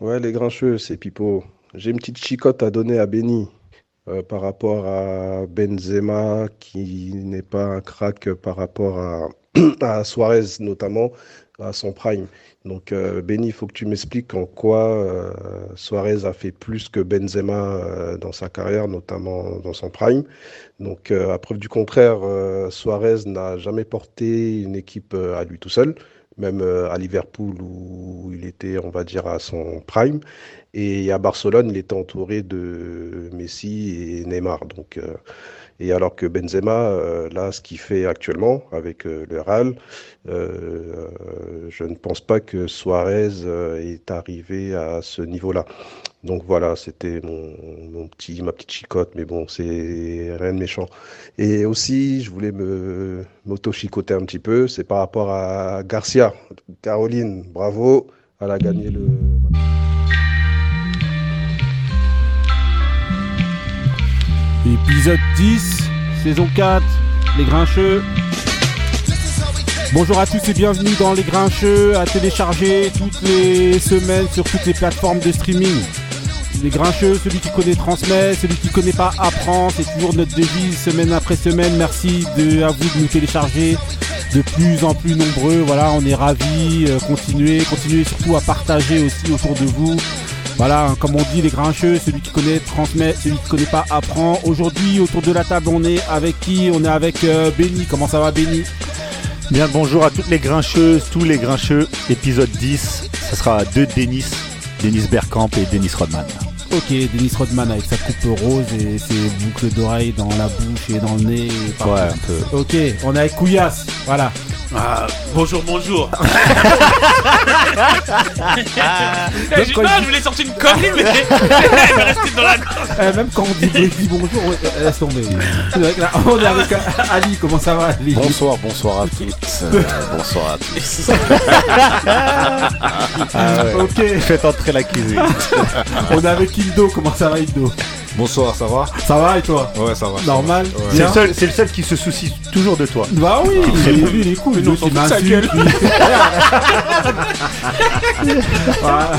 Ouais, les grincheux, c'est Pipo. J'ai une petite chicotte à donner à Benny euh, par rapport à Benzema, qui n'est pas un crack par rapport à, Suarez, notamment à son prime. Donc, euh, Benny, il faut que tu m'expliques en quoi euh, Suarez a fait plus que Benzema dans sa carrière, notamment dans son prime. Donc, à preuve du contraire, Suarez n'a jamais porté une équipe à lui tout seul, même euh, à Liverpool où il était, on va dire, à son prime. Et à Barcelone, il était entouré de Messi et Neymar. Donc, euh, et alors que Benzema, euh, là, ce qu'il fait actuellement avec euh, le euh, je ne pense pas que Suarez est arrivé à ce niveau-là. Donc voilà, c'était mon, petit, ma petite chicotte, mais bon, c'est rien de méchant. Et aussi, je voulais me m'auto-chicoter un petit peu, c'est par rapport à Garcia. Caroline, bravo, elle a gagné le. Épisode 10, saison 4, Les Grincheux. Bonjour à tous et bienvenue dans Les Grincheux, à télécharger toutes les semaines sur toutes les plateformes de streaming. Les Grincheux, celui qui connaît transmet, celui qui connaît pas apprend, c'est toujours notre devise semaine après semaine. Merci à vous de nous télécharger de plus en plus nombreux. Voilà, on est ravis. Euh, continuez, continuez surtout à partager aussi autour de vous. Voilà, hein, comme on dit, les grincheux, celui qui connaît transmet, celui qui connaît pas apprend. Aujourd'hui, autour de la table, on est avec qui? On est avec euh, Benny. Comment ça va, Benny? Bien bonjour à toutes les grincheuses, tous les grincheux. Épisode 10, ça sera deux Denis, Denis Bergkamp et Denis Rodman. Ok, Dennis Rodman avec sa coupe rose et ses boucles d'oreilles dans la bouche et dans le nez. et. Ouais, un peu. Ok, on est avec Couillasse. Voilà. Ah, bonjour, bonjour. Donc, non, il je voulais sortir une connerie, mais elle est restée dans la. Eh, même quand on dit, on dit bonjour, ouais, euh, laisse tomber. C'est vrai que là, on est avec euh, Ali. Comment ça va, Ali? Bonsoir, bonsoir à toutes. Euh, bonsoir à tous. Ah ouais. Ok, Faites entrer la cuisine. on est avec Indo. Comment ça va, Indo Bonsoir, ça va Ça va et toi Ouais, ça va. Normal C'est le, seul, c'est le seul qui se soucie toujours de toi. Bah oui, il, lui, il est cool. Lui, il m'insulte. Voilà.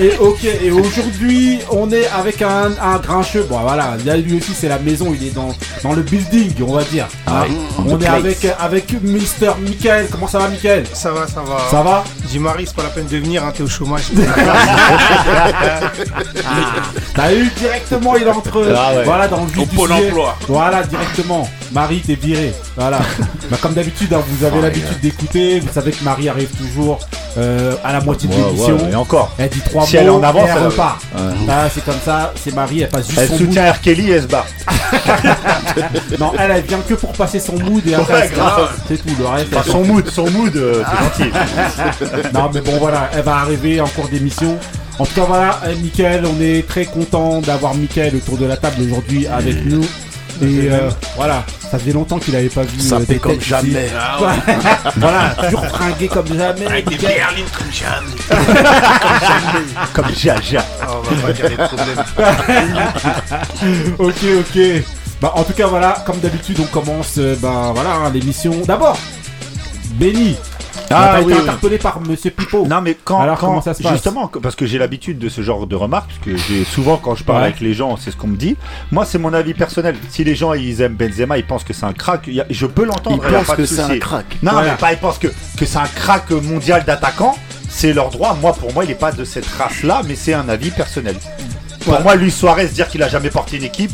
Eh, Et ok, et aujourd'hui, on est avec un, un grincheux. Bon, voilà, là, lui aussi, c'est la maison, il est dans, dans le building, on va dire. Hein. on est avec, avec Mister Michael. Comment ça va, Michael? Ça va, ça va. Ça va? Dis-Marie, c'est pas la peine de venir, hein, t'es au chômage. T'as eu directement, il entre. Ah ouais. Voilà, dans le vif Au du Pôle sujet. emploi. Voilà, directement. Marie, t'es viré. Voilà. bah, comme d'habitude, hein, vous avez l'habitude d'écouter. Vous savez que Marie arrive toujours euh, à la moitié de Ouais, l'émission. ouais, et encore. Elle dit trois Si mots elle est en avance, et elle elle- repart. Ouais. Ah, c'est comme ça, c'est Marie, elle passe juste Elle son soutient R. Kelly et elle se barre. mood. Non, elle, elle vient que pour passer son mood et après, c'est tout. Le reste, Enfin, son mood, son mood, euh, c'est gentil. Non, mais bon, voilà, elle va arriver en cours d'émission. En tout cas, voilà, euh, Mickaël, on est très content d'avoir Mickaël autour de la table aujourd'hui avec nous. Et euh, voilà, ça faisait longtemps qu'il avait pas vu Ça euh, fait des comme jamais. Ah ouais, voilà, toujours fringué comme jamais. avec des Mickaël. berlines comme jamais. Comme Jaja. Oh, on va pas dire les problèmes. ok, ok. Bah, en tout cas, voilà, comme d'habitude, on commence euh, bah, voilà, hein, l'émission. D'abord, Benny. Ah, t'as oui, été oui. interpellé par Monsieur Pipo. Non mais quand, Alors, quand- comment ça se passe justement parce que j'ai l'habitude de ce genre de remarques parce que j'ai souvent quand je parle Ouais. avec les gens c'est ce qu'on me dit moi c'est mon avis personnel si les gens ils aiment Benzema ils pensent que c'est un crack a- je peux l'entendre Ils a pensent que c'est un crack. non Voilà. mais pas ils pensent que, que c'est un crack mondial d'attaquant c'est leur droit moi pour moi il est pas de cette race là mais c'est un avis personnel pour Ouais. moi Luis Suarez dire qu'il a jamais porté une équipe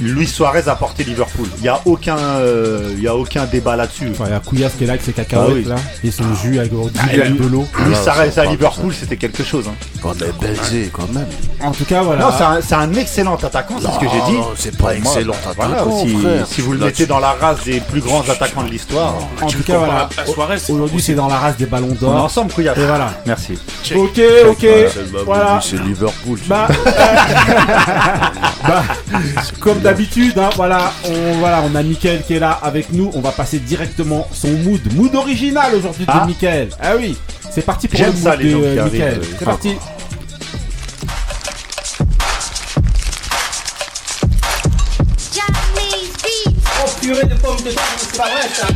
Luis Suarez a porté Liverpool il y a aucun euh, il y a aucun débat là-dessus Enfin, il y a Couillasse qui est là avec ses cacahuètes Ah oui. là, et son jus avec du Ah, il- de l'eau. Luis Ah, Suarez à Liverpool c'était quelque chose hein. On est Belgé quand même. En tout cas, voilà. Non, c'est un, excellent attaquant, c'est ce que j'ai dit. Non, c'est pas excellent attaquant, voilà, si, vous le Là, mettez tu- dans la race des plus grands attaquants de l'histoire, en tout cas, voilà. Aujourd'hui, c'est dans la race des ballons d'or. ensemble, Couillard. Et voilà. Merci. Ok, ok. Voilà. C'est Liverpool. Bah, bah, comme d'habitude, hein, voilà, on, voilà, on a Mickaël qui est là avec nous. On va passer directement son mood, mood original aujourd'hui de Ah. Mickaël. Ah oui, c'est parti pour le ça, mood les de euh, Mickaël. C'est enfin, parti. Oh purée de pommes de terre, c'est pas vrai ça.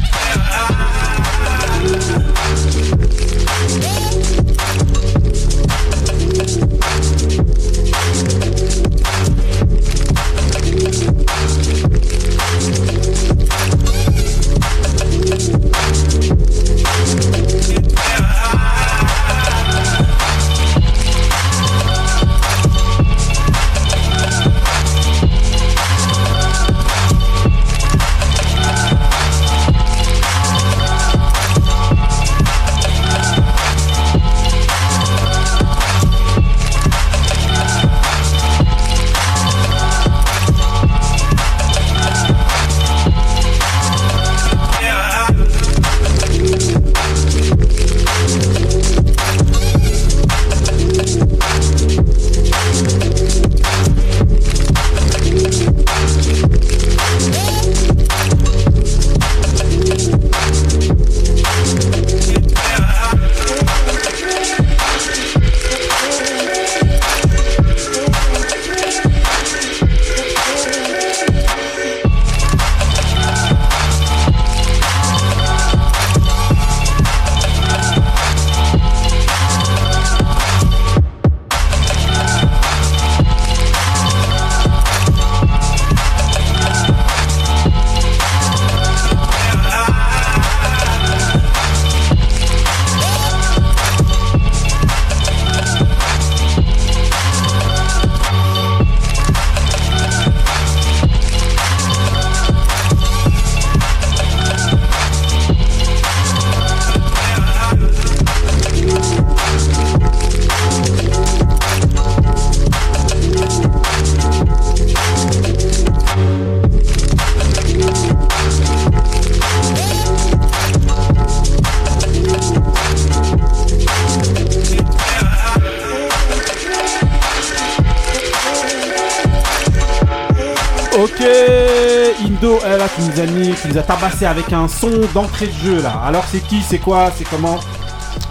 Avec un son d'entrée de jeu là. Alors c'est qui, c'est quoi, c'est comment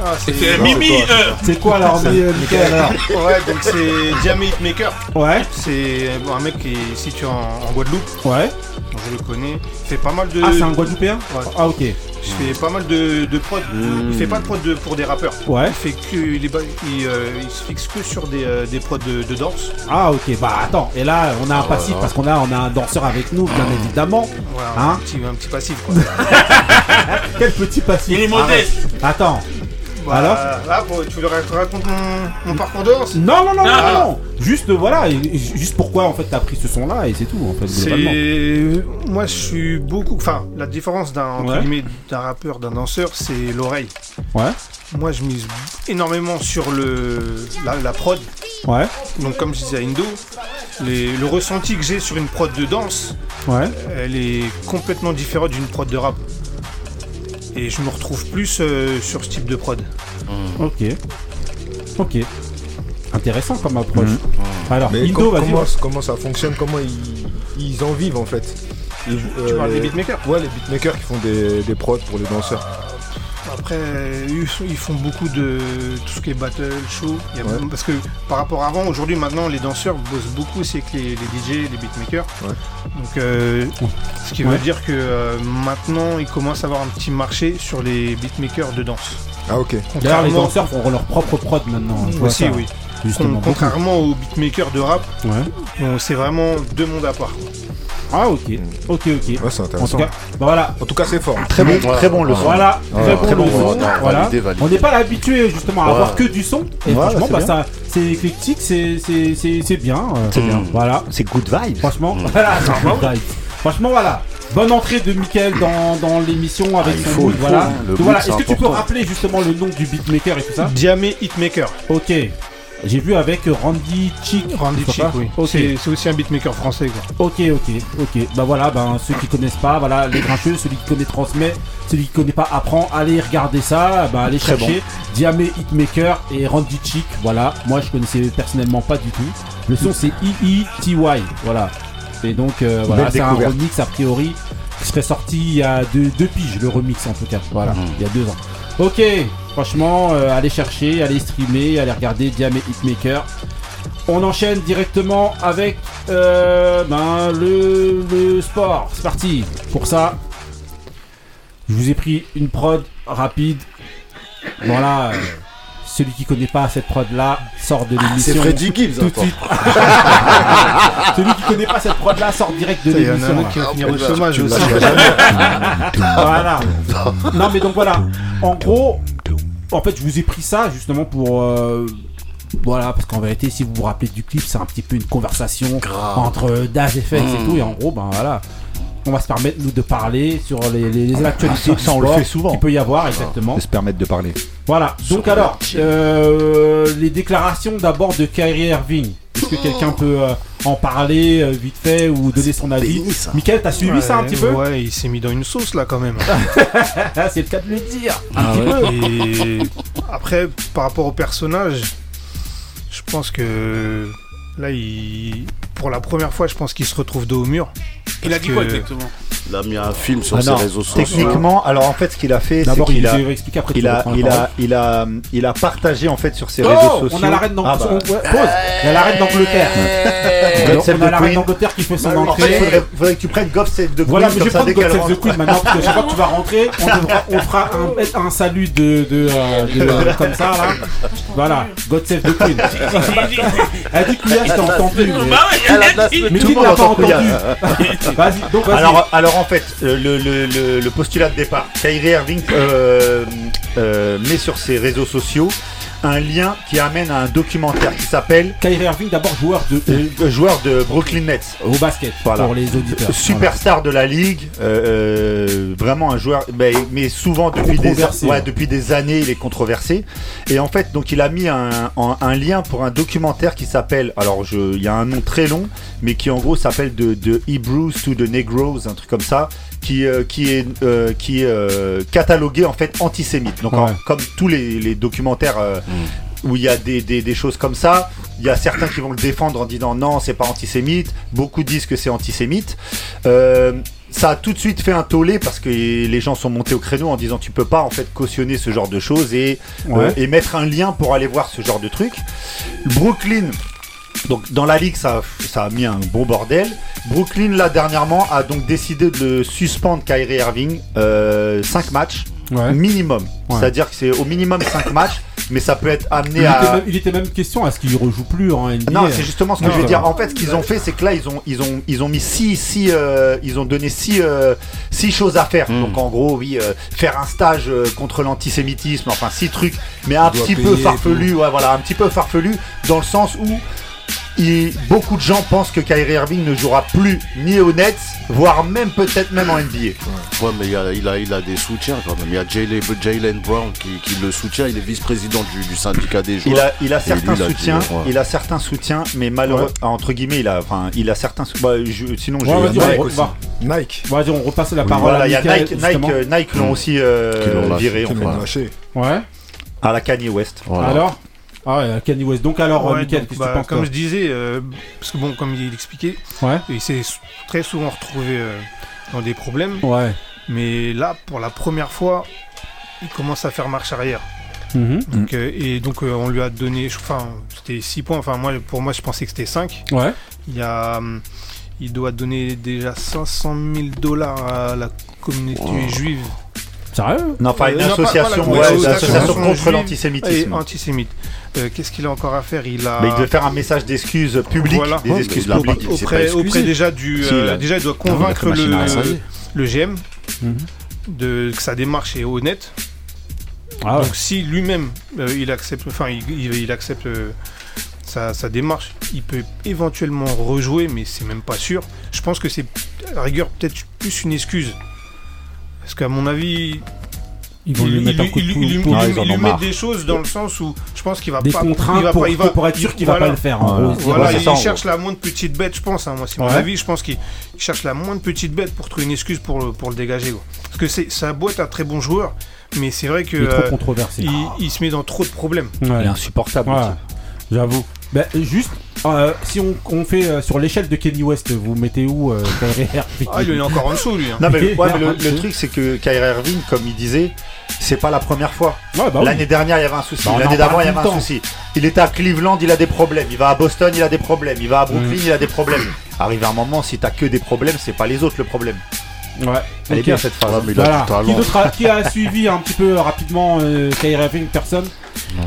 Ah, c'est Mimi. c'est toi. euh, C'est quoi alors, euh, alors Ouais, donc c'est Diamé Hitmaker. Ouais, C'est bon, un mec qui est situé en, en Guadeloupe. ouais. Donc, je le connais. Il fait pas mal de. Ah, c'est un Guadeloupéen Ouais. Ah, ok. Il fait pas mal de, de prod. Il fait pas de prod de- pour des rappeurs. Ouais. Il fait que. Il, est ba- il, euh, il se fixe que sur des, euh, des prods de, de danse. Ah, ok. Bah attends, et là on a un passif parce qu'on a, on a un danseur avec nous, bien évidemment. Voilà, Hein un, petit, un petit passif quoi. Quel petit passif Il est modeste. Ah, Attends. Alors Bah, Là, tu veux raconter raconte mon, mon parcours de danse Non, non, non, non, Ah. non, non. Juste, voilà, juste pourquoi en fait t'as pris ce son-là et c'est tout en fait, globalement. C'est moi je suis beaucoup enfin la différence d'un Ouais. d'un rappeur d'un danseur c'est l'oreille. Ouais, Moi je mise énormément sur le la, la prod. ouais, Donc comme je disais à Indo, les- le ressenti que j'ai sur une prod de danse, ouais. elle est complètement différente d'une prod de rap. Et je me retrouve plus euh, sur ce type de prod. Ok. Ok. Intéressant comme approche. Mhm. Alors, Mais Indo, com- vas-y. comment, comment ça fonctionne? Comment ils, ils en vivent en fait? Ils- Tu euh, parles les- des beatmakers? Ouais, les beatmakers qui font des, des prods pour les danseurs. Après, ils, font beaucoup de tout ce qui est battle, show. Il y a- Ouais. Parce que par rapport à avant, aujourd'hui, maintenant, les danseurs bossent beaucoup aussi avec les, les DJ, les beatmakers. Ouais. Donc, euh, ce qui Ouais. veut dire que euh, maintenant, ils commencent à avoir un petit marché sur les beatmakers de danse. Ah ok. D'ailleurs, les danseurs font leur propre prod maintenant. hein, vois aussi, ça, oui. Justement. Contrairement aux beatmakers de rap, c'est vraiment deux mondes à part. Ah, ok. Ok, ok. Ouais, c'est En tout intéressant. cas, bah voilà. En tout cas, c'est fort. Très bon, Ouais. très bon le son. Voilà, Ouais, très très bon bon, le son. ouais, non, voilà. validé, validé. On n'est pas habitué justement à Ouais. avoir que du son. Et Ouais, franchement, c'est bah, ça, c'est éclectique, c'est c'est- c'est- c'est bien. euh, C'est bien. Voilà. C'est good vibes. Franchement, voilà, c'est good vibes. Franchement, voilà. Bonne entrée de Mickaël dans, dans l'émission avec Ah, il son faut, mood, il faut, voilà. hein. Le Donc mood, voilà. Est-ce que tu peux important. rappeler justement le nom du beatmaker et tout ça? Diamé Hitmaker. Ok. J'ai vu avec Randy Chick. Randy Chick, oui. C'est aussi un beatmaker français, quoi. Ok, ok, ok. Bah voilà, ben ceux qui connaissent pas, voilà, les grincheux, celui qui connaît transmet, celui qui connaît pas apprend, allez regarder ça, bah allez Très chercher Diamé Hitmaker et Randy Chick, voilà. Moi je connaissais personnellement pas du tout. Le son c'est EETY, voilà. Et donc euh, voilà, c'est un remix a priori qui serait sorti il y a deux, deux piges, le remix en tout cas, voilà, Mhm. il y a deux ans. Ok, franchement, euh, allez chercher, allez streamer, allez regarder Diamé Hitmaker. On enchaîne directement avec euh, ben, le, le sport. C'est parti. Pour ça, je vous ai pris une prod rapide. Voilà. euh, celui qui connaît pas cette prod là sort de C'est l'émission Freddy Gibbs. tout de suite. celui qui connaît pas cette prod là sort direct de l'émission. qui va Ah, finir au chômage aussi. Voilà. Non mais donc voilà. En gros, en fait, je vous ai pris ça justement pour. euh, voilà, parce qu'en vérité, si vous vous rappelez du clip, c'est un petit peu une conversation Grave. entre Daz et Fex et Mm. tout. Et en gros, ben voilà. On va se permettre, nous, de parler sur les, les, les actualités ça, du ça, on le fait souvent. qu'il peut y avoir, exactement. De se permettre de parler. Voilà. Donc Sur alors, euh, les déclarations d'abord de Kyrie Irving. Est-ce que quelqu'un peut euh, en parler euh, vite fait ou donner son avis ça. Michael, t'as suivi ça un petit peu Ouais, il s'est mis dans une sauce là quand même. Ah, C'est le cas de le dire. Un Ah petit ouais. peu. Et après, par rapport au personnage, je pense que là, il... pour la première fois, je pense qu'il se retrouve dos au mur. Il a dit quoi exactement Il a mis un film sur Ah ses non, réseaux sociaux. Techniquement, alors en fait, ce qu'il a fait, c'est D'abord, il qu'il a, il a, il a, il a, il a partagé en fait sur ses Oh, réseaux sociaux. on a la reine Ah d'Angleterre. bah. on- ouais, pause. Il y a la reine d'Angleterre. On a the la reine d'Angleterre qui fait son En fait, entrée. faudrait, faudrait que tu prennes God Save the Voilà, Queen, mais je vais prendre qu'elle Save the. Queen maintenant parce que chaque fois que tu vas rentrer, on, devra- on fera un, un salut de, de, euh, de- euh, comme ça là. Voilà, God Save the Queen. Elle dit que je t'ai entendu. Mais, ouais, il Elle a a de la dit. mais Tout qui le ne l'a monde pas entend Kouya. entendu Vas-y, donc vas-y. Alors, alors en fait, le, le, le, le postulat de départ, Kyrie Irving euh, euh, met sur ses réseaux sociaux un lien qui amène à un documentaire qui s'appelle Kyrie Irving, d'abord joueur de euh, euh, Joueur de Brooklyn Nets. au basket Voilà. pour les auditeurs. Superstar de la ligue, euh, vraiment un joueur, mais, mais souvent depuis des, Controversé, ouais, ouais. depuis des années il est controversé. Et en fait, donc il a mis un, un, un lien pour un documentaire qui s'appelle, alors je, il y a un nom très long, mais qui en gros s'appelle de, de Hebrews to the Negroes, un truc comme ça, qui, euh, qui est, euh, qui est euh, catalogué en fait antisémite. Donc en- comme tous les, les documentaires euh, où il y a des, des- des choses comme ça. Il y a certains qui vont le défendre en disant non, c'est pas antisémite. Beaucoup disent que c'est antisémite. Euh, ça a tout de suite fait un tollé parce que les gens sont montés au créneau en disant tu peux pas en fait cautionner ce genre de choses et, Ouais. euh, et mettre un lien pour aller voir ce genre de truc. Brooklyn, donc dans la ligue ça, ça a mis un bon bordel. Brooklyn là dernièrement a donc décidé de suspendre Kyrie Irving 5 matchs Ouais. minimum. Ouais. C'est-à-dire que c'est au minimum 5 matchs, mais ça peut être Il amené était, à. même, il était même question à ce qu'il rejoue plus en NBA. Non, c'est justement ce que Non, je veux dire. En fait, ce qu'ils ont fait, c'est que là, ils ont, ils ont, ils ont mis six, six, euh, ils ont donné six, euh, six choses à faire. Mm. Donc, en gros, oui, euh, faire un stage euh, contre l'antisémitisme, enfin, six trucs, mais un petit peu farfelu, ouais, voilà, un petit peu farfelu, dans le sens où il- beaucoup de gens pensent que Kyrie Irving ne jouera plus ni aux Nets, voire même peut-être même en NBA. Ouais, mais il, a, il, a, il a des soutiens quand même. Il y a Jalen, Jalen Brown qui, qui le soutient. Il est vice-président du, du syndicat des joueurs. Il a, il a certains lui, il a dit, soutiens, ouais. il a certains soutiens, mais malheureux, entre guillemets, il a, enfin, il a certains. bah, je- sinon, je Nike aussi. on repasse la Oui, parole Voilà, à il y a Nike, Nike, euh, Nike l'ont aussi euh, Qui l'ont lâché, viré lâché. Ouais. à la Kanye West. Voilà. Alors Ah ouais, Kanye West. Donc alors, Ouais, donc, qu'est-ce bah, que tu penses Comme je disais, euh, parce que bon, comme il expliquait, Ouais. il s'est très souvent retrouvé euh, dans des problèmes. Ouais. Mais là, pour la première fois, il commence à faire marche arrière. Mhm. Donc, euh, et donc, euh, on lui a donné, enfin, c'était 6 points. Enfin, moi, pour moi, je pensais que c'était 5. Ouais. Il y a, hum, il doit donner déjà 500 000 dollars à la communauté Wow. juive Sérieux? Non, enfin une Euh, non, pas- association, pas ouais, association l'association contre l'antisémitisme. antisémite. Euh, Qu'est-ce qu'il a encore à faire? Il a Mais il devait faire un message d'excuses publiques, Voilà. des excuses publiques. auprès, déjà du, Si, euh, il a- déjà il doit convaincre le, GM Mhm. de que sa démarche est honnête. Ah ouais. Donc si lui-même euh, il accepte, enfin il, il- il accepte euh, sa, sa démarche, il peut éventuellement rejouer, mais c'est même pas sûr. Je pense que c'est à la rigueur peut-être plus une excuse. Parce qu'à mon avis, Ils vont il, lui il- mettre un il- coup de il- pouce. il- il- Ah, il- ils en il ont lui met marre. des choses dans le sens où je pense qu'il va Des pas. il contraintes va pour, pas- il va- pour être sûr qu'il va voilà. pas le faire. En Voilà. Il Voilà, il ça, cherche la moindre petite bête, je pense. hein, moi, c'est mon avis. Je pense qu'il il cherche la moindre petite bête pour trouver une excuse pour le, pour le dégager. quoi. Parce que c'est sa boîte un très bon joueur, mais c'est vrai que Il est trop euh, controversé. il, il se met dans trop de problèmes. Ouais. Il est insupportable. J'avoue. Bah, juste, euh, si on, on fait euh, sur l'échelle de Kenny West, vous mettez où euh, Kyrie Irving? Ah, il est encore en dessous, lui. hein. Non mais, ouais, mais le, truc c'est que Kyrie Irving, comme il disait, c'est pas la première fois. Ouais, bah oui. L'année dernière il y avait un souci, Bah, on en l'année parle d'avant il y tout avait le un temps. souci. Il était à Cleveland, il a des problèmes. Il va à Boston, il a des problèmes. Il va à Brooklyn, Mm. il a des problèmes. Arrive un moment, si t'as que des problèmes, c'est pas les autres le problème. Ouais. Elle est bien cette phrase. Voilà. talent. Qui, a, qui a suivi un petit peu euh, rapidement euh, Kyrie Irving? Personne?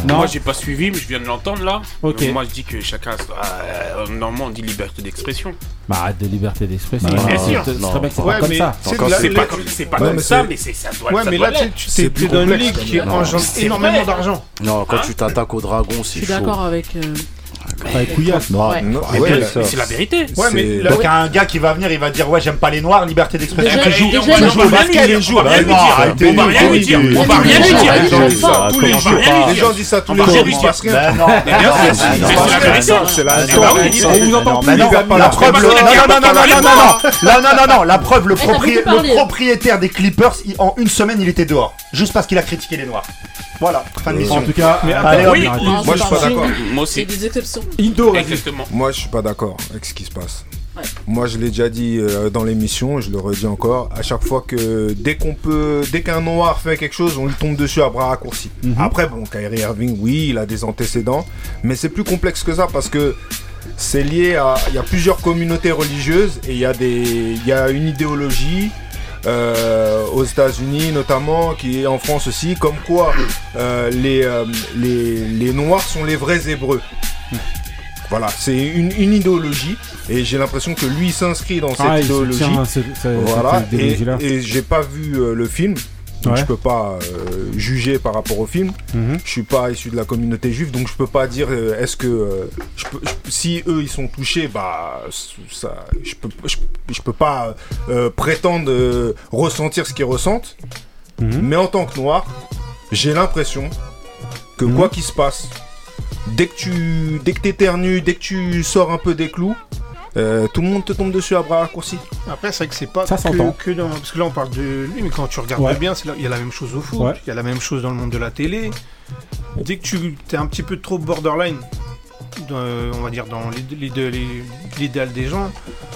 Non. Moi j'ai pas suivi, mais je viens de l'entendre là. Donc, moi je dis que chacun. Euh, normalement on dit liberté d'expression. Bah, arrête de liberté d'expression. Bah, bien C'est- sûr. c'est Non. très bien que c'est Ouais, pas comme mais ça. c'est pas comme, c'est pas Ouais, comme mais ça, mais c'est ça doit Ouais, ça mais doit là, tu, t'es dans une ligue qui engendre C'est énormément d'argent. Non, quand Hein tu t'attaques au dragon, Je c'est suis chaud. d'accord avec. Avec Couillasse. Ouais. Non, Mais ouais, bien, là, mais c'est la vérité. Ouais, mais C'est- là, Donc ouais. un gars qui va venir, il va dire ouais j'aime pas les noirs, liberté d'expression. Déjà- a- au on va basket, rien lui dire, on va rien lui dire. On va rien lui dire. arrêtez. On va rien lui dire. Les gens disent ça. Tous les tous On les va jours, rien non, Mais bien non, sûr, c'est- la vérité. On vous entend plus, preuve, non, les non, non, non, on non, la preuve, le, Eh, propriétaire des Clippers, en une semaine, il était dehors, juste parce qu'il a critiqué les Noirs. Voilà, fin de mission. En tout cas. Moi, je suis pas d'accord. Moi C'est aussi. Exceptions. Indo. Exactement. Moi, je suis pas d'accord avec ce qui se passe. Ouais. Moi, je l'ai déjà dit euh, dans l'émission, je le redis encore. À chaque fois que dès qu'on peut, dès qu'un noir fait quelque chose, on lui tombe dessus à bras raccourcis. Mhm. Après, bon, Kyrie Irving, oui, il a des antécédents, mais c'est plus complexe que ça parce que c'est lié à, il y a plusieurs communautés religieuses et il y a des, il y a une idéologie. euh, aux États-Unis notamment, qui est en France aussi, comme quoi euh, les, euh, les, les Noirs sont les vrais Hébreux. Voilà, c'est une, une idéologie et j'ai l'impression que lui s'inscrit dans cette Ah, idéologie. Voilà, cette et, j'ai pas vu euh, le film, donc Ouais. je peux pas euh, juger par rapport au film. Mhm. Je suis pas issu de la communauté juive, donc je peux pas dire euh, est-ce que euh, je peux, je- si eux ils sont touchés, bah ça, je peux, je, je peux pas prétendre ressentir ce qu'ils ressentent. Mhm. Mais en tant que noir, j'ai l'impression que Mhm. quoi qu'il se passe, dès que tu, dès que t'éternues, dès que tu sors un peu des clous, euh, tout le monde te tombe dessus à bras raccourcis. Après, c'est vrai que c'est pas Ça que, que dans. Parce que là, on parle de lui, mais quand tu regardes Ouais. bien, c'est là- il y a la même chose au foot, Ouais. il y a la même chose dans le monde de la télé. dès que tu es un petit peu trop borderline, dans- on va dire dans l'id- l'id- l'id- l'idéal des gens,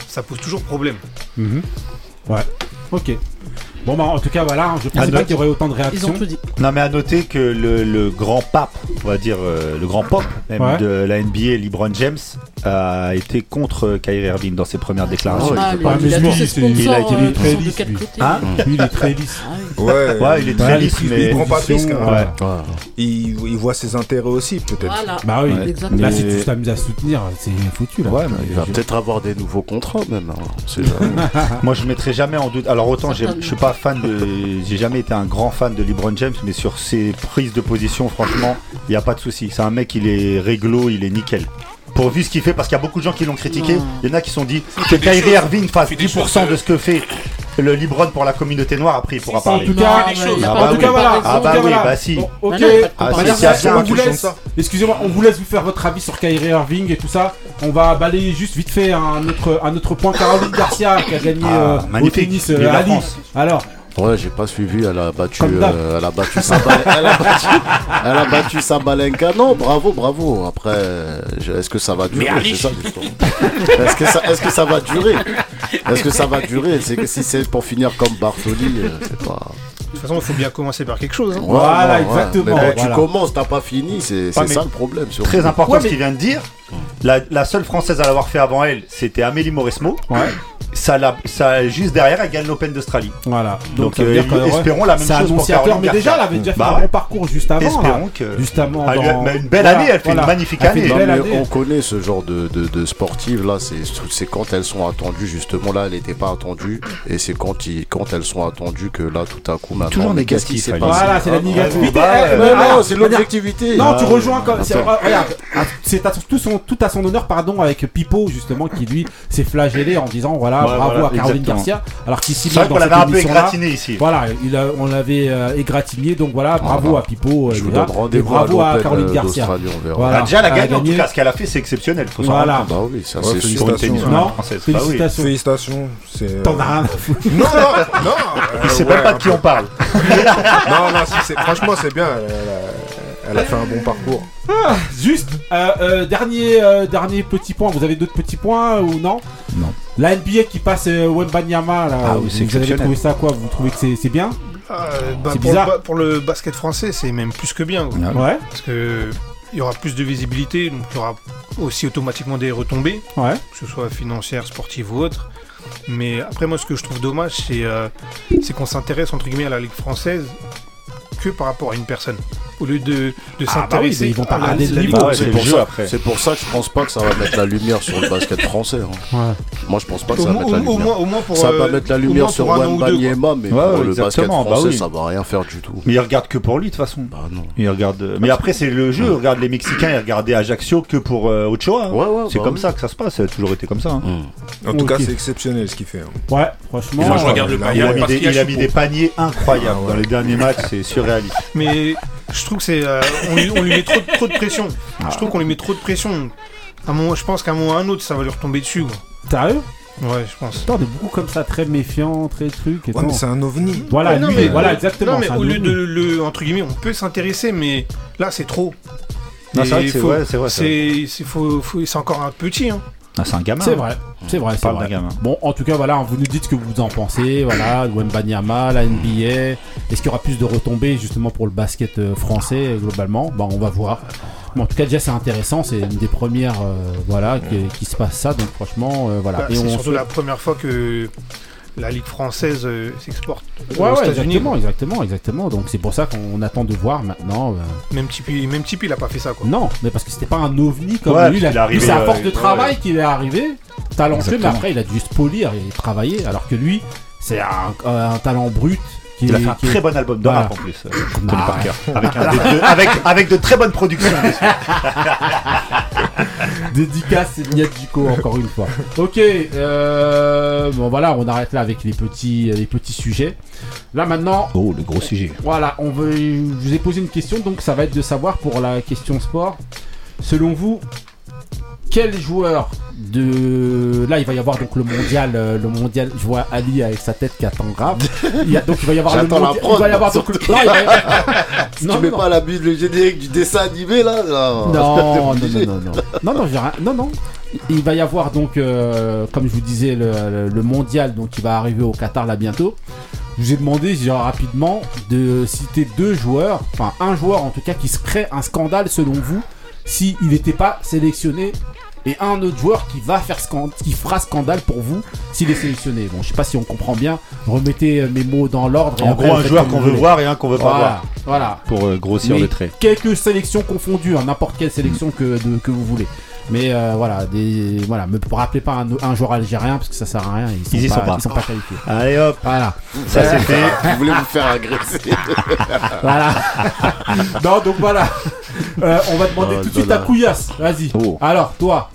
ça pose toujours problème. Mhm. Ouais. Ok. Bon bah en tout cas voilà, je pensais Ah, pas qu'il y aurait autant de Ils ont réactions. tout dit. Non mais à noter que le, le grand pape, on va dire euh, le grand pop même Ouais. de la NBA, LeBron James, a été contre Kyrie Irving dans ses premières déclarations. Ah, il a il été euh, très lisse, Hein Lui il est très lisse. Ah. Ouais, Ouais, il est très lisse, il mais prend pas de risque, hein. Ouais. Ouais. il, il voit ses intérêts aussi, peut-être. Voilà. Bah oui. Ouais. Exactement. Là Mais- si tu t'amuses à soutenir, c'est foutu là. Ouais, mais Il va je- peut-être avoir des nouveaux contrats même. hein. Moi, je mettrai jamais en doute. Alors autant, je suis pas fan de, j'ai jamais été un grand fan de LeBron James, mais sur ses prises de position, franchement, il y a pas de souci. C'est un mec, il est réglo, il est nickel. Pour vu ce qu'il fait, parce qu'il y a beaucoup de gens qui l'ont critiqué. Il y en a qui se sont dit que Kyrie. Irving fasse Il fait des 10% choses, de ce que fait le LeBron pour la communauté noire. Après, il pourra Si, si. En parler. Ah bah en tout cas, voilà. Ah bah oui, bah si. Bon, ok. Excusez-moi, on vous laisse vous faire votre avis sur Kyrie Irving et tout ça. On va balayer juste vite fait un autre, un autre point. Caroline Garcia qui a gagné Ah, euh, au magnifique. tennis euh, la à. Alors, Ouais, j'ai pas suivi. Elle a battu, euh, elle a battu elle a battu, elle a battu Sabalenka. Non, bravo, bravo. Après, est-ce que ça va durer? C'est ça l'histoire. Est-ce que ça, est-ce que ça va durer? Est-ce que ça va durer? C'est que si c'est pour finir comme Bartoli, euh, c'est pas. De toute façon, il faut bien commencer par quelque chose. hein. Voilà, exactement, Mais bon, voilà. tu commences, t'as pas fini. C'est ça le problème. surtout. Très important Ouais, ce qu'il vient de dire. La, la seule française à l'avoir fait avant elle, c'était Amélie Mauresmo. ouais, Ça, l'a- ça, juste derrière, elle gagne l'Open d'Australie. voilà. Donc, euh, que, ouais, espérons la même chose pour Caroline mais déjà, elle avait déjà fait Bah un bon parcours juste avant. là. Espérons que. Justement, Ah, dans... mais une belle Voilà, année, elle fait voilà. une magnifique fait année. une Non, belle mais année. on connaît ce genre de, de, de sportives là, c'est quand elles sont attendues justement là, elle n'était pas attendue et c'est quand ils, quand elles sont attendues que là tout à coup maintenant. Toujours mais qu'est-ce qui négatif, s'est passé Voilà, c'est la Ah, négativité. bah, Eh, euh, mais Non, c'est l'objectivité. Non, tu Ah, rejoins comme. Regarde, ah, c'est à tout, son, tout à son honneur, pardon, avec Pipo, justement, qui lui s'est flagellé en disant voilà, Ouais, bravo voilà, à Caroline exactement. Garcia. Alors qu'ici, C'est qu'on cette l'avait un peu égratigné ici. Voilà, il a- on l'avait euh, égratigné, donc voilà, bravo bah, à Pipo. euh, Je vous déjà, donne et rendez-vous bravo à l'Open, Caroline euh, Garcia. d'Australie, on verra. Voilà. Ah, déjà, elle a Elle a gagné, en tout cas, ce qu'elle a fait, c'est exceptionnel. Faut Voilà. Bah oui, ça Ouais, c'est une Non. Bah félicitations. Félicitations. c'est, T'en euh, as rien à foutre. Non, non, non. Il euh, sait même pas de qui on parle. Non, non, franchement, c'est bien. Elle, a, fait un bon parcours. Juste, euh, euh, dernier, euh, dernier petit point. Vous avez d'autres petits points ou non Non. La NBA qui passe euh, Wembanyama, là, Ah oui, vous c'est avez trouvé ça quoi? Vous trouvez que c'est c'est bien? Ah, bah, C'est pour, bizarre. le, ba- pour le basket français, c'est même plus que bien. quoi. Ah. Ouais, Parce que il y aura plus de visibilité, donc il y aura aussi automatiquement des retombées, ouais. que ce soit financières, sportives ou autres. Mais après, moi, ce que je trouve dommage, c'est euh, c'est qu'on s'intéresse entre guillemets à la Ligue française que par rapport à une personne. Au lieu de, de Ah, bah oui, ils vont pas à la, regarder le niveau. Ouais, C'est pour, ça- après. c'est pour ça que je pense pas que ça va mettre la lumière sur le basket français. hein. ouais. Moi, je pense pas que Au, ça va mettre la au- au lumière. moins, au moins pour. Ça euh, va mettre la lumière sur. Wembanyama, mais Ouais, pour ouais, le basket exactement, bah français, oui. ça va rien faire du tout. Mais il regarde que pour lui, de toute façon. Bah non. Il regarde. Mais après, c'est le jeu. Regarde les Mexicains, ils regardaient Ajaccio que pour euh, Ochoa. hein. Ouais, ouais, C'est bah comme oui. ça que ça se passe. Ça a toujours été comme ça. hein. Hum. En tout cas, c'est exceptionnel ce qu'il fait. hein. Ouais, franchement. Moi, je euh, regarde le il a- Il a Bayern mis des, paniers incroyables Ah ouais. dans les derniers matchs. C'est surréaliste. Mais je trouve que c'est. euh, on, lui, on lui met trop, trop de pression. Ah. Je trouve qu'on lui met trop de pression. À je pense qu'à un moment ou à un autre, ça va lui retomber dessus. quoi. Sérieux? Ouais, je pense. Putain, est beaucoup comme ça, très méfiant, très truc et Ouais, tout. mais c'est un ovni. Voilà, Ouais, non, lui, mais- voilà, exactement. Non, mais au lieu de le. Entre guillemets, on peut s'intéresser, mais là, c'est trop. Non, c'est vrai c'est faut- ouais, c'est vrai. c'est vrai. C'est c'est- faut- faut- c'est encore un petit. Hein. Ah, c'est un gamin. C'est vrai, c'est vrai, On c'est parle vrai. d'un gamin. Bon, en tout cas, voilà, vous nous dites ce que vous en pensez. Voilà, Wembanyama, la NBA. Est-ce qu'il y aura plus de retombées justement pour le basket euh, français euh, globalement? Bon, on va voir. Mais en tout cas, déjà, c'est intéressant. C'est une des premières, euh, voilà, qui, qui se passe ça. Donc, franchement, euh, voilà. Bah, Et c'est on surtout se- la première fois que la Ligue française euh, s'exporte Ouais, aux ouais, États-Unis. exactement, exactement, exactement. Donc, c'est pour ça qu'on attend de voir maintenant. euh, Même Tipeee, même Tipeee, il a pas fait ça. Quoi. Non, mais parce que c'était pas un ovni comme Ouais, lui. il Lui, c'est à euh, force de ouais, travail qu'il est arrivé, talentueux, mais après, il a dû se polir et travailler. Alors que lui, c'est un, un talent brut. Qui Il a fait un très bon album de Voilà. rap en plus. euh, Tony Ah, Parker. Avec, un- de- de- avec, avec de très bonnes productions. Dédicace Niadjiko encore une fois. Ok, euh, bon voilà, on arrête là avec les petits, les petits sujets. Là maintenant, Oh, le gros sujet. voilà, on veut, je vous ai posé une question, donc ça va être de savoir pour la question sport. Selon vous, quel joueur de là il va y avoir donc le mondial euh, le mondial je vois Ali avec sa tête qui attend grave il y a, donc il va y avoir le la mondial- prod, il va y avoir donc le non, il va y avoir- Si Non, tu mets non. pas la buse, le générique du dessin animé là, non, non, non, non, non, non, non, j'ai rien- non, non. Il va y avoir donc, euh, comme je vous disais, le, mondial donc qui va arriver au Qatar là bientôt. Je vous ai demandé genre, rapidement de citer deux joueurs, enfin un joueur en tout cas qui se crée un scandale selon vous s'il n'était pas sélectionné et un autre joueur qui va faire scan- qui fera scandale pour vous s'il est sélectionné. Bon, je sais pas si on comprend bien. Remettez euh, mes mots dans l'ordre. et En gros, un joueur qu'on veut voir et un qu'on veut pas voir. voilà. Pour euh, grossir Mais le trait. Quelques sélections confondues, hein, n'importe quelle sélection que, de- que vous voulez. Mais euh, voilà, des, voilà, me rappelez pas un, un joueur algérien parce que ça sert à rien. Ils sont, Ils y pas, sont pas. ils sont pas qualifiés. Allez hop, Voilà, ça c'est fait. Vous voulez vous faire agresser voilà. non, donc voilà. Euh, on va demander Oh tout de suite à. Couillasse. Vas-y. Oh. Alors, toi,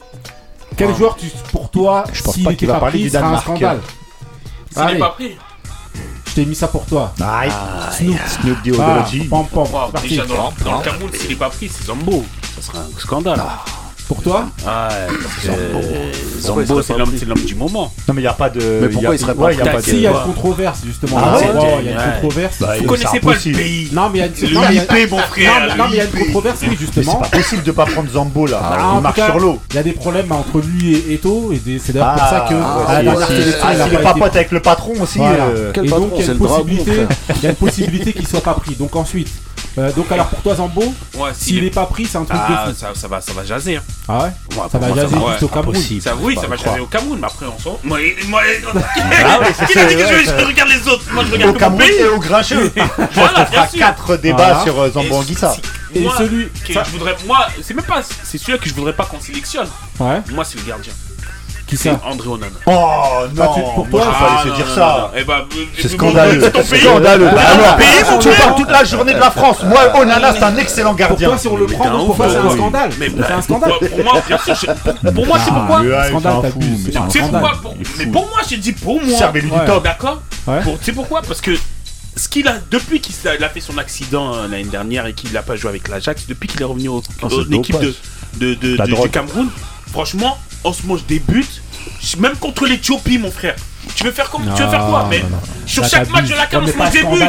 quel Ah. joueur tu, pour toi, Je pense s'il pas qu'il va pas parler pris, du sera un Danemark. scandale S'il n'est Allez. pas pris. Je t'ai mis ça pour toi. Nice. Snoop, Snoop Ah, Diodology. pam, pam, Wow, c'est parti. déjà, dans, dans le Cameroun, s'il n'est pas pris, c'est Zambo. Ça serait un scandale. Pour toi Ah, Zambo, c'est l'homme pris c'est l'homme du moment. Non mais il y a pas de. Mais pourquoi il serait pas Si, il y a de. une controverse justement. Ah ouais Oh, il y a une controverse. Bah, Vous c'est connaissez pas le pays. Non, mais il y a une, Le non, mais il y a- IP, mon frère. non, mais- non, mais il y a une controverse, oui, justement. c'est pas possible de pas prendre Zambo là. Ah, il marche sur l'eau. Il y a des problèmes entre lui et Eto, et c'est d'ailleurs pour ça que Ah, Ah, il est pas pote avec le patron aussi. Euh, et donc il y a C'est une le dragon, possibilité, frère. il y a une possibilité qu'il soit pas pris. Donc ensuite, euh, donc alors pour toi Zambo, Ouais, s'il est pas pris, c'est un truc Ah, de fou. ça, ça va, ça va jaser. hein. Ah ouais Ouais, Ça va moi, jaser va- juste au Cameroun. impossible. Ça, oui, Faut ça va jaser au Cameroun, mais après on s'en. Moi, moi, Ah ouais, c'est qui a dit ça, que ouais, je, ça. je regarde les autres? Moi, je Au regarde mon Cameroun et au Grincheux. Voilà, bien fera sûr. 4 débats sur euh, Et Zambo Anguissa. Et moi, celui- que ça- je voudrais, moi, c'est même pas, c'est celui-là que je voudrais pas qu'on sélectionne. Ouais. Moi, c'est le gardien. Qui C'est ça André Onana. Oh non, tu- Ah, non, dire non, ça. non, non. Eh ben, euh, C'est euh, scandaleux. C'est ton C'est pays. scandaleux. Bah, Alors, pays, tu parles toute la journée de la France. Moi, Onana, c'est un excellent gardien. toi si on le Mais prend, c'est un scandale. Mais C'est un scandale. Pour, moi, bien sûr, pour, moi, c'est pourquoi. mais ouais, Scandale, il mais Tu sais pourquoi pour- Il Mais moi, j'ai dit pour moi. Servez-lui du top. D'accord Tu sais pourquoi Parce que ce qu'il a depuis qu'il il a fait son accident euh, l'année dernière et qu'il n'a pas joué avec l'Ajax, depuis qu'il est revenu au, Oh, c'est au- le l'équipe de, dopage. de, de- La de- du. Cameroun, franchement, buts, Je- même contre l'Éthiopie, mon frère. Tu veux faire comme Tu veux faire quoi Non, Mais non, non. sur Là, chaque match de la CAN, on mais se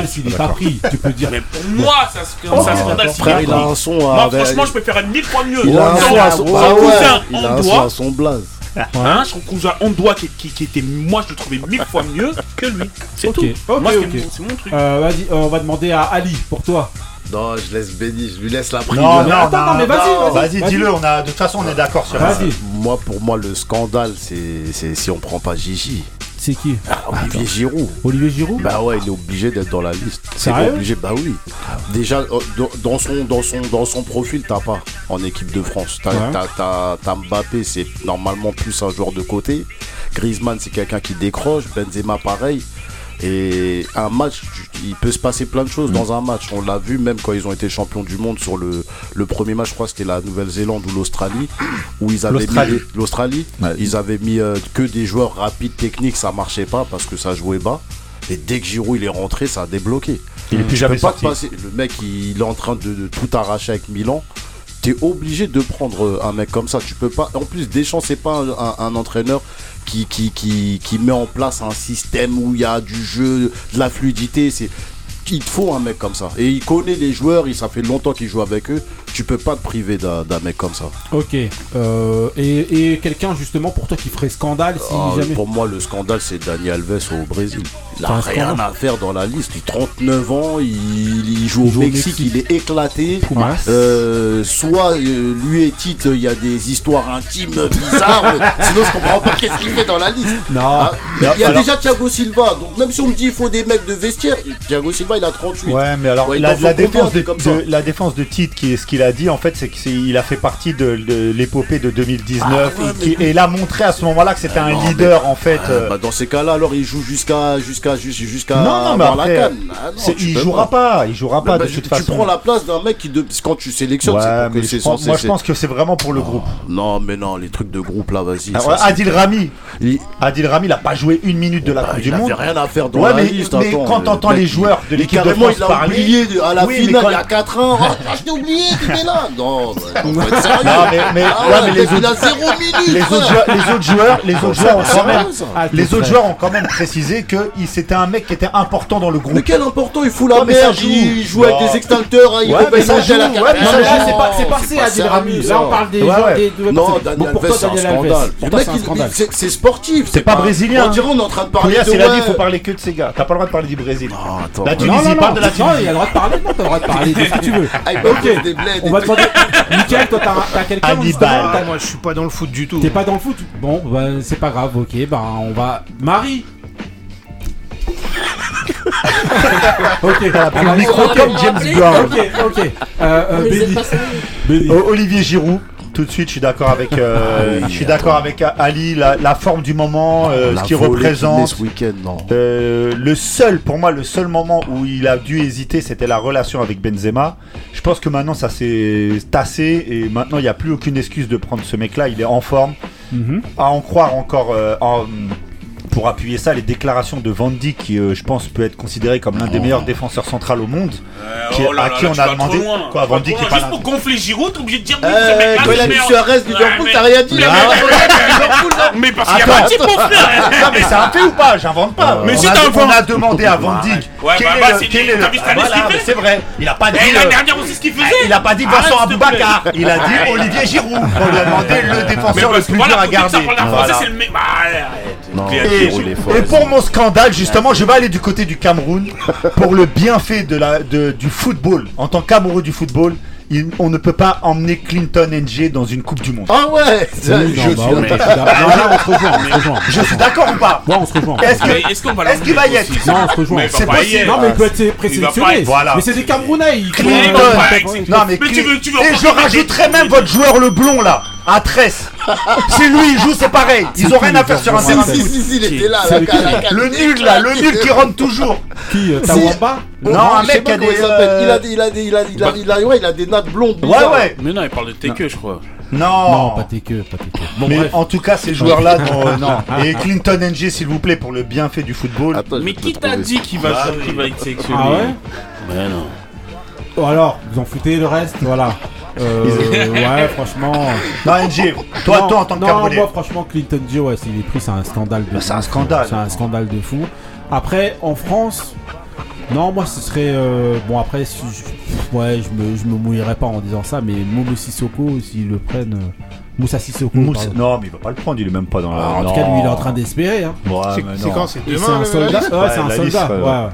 s'il pas pris, tu peux dire. Mais pour moi, ça se Oh, ça scandale s'il Frère, est il a pris. un son Moi, avec- franchement, je peux faire mille fois mieux. Il a un Son- à son son Ah ouais, cousin il a en un son doigt, à son blaze. hein, son cousin en doigt qui, qui, qui était, moi, je le trouvais mille fois mieux que lui. C'est tout. moi, c'est mon- c'est mon truc. Euh, Vas-y, euh, on va demander à Ali pour toi. Non, je laisse Benny, je lui laisse la Non, prise. non, attends, non, mais vas-y, vas-y, dis-le. On a, de toute façon, on est d'accord sur ça. Vas-y. Moi, pour moi, le scandale, c'est c'est si on prend pas Gigi. C'est qui? Ah, Olivier Giroud. Olivier Giroud? Bah ouais, il est obligé d'être dans la liste. C'est obligé, bah oui. Déjà, euh, dans- son, dans son, dans son profil, t'as pas en équipe de France. Ouais. t'as Mbappé, c'est normalement plus un joueur de côté. Griezmann, c'est quelqu'un qui décroche. Benzema, pareil. Et un match, il peut se passer plein de choses Mm. dans un match. On l'a vu même quand ils ont été champions du monde sur le, le premier match, je crois que c'était la Nouvelle-Zélande ou l'Australie, où ils avaient mis L'Australie. Ouais. ils avaient mis euh, que des joueurs rapides, techniques, ça marchait pas parce que ça jouait bas. Et dès que Giroud il est rentré, ça a débloqué. Il est plus Tu jamais sorti. passer. Le mec, il est en train de, de tout arracher avec Milan. T'es obligé de prendre euh, un mec comme ça. Tu peux pas. En plus, Deschamps, c'est pas un, un- un entraîneur qui, qui, qui, qui met en place un système où il y a du jeu, de la fluidité. C'est il te faut un mec comme ça. Et il connaît les joueurs. Il ça fait longtemps qu'il joue avec eux. Tu peux pas te priver d'un d'un mec comme ça. Ok. Euh, et et quelqu'un justement pour toi qui ferait scandale si Ah, jamais. Pour moi, le scandale, c'est Dani Alves au Brésil. Il C'est a un rien à faire dans la liste. Il a 39 ans, il, il joue, Il au, joue Mexique, Mexique. il est éclaté. Euh, soit euh, lui et Tite, il y a des histoires intimes bizarres. mais sinon, je comprends pas qu'est-ce qu'il fait dans la liste. Non. Ah, Il y a alors- déjà Thiago Silva. Donc, même si on me dit il faut des mecs de vestiaire, Thiago Silva, il a 38. Ouais, mais alors Ouais, la, défense de, comme de- la défense de Tite, qui est ce qu'il a dit en fait, c'est qu'il a fait partie de, de l'épopée de 2019 Ah, ouais, et, qui- mais- et il a montré à ce moment-là que c'était Ah, un non, leader en fait. Euh, bah, dans ces cas-là, alors il joue jusqu'à jusqu'à jusqu'à jusqu'à Non, non, mais avoir après, la canne. Ah, non, tu il jouera pas, il jouera pas Bah, de tu, toute tu façon. prends la place d'un mec qui de- quand tu sélectionnes, Ouais, c'est pour que je pense- censé. moi je pense que c'est vraiment pour le groupe. Non, mais non, les trucs de groupe là, vas-y. Ah, ouais, Adil Rami, il, Adil Rami, il a pas joué une minute de la bah, Coupe il du avait Monde. rien à faire dans Ouais, la mais, liste. mais attends, quand t'entends les il- joueurs de l'équipe de France il a parler, oublié à la finale il y a 4 ans. Ah, je t'ai oublié, tu est là. Non, bah, mais, Ah mais le les il autres, joueurs, les autres joueurs, ont quand même, les autres joueurs ont quand même précisé que il- c'était un mec qui était important dans le groupe. Mais quel important, il fout la Ouais, mais ça merde, joue. il joue avec des extincteurs, hein, il Ouais, peut pas ça la c'est pas, c'est C'est passé pas à Daniel Rami. Là, on ça. parle des Ouais, gens ouais. des. de- Non, Daniel c'est un scandale. C'est un il- scandale. c'est c'est sportif. C'est pas brésilien. On dirait on est en train de parler de. il a dit, ouais. faut parler que de ces gars. T'as pas le droit de parler du Brésil. Ah, attends. La. Tunisie, Non, non, parle de la Tunisie. il a le droit de parler, non, t'as le droit de parler de ce que tu veux. Ah, Ok, on va demander. Mickaël, toi, t'as quelqu'un t'as- Moi, je suis pas dans le foot du tout. T'es pas dans le foot? Bon, bah, c'est pas grave, ok, bah, on va. Marie Ok, on va- micro comme James Brown. Ok, ok. Euh, euh. O- Olivier Giroud. Tout de suite, je suis d'accord avec. euh, Ah oui, je suis d'accord avec Ali, la, la forme du moment, euh, La ce met représente. ce week-end, non. Euh, le seul, pour moi, le seul moment où il a dû hésiter, c'était la relation avec Benzema. Je pense que maintenant, ça s'est tassé et maintenant, il n'y a plus aucune excuse de prendre ce mec-là. Il est en forme. Mhm. À en croire encore, euh, en- pour appuyer ça, les déclarations de Van Dijk, qui, euh, je pense, peut être considéré comme l'un des meilleurs défenseurs centraux au monde. Qui- oh là à là, qui là, on a demandé- quoi, Tu vas Van Dijk trop est pas Juste pour gonfler Giroud, t'es obligé de dire oui, Euh, quand il a meilleur. Suarez, Liverpool, Ouais, t'as rien dit. mais-. Liverpool. Mais parce qu'il y a pas de type, Non mais c'est un fait ou pas? J'invente pas. Mais on si on a demandé à Van Dijk. Ouais, quel bah, est bah, le- c'est est le- mais c'est vrai. Il a pas dit. Euh, dernière aussi, ce qu'il faisait Il a pas dit Vincent. Aboubacar. Il a dit Olivier Giroud. On lui a demandé le Mais défenseur le plus dur à garder. c'est le. Bah. Non, Et, pour mon scandale, justement, je vais aller du côté du Cameroun pour le bienfait de la, de- du football. En tant qu'amoureux du football, il- on ne peut pas emmener Clinton NG dans une Coupe du Monde. Ah ouais Oui, je non, suis bah, ouais, d'accord. je suis d'accord. Non, là, on se rejoint, on se rejoint. Je suis d'accord ou pas? Ouais, on se rejoint. Est-ce va qu'il va y être? Non, on se rejoint. Mais il va C'est pas possible. Non, mais il peut être présélectionné. être- voilà. Mais c'est des Camerounais. Clinton. Non mais, Mais tu veux- tu veux et je mettre rajoute des- même votre joueur le blond là à Tresse. si lui il joue c'est pareil. Ils ont rien à faire sur un terrain Si, de si, foot. si, si, il était là. Le nul là, le nul qui rentre toujours. Qui euh, Tawamba Non, un mec qui a comment des. il euh, a des, il a des, il a, il a, il a, ouais, il a des nattes blondes. Ouais ouais. Mais non, il parle de Teke, je crois. Non. Non, pas tes queues, pas tes queues. Bon, mais bref. en tout cas, ces joueurs-là, non, non. Et Clinton NG, s'il vous plaît, pour le bienfait du football. Attends, Mais qui t'a dit qu'il va Bah qu'il va être sélectionné Ah ouais Mais non. Oh, alors, vous en foutez le reste, voilà. Euh, ouais, franchement. Non, NG, toi, Non, toi en tant que non, Camerounais. moi, franchement, Clinton Joe, ouais, s'il est pris, c'est un scandale de C'est un fou. scandale. C'est un scandale de fou. Après, en France, non, moi, ce serait. euh, bon, après, si je- ouais, je me, je me mouillerais pas en disant ça, mais Momo Sissoko, s'ils le prennent. euh, Moussa Sissoko. Moussa-. Non, mais il va pas le prendre, il est même pas dans la. Ah, en tout cas, lui, il est en train d'espérer. Hein. Ouais, C'est quand C'est demain c'est un soldat. Ouais, c'est un soldat. liste, ouais. ouais.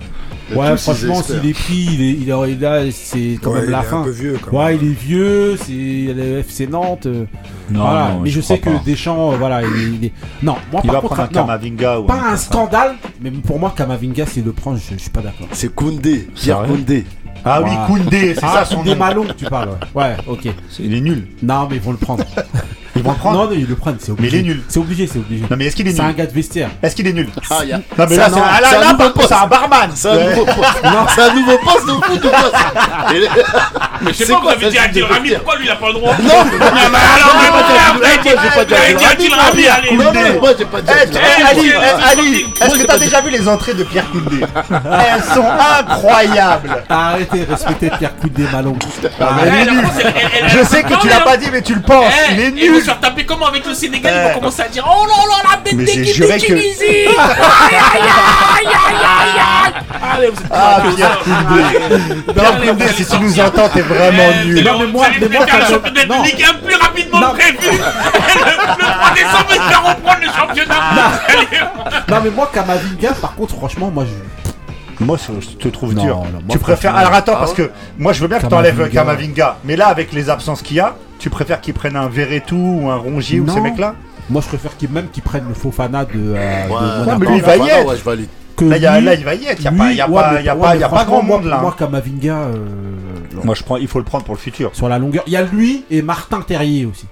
Ouais, franchement, s'il est pris, il est, il est, là, c'est quand Ouais, même il la est fin. un peu vieux quand Ouais, il est vieux, c'est le FC Nantes. euh, Non, voilà. non, mais je, sais que pas. Deschamps, euh, voilà, il est, il est- Non, moi Il par va contre, prendre un non, Kamavinga ou pas un scandale, mais pour moi, Kamavinga, s'il le prend, je, je suis pas d'accord. C'est Koundé. Pierre Koundé. Ah oui. Koundé, c'est Ah, ça son nom. Malon, tu parles. Ouais, Ouais, ok. Il est nul. Non, mais ils vont le prendre. Ils vont le prendre Non, non, ils le prennent, c'est Mais obligé. il est nul. C'est obligé, c'est obligé. Non, mais est-ce qu'il est C'est un nul gars de vestiaire. Est-ce qu'il est nul Ah, y a- Non, mais C'est là, un- c'est ah, là, un là, c'est un barman. C'est un nouveau poste. Non. C'est un nouveau poste de foot ou quoi Mais je sais pas, quoi, vous avez dit c'est Adil des Rami, vestiaires pourquoi lui il a pas le droit Non, Non, mais alors, mais vous avez dit- allez Non, Koundé. non, moi j'ai pas dit. Ali, Ali, est-ce que t'as déjà vu les entrées de Pierre Koundé Elles sont incroyables. Arrêtez, respectez Pierre Coudé Malon. Ah, mais Eh, il nul. Je sais que tu mais l'as pas dit, mais tu le penses. Eh, Il est nul. Se faire taper comment avec le Sénégal Ils vont commencer à dire Oh là là, la bête d'équipe de que- Tunisie Aïe aïe aïe aïe aïe aïe Allez, vous êtes Ah, Pierre. Koundé. Pierre Koundé, si tu nous entends, t'es vraiment Eh, nul. Non, mais moi- mais moi, ça- championnat de Ligue 1 plus rapidement Non. prévu Le le 3 décembre, ils feront reprendre le championnat. Non, mais moi, Kamavinga, par contre, franchement, moi, je. Moi, je te trouve Non, dur. non, moi, tu préfères. Alors attends, Ah parce que moi, je veux bien que t'enlèves. Kamavinga. Mais là, avec les absences qu'il y a, tu préfères qu'ils prennent un Verretou ou un Rongier ou Non. ces mecs-là Moi, je préfère qu'ils, même qu'ils prennent le Fofana de. euh, de Ouais, Monaco. mais lui, il va y être. Ouais, je valide. Que Là, il y a- lui- là, il va y être. Il n'y a lui, pas, il y a ouais, pas, mais- il y a ouais, pas, mais il y a pas franchement, grand moi- monde là. Moi, Kamavinga, euh. Moi, je prends, il faut le prendre pour le futur. sur la longueur. Il y a lui et Martin Terrier aussi.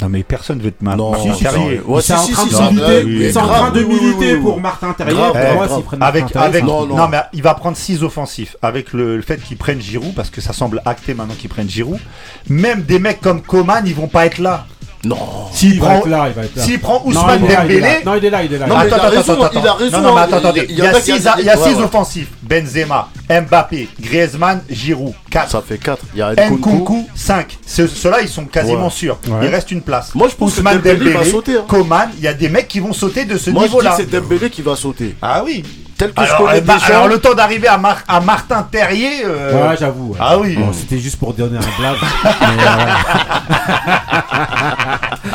Non, mais personne veut te ma- Non, Martin si, si. Ouais, sont en train si, de militer, oui, en train de oui, pour Martin Terrier. Grave, Eh, moi, Avec, Martin Terrier, avec, c'est- Non, non, non. mais il va prendre 6 offensifs. Avec le, le fait qu'ils prennent Giroud, parce que ça semble acté maintenant qu'ils prennent Giroud. Même des mecs comme Coman, ils vont pas être là. Non. S'il Il va prend, être là, il va être là. s'il prend Non, Ousmane. Dembélé. Non, il est là, il est là. Non, mais attends, il a attends, raison, attends, il a raison, Non, non, mais attends, il- attendez. il Il y a a qui- 6 il y a ouais, six offensifs. Benzema, Mbappé, Griezmann, Giroud. 4. Ça fait 4. Il y a Nkunku. Nkunku, 5. Ceux-là, ils sont quasiment Ouais. sûrs. Ouais. Il reste une place. Moi, je pense que Ousmane Dembélé va sauter, hein. Coman, il y a des mecs qui vont sauter de ce Moi, je dis niveau-là. que c'est Dembélé qui va sauter. Ah oui. Tel que je Alors, connais eh ben, Deschamps. alors, le temps d'arriver à, Mar- à Martin Terrier. euh, Ouais, j'avoue. ouais. Ah oui. Bon, c'était juste pour donner un blague. mais, euh,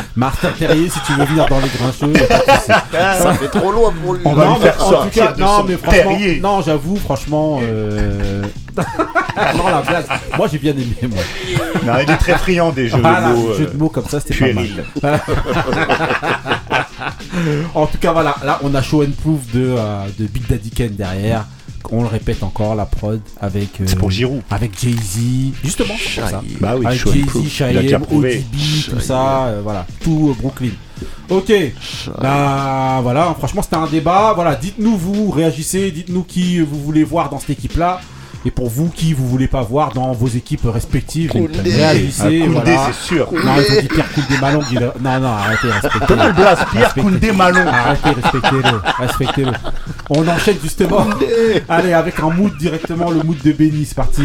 Martin Terrier, si tu veux venir dans les grincheux, y a pas de souci. Ça fait trop loin pour lui. On va non, lui mais faire en tout cas, non, mais franchement, terrier. non, j'avoue, franchement, euh... non, la blague, moi j'ai bien aimé, moi. Non, il est très friand des jeux Voilà, de mots. jeu euh, de mots comme ça, c'était pas mal. En tout cas, voilà, là on a show and proof de, euh, de Big Daddy Ken derrière. On le répète encore, la prod avec. euh, C'est pour Giroud. Avec Jay-Z, justement, c'est pour ça. Bah oui, avec Jay-Z, prouvé. ODB, tout ça, euh, voilà, tout Brooklyn. Ok, bah voilà, franchement c'était un débat. Voilà, dites-nous vous, réagissez, dites-nous qui vous voulez voir dans cette équipe-là. Et pour vous, qui vous voulez pas voir dans vos équipes respectives, Koundé. Ah, voilà. c'est sûr. Non, ils ont dit Pierre Koundé a- Non, non, arrêtez, respectez-le. Pierre. Koundé Malon. Arrêtez, respectez-le, respectez-le. On enchaîne justement. Allez, avec un mood directement, le mood de Benny, c'est parti.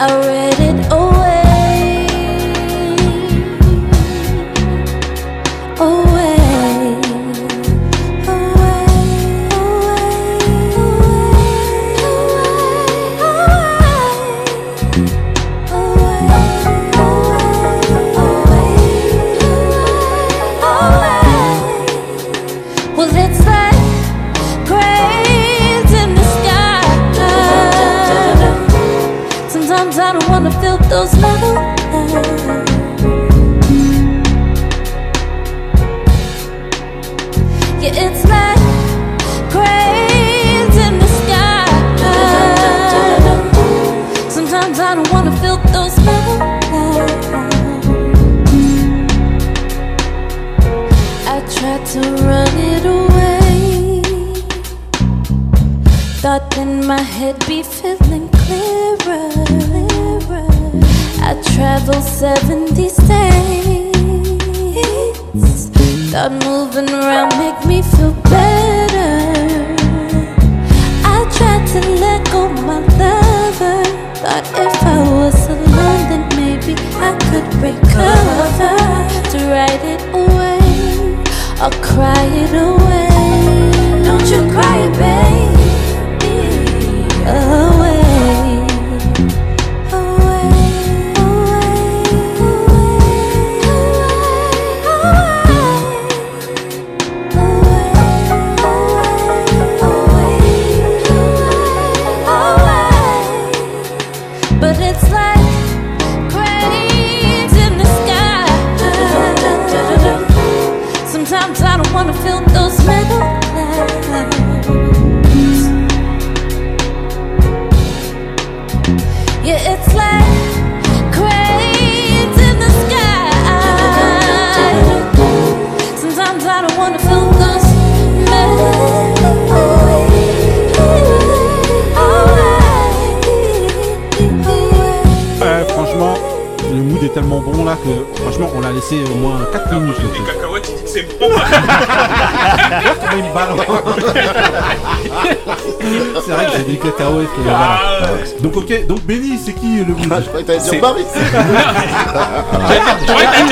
I read it away.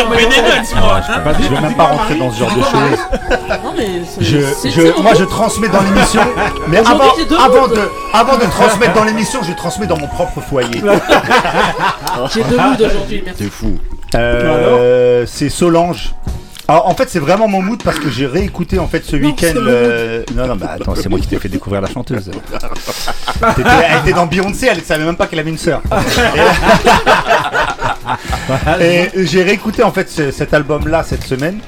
Je vais même pas rentrer dans ce genre de choses. C'est- c'est- c'est moi, je transmets dans l'émission. Mais avant, de, transmettre dans l'émission, je transmets dans mon propre foyer. J'ai deux moods aujourd'hui. T'es fou. Euh, c'est Solange. Alors, en fait, c'est vraiment mon mood parce que j'ai réécouté en fait ce week-end. c'est euh, Non, non, bah attends, c'est moi qui t'ai fait découvrir la chanteuse. T'étais- elle était dans Beyoncé, elle savait même pas qu'elle avait une sœur. Et j'ai réécouté en fait ce- cet album-là cette semaine.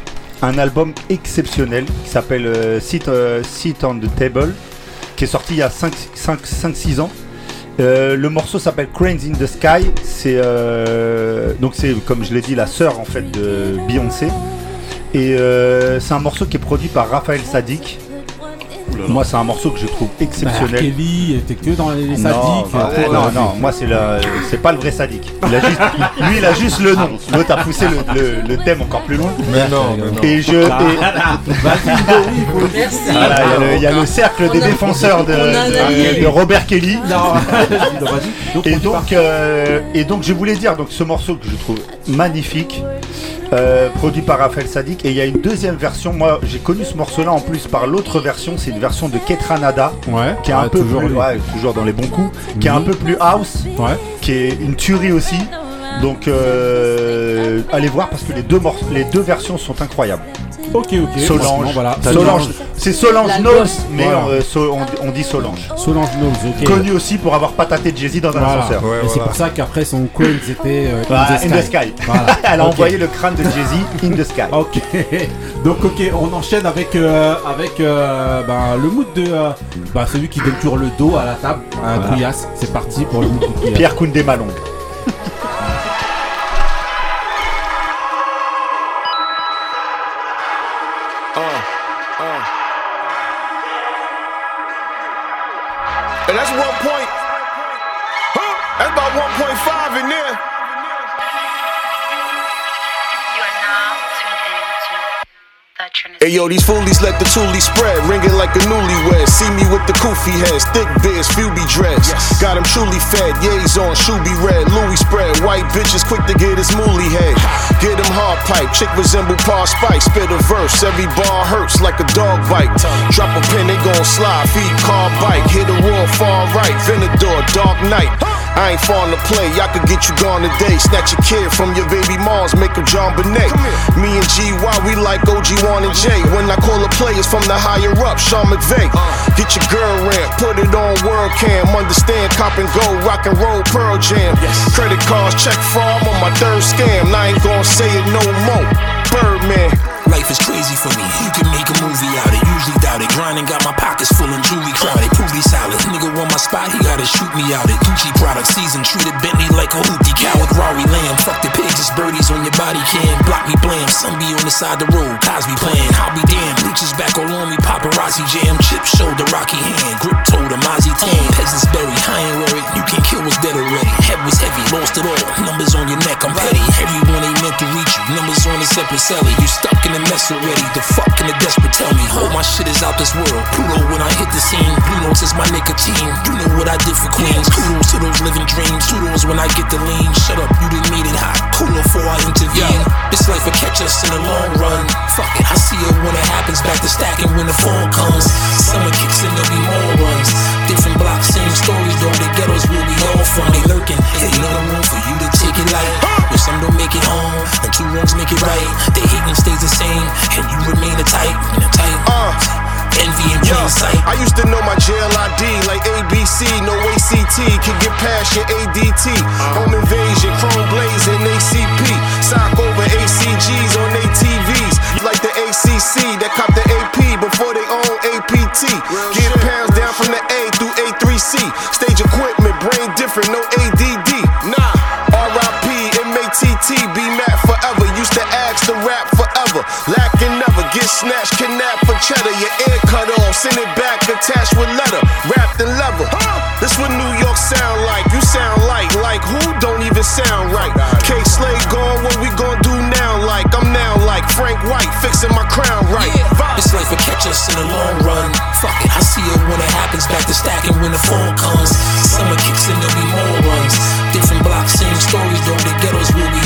Un album exceptionnel qui s'appelle euh, Sit, euh, Sit on the Table, qui est sorti il y a 5-6 ans. Euh, le morceau s'appelle Cranes in the Sky. C'est euh, donc c'est comme je l'ai dit la sœur en fait de Beyoncé. Et euh, c'est un morceau qui est produit par Raphaël Sadik. Moi, c'est un morceau que je trouve Bah, exceptionnel. Kelly était que dans les Non, sadiques. bah, euh, non, non, moi c'est la- c'est pas le vrai sadique. Il a juste, lui, il a juste le nom. L'autre a poussé le, le- le thème encore plus loin. Mais non, mais non. Et je, et- il. Merci. voilà, il y a le- il y, a le cercle des défenseurs de, Robert Kelly. Non, Et donc, euh, et donc, je voulais dire donc ce morceau que je trouve magnifique, euh, produit par Raphaël Sadik. Et il y a une deuxième version. Moi, j'ai connu ce morceau-là en plus par l'autre version. C'est une version de Ketranada, Ouais, qui est un peu toujours plus, lui. ouais, toujours dans les bons coups, qui est un Mhm. peu plus house, qui est une tuerie aussi. Donc, euh, allez voir parce que les deux, morceaux- les deux versions sont incroyables. Ok, ok. Solange, voilà. Solange, c'est Solange. Knowles, mais Voilà. euh, so- on, on dit Solange. Solange Knowles, ok. Connu aussi pour avoir pataté Jay-Z dans un Voilà. ascenseur. Ouais, Et c'est pour ça qu'après son Queens était euh, Voilà, in, the sky. Voilà. Elle a envoyé le crâne de Jay-Z in the sky. Ok, donc ok, on enchaîne avec euh, avec euh, ben, le mood de euh, ben, celui qui donne toujours le dos à la table, à Voilà. Couillasse. C'est parti pour le mood de. Pierre Koundé Malong. Yo, these foolies let the toolie spread, ringing like a newlywed. See me with the koofy heads, thick beards, Fuby dreads. Got 'em truly fed, yays on, shoe be red, Louis spread. White bitches quick to get his mooly head. Get him hard pipe, chick resemble Paul Spike. Spit a verse, every bar hurts like a dog bite. Drop a pin, they gon' slide, feet car bike. Hit a wall, far right, Venador, dark night. I ain't fond to play, I could get you gone today. Snatch a kid from your baby moms, make him John Bonet. Me and GY, why we like OG1 and J. When I call the players from the higher up, Sean McVay. Uh. Get your girl ramp, put it on world cam. Understand, cop and go, rock and roll, Pearl Jam. Credit cards, check fraud, on my third scam. I ain't gonna say it no more. Birdman. Life is crazy for me. You can make a movie out it. Usually doubt it. Grinding got my pockets full and jewelry crowded. Poopy salad. Nigga want my spot, he gotta shoot me out it. Gucci product season. Treated Bentley like a hoopty. Coward Rory Lamb. Fuck the pigs, it's birdies on your body cam. Block me blam. Some be on the side the road. Cosby playing. I'll be. Bleachers back all on me. Paparazzi jam. Chip shoulder. Rocky hand. Grip toe. The Mozzie tan. Peasants berry. I ain't worried. You can kill what's dead already. Head was heavy. Lost it all. You. Numbers on a separate celly. You stuck in the mess already. The fuck in the desperate tell me. Oh, my shit is out this world. Pluto when I hit the scene. Blue notes is my nicotine. You know what I did for Queens. Kudos to those living dreams. Kudos when I get the lean. Shut up, you didn't need it hot. Cool before I intervene. This life will catch us in the long run. Fuck it, I see it when it happens. Back to stacking when the fall comes. Summer kicks in, there'll be more runs. Different blocks, same stories though. The ghettos where we all from. They lurking. Ain't no room for you to take it light. Some don't make it home, and two wrongs make it right. They hating stays the same, and you remain a tight, and a tight. Uh. Envy Yo, plain sight. I used to know my jail ID like ABC, no ACT can get past your ADT. Home invasion, chrome blazing, ACP. Sock over ACGs on ATVs, like the ACC that cop the AP before they own APT. Get pounds down from the A through A3C. Stage equipment, brain different, no ADD. snatched, kidnapped for cheddar. Your ear cut off, send it back, attached with leather, wrapped in leather. Huh? This what New York sound like. You sound like, like who don't even sound right. K Slade gone, what we gonna do now? Like, I'm now like Frank White, fixing my crown right. Yeah. This life will catch us in the long run. Fuck it, I see it when it happens. Back to stacking when the phone comes. Summer kicks in, there'll be more runs. Different blocks, same stories, though the ghettos will be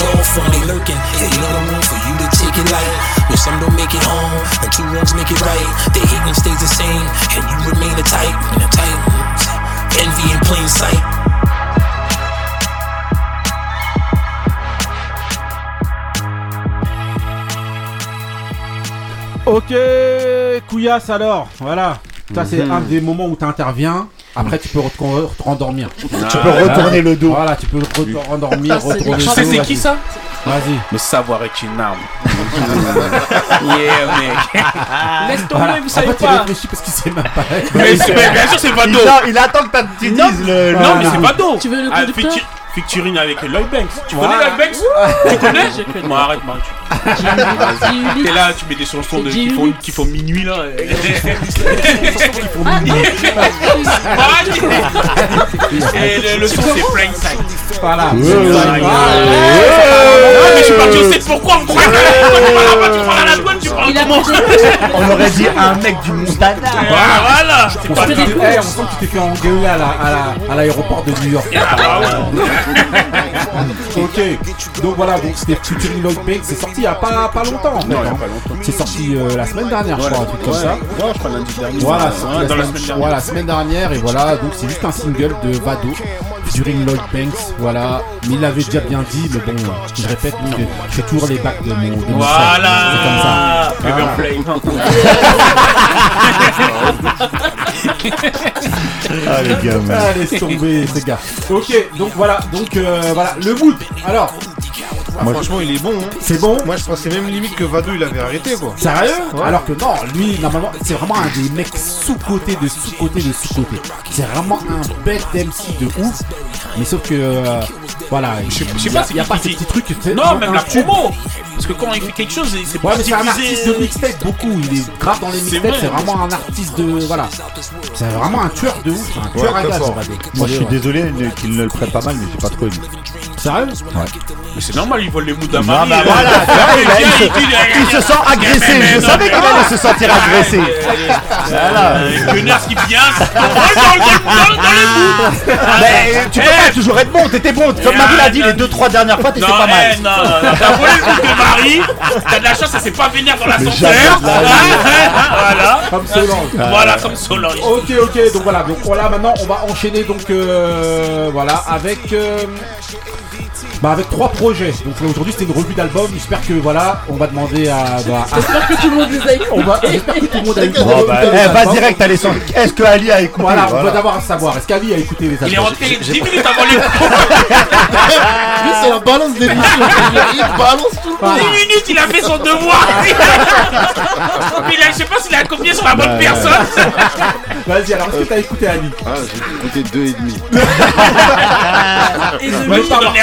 for you to take it light. Some don't make it home, and two wrongs make it right. The same, and you remain in plain sight. Ok, Couillasse alors, voilà. Ça, c'est mhm. un des moments où tu interviens. Après tu peux te rendormir. Tu peux retourner le dos. Voilà, tu peux re- rendormir, Ah, retourner le Tu sais dos. c'est vas-y. qui ça Vas-y. Le savoir est une arme. yeah mec. Laisse tomber, Voilà. vous En savez il pas. parce qu'il sait même pas. Mais bien sûr c'est Il, Vado. attend- il attend que tu dises le. Non mais c'est Vado. Tu veux le Ah, conducteur Featuring avec Lloyd Banks. Tu connais Lloyd Banks Tu connais Je connais. Bon arrête. Dis-lui. T'es là, tu mets des chansons de, qui, G8. font, qui font minuit là. Et le, son c'est Frank Sack. Voilà. Ah, Ah, mais je suis On aurait dit un mec du Montana. Ah, Voilà C'est On sent que tu- t'es fait engueuler à la- à la- à l'aéroport de New York. Ah, bah ok, donc voilà, donc c'était Featuring Lloyd Banks, c'est sorti il y a pas, pas longtemps en fait. hein. C'est sorti euh, la semaine dernière, je crois, un truc comme ça. Ouais, je crois lundi dernier. Voilà, c'est dans la la semaine, semaine dernière. voilà, semaine dernière, et voilà, donc c'est juste un single de Vado, featuring Lloyd Banks, voilà. Mais il l'avait déjà bien dit, mais bon, je répète, je fais toujours les bacs de mon. de mon frère. C'est comme ça. Voilà Bébé Ah. on play. Ah, les gars, man. Laisse tomber ces gars. Ok, donc voilà, donc euh, voilà, le mood. Alors, Franchement, il est bon. hein. c'est bon Moi, je pensais même limite que Vado, il avait arrêté, quoi. Sérieux Ouais. Alors que non, lui, normalement, c'est vraiment un des mecs sous-côté de sous-côté de sous-côté. C'est vraiment un bête MC de ouf. Mais sauf que, euh, voilà, Je sais- je sais il y a- pas, il y a pas ces petits trucs. Non, même la tube. promo Parce que quand il fait quelque chose, c'est Ouais, pas mais c'est un artiste de mixtape beaucoup. Il est grave dans les mixtapes. C'est vraiment un artiste de. Voilà. C'est vraiment un tueur de ouf. Un tueur Ouais, à gaz. Moi, je suis désolé qu'il ne le prête pas mal, mais j'ai pas trop aimé. Sérieux Mais c'est normal, il vole les moods à Non, Marie. bah euh, voilà, il se- Il se sent agressé. Je non, savais qu'il allait se sentir agressé. Voilà. Gunners qui vient, les moods. Mais tu peux pas toujours être bon, t'étais bon. Comme Marie l'a dit les deux trois dernières fois, t'étais pas mal. eh, non, non, non, t'as volé le de Marie, t'as de la chance, ça s'est pas vénère dans l'ascenseur. jamais de la Voilà. Comme Solange. Voilà, comme Solange. Ok, ok, donc voilà, donc voilà, maintenant on va enchaîner donc euh, voilà avec euh, bah, avec trois projets. Donc aujourd'hui c'était une revue d'album. J'espère que voilà, on va demander à, bah, à- J'espère que tout le monde les a on va, écoutés. j'espère que tout le monde a eu Oh, bah, eh, va direct à l'essence. Est-ce que Ali a écouté Voilà, on Voilà. va d'abord savoir. Est-ce qu'Ali a écouté les albums Il est rentré 10 minutes avant les Lui, c'est la balance d'émission. Il balance tout le monde. 10 minutes, il a fait son devoir. Mais a- je sais pas s'il a copié sur la bonne personne. Vas-y, alors est-ce que t'as écouté Ali Ah, j'ai écouté deux et demi. Et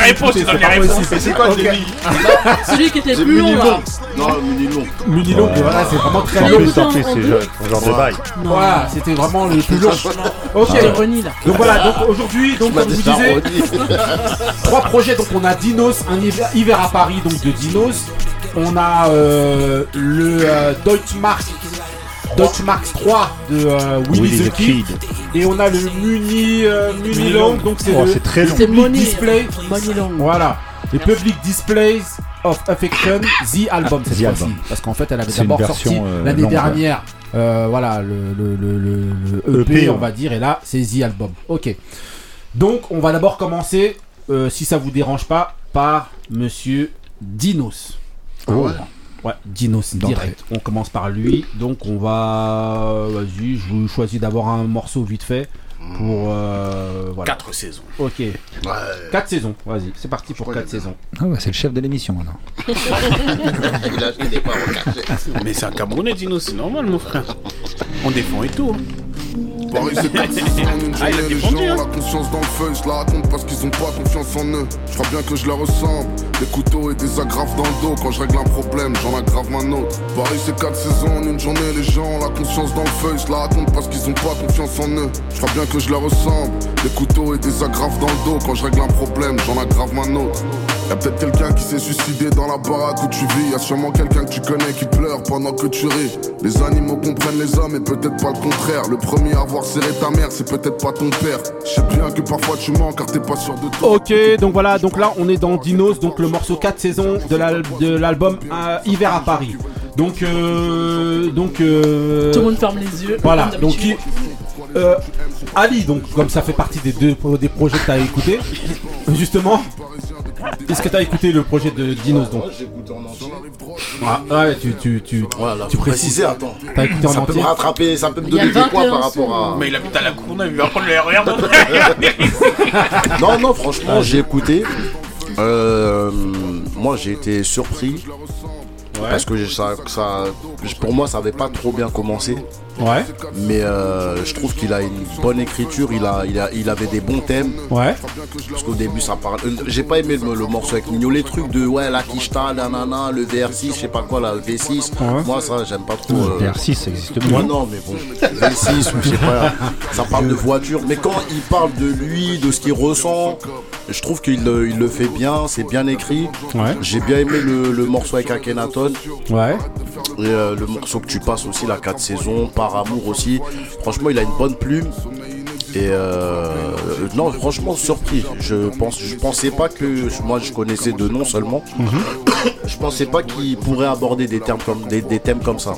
les réponses, tu c'est donnes les pas réponses. possible. C'est quoi le Ok. débit celui qui était C'est plus long là. Non, mini long. Mini long, mais voilà, c'est vraiment très long. en plus, c'est genre- de bail. Voilà, c'était vraiment le plus long. Ok, donc voilà, donc aujourd'hui, donc comme je vous disais, trois projets. Donc on a Dinos, un hiver, hiver à Paris, donc de Dinos. On a euh, le euh, Deutschmark, Deutschmark 3 de euh, Willy, the, Kid. Et on a le Muni, euh, Muni Long, donc c'est Oh, le c'est très long. C'est Public Money. Display. Money Long. Voilà. Les Public Displays of Affection, The Album cette The fois-ci. Parce qu'en fait, elle avait d'abord sorti euh, l'année dernière. euh, voilà, le, le, le, le- le EP, EP, on ouais. va dire. Et là, c'est The Album. Ok. Donc, on va d'abord commencer, euh, si ça vous dérange pas, par Monsieur Dinos. Ah ouais Ouais, Dinos direct. On commence par lui. Donc, on va. Vas-y, je vous choisis d'avoir un morceau vite fait. Pour. euh, voilà. 4 saisons. Ok. Ouais. 4 saisons. Vas-y, c'est parti pour crois 4 qu'il y a saisons. Ah ouais, c'est le chef de l'émission maintenant. Mais c'est un Camerounais, Dino, c'est normal, mon frère. On défend et tout. hein. Paris c'est 4 saisons en une Ah, les défendu, gens hein. ont la conscience dans le feu, je la raconte parce qu'ils ont pas confiance en eux. Je crois bien que je leur ressemble, des couteaux et des agrafes dans le dos. Quand je règle un problème, j'en aggrave ma autre. Paris c'est 4 saisons en une journée, les gens ont la conscience dans le feu, je la raconte parce qu'ils ont pas confiance en eux. Je crois bien que je leur ressemble, des couteaux et des agrafes dans le dos. Quand je règle un problème, j'en aggrave ma autre. Y'a peut-être quelqu'un qui s'est suicidé dans la baraque où tu vis. Y'a sûrement quelqu'un que tu connais qui pleure pendant que tu ris. Les animaux comprennent les hommes et peut-être pas le contraire. Le premier à avoir serré ta mère, c'est peut-être pas ton père. Je sais bien que parfois tu mens car t'es pas sûr de toi. Ok, donc voilà, donc là on est dans Dinos, donc le morceau 4 saisons de l'al- de l'album euh, Hiver à Paris. Donc, euh, donc, euh, Tout le monde ferme les yeux. voilà, donc il- euh, Ali, donc comme ça fait partie des deux des projets que t'as écouté, justement, Est-ce que t'as écouté le projet de Dinos donc j'ai en entier. Ah, ouais, tu, tu, tu, Voilà, tu précises. attends. T'as écouté en Ça peut me rattraper, ça peut me donner des points 21 par rapport à. Mais il habite à la Courneuve, il va prendre le RER. Non, non, franchement, j'ai écouté. Euh, moi, j'ai été surpris. Parce que ça, ça, pour moi, ça avait pas trop bien commencé. Ouais, Mais euh, je trouve qu'il a une bonne écriture. Il, a, il, a, il avait des bons thèmes. ouais. Parce qu'au début, ça parle. euh, J'ai pas aimé le, le morceau avec Nino. Les trucs de ouais, la Kishta, nanana, le VR6, je sais pas quoi, là, le V6. Ouais. Moi, ça, j'aime pas trop. euh, VR6, ça existe Moi plus. non, mais bon, V6 ou je sais pas, ça parle de voiture. Mais quand il parle de lui, de ce qu'il ressent, je trouve qu'il le, il le fait bien, c'est bien écrit. Ouais. J'ai bien aimé le, le morceau avec Akhenaton Ouais. et euh, le morceau que tu passes aussi, la 4 saisons, par amour aussi. Franchement, il a une bonne plume. Et euh, non, franchement surpris. Je pense, je pensais pas que moi je connaissais de nom seulement. je pensais pas qu'il pourrait aborder des termes comme des, des thèmes comme ça.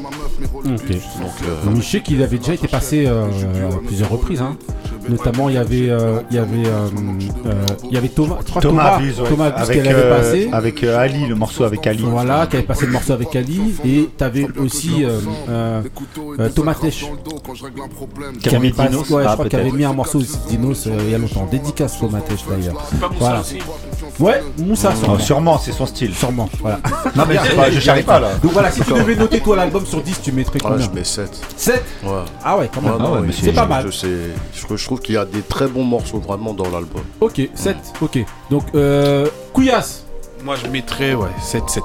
Ok. Donc euh, je sais qu'il avait déjà été passé euh, à plusieurs reprises. Hein. Notamment, il y avait, euh, il y avait, euh, euh, il y avait Thomas, je crois Thomas Thomas, Abuse, ouais. Thomas Abuse avec, qu'elle avait euh, passé. avec Ali, le morceau avec Ali. Voilà, qui avait passé le morceau avec Ali. Et t'avais aussi euh, euh, euh, Thomas Tesh. Qui a mis passé- Dinos. ouais, je Ah, crois qu'il avait mis un morceau aussi de Dinos euh, il y a longtemps. Dédicace Thomas Tesh d'ailleurs. Voilà. Ouais, Moussa Oh, sûrement. sûrement, c'est son style. Sûrement, voilà. Non, mais je charrie pas là. Donc voilà, si tu devais noter toi l'album sur 10, tu mettrais ouais, combien je mets 7. 7 Ouais. Ah ouais, quand même. Mais c'est pas mal. Je, sais, je, je trouve qu'il y a des très bons morceaux vraiment dans l'album. Ok, 7, ok. Donc, euh, Couillasse, Moi, je mettrais, ouais, 7, 7,5.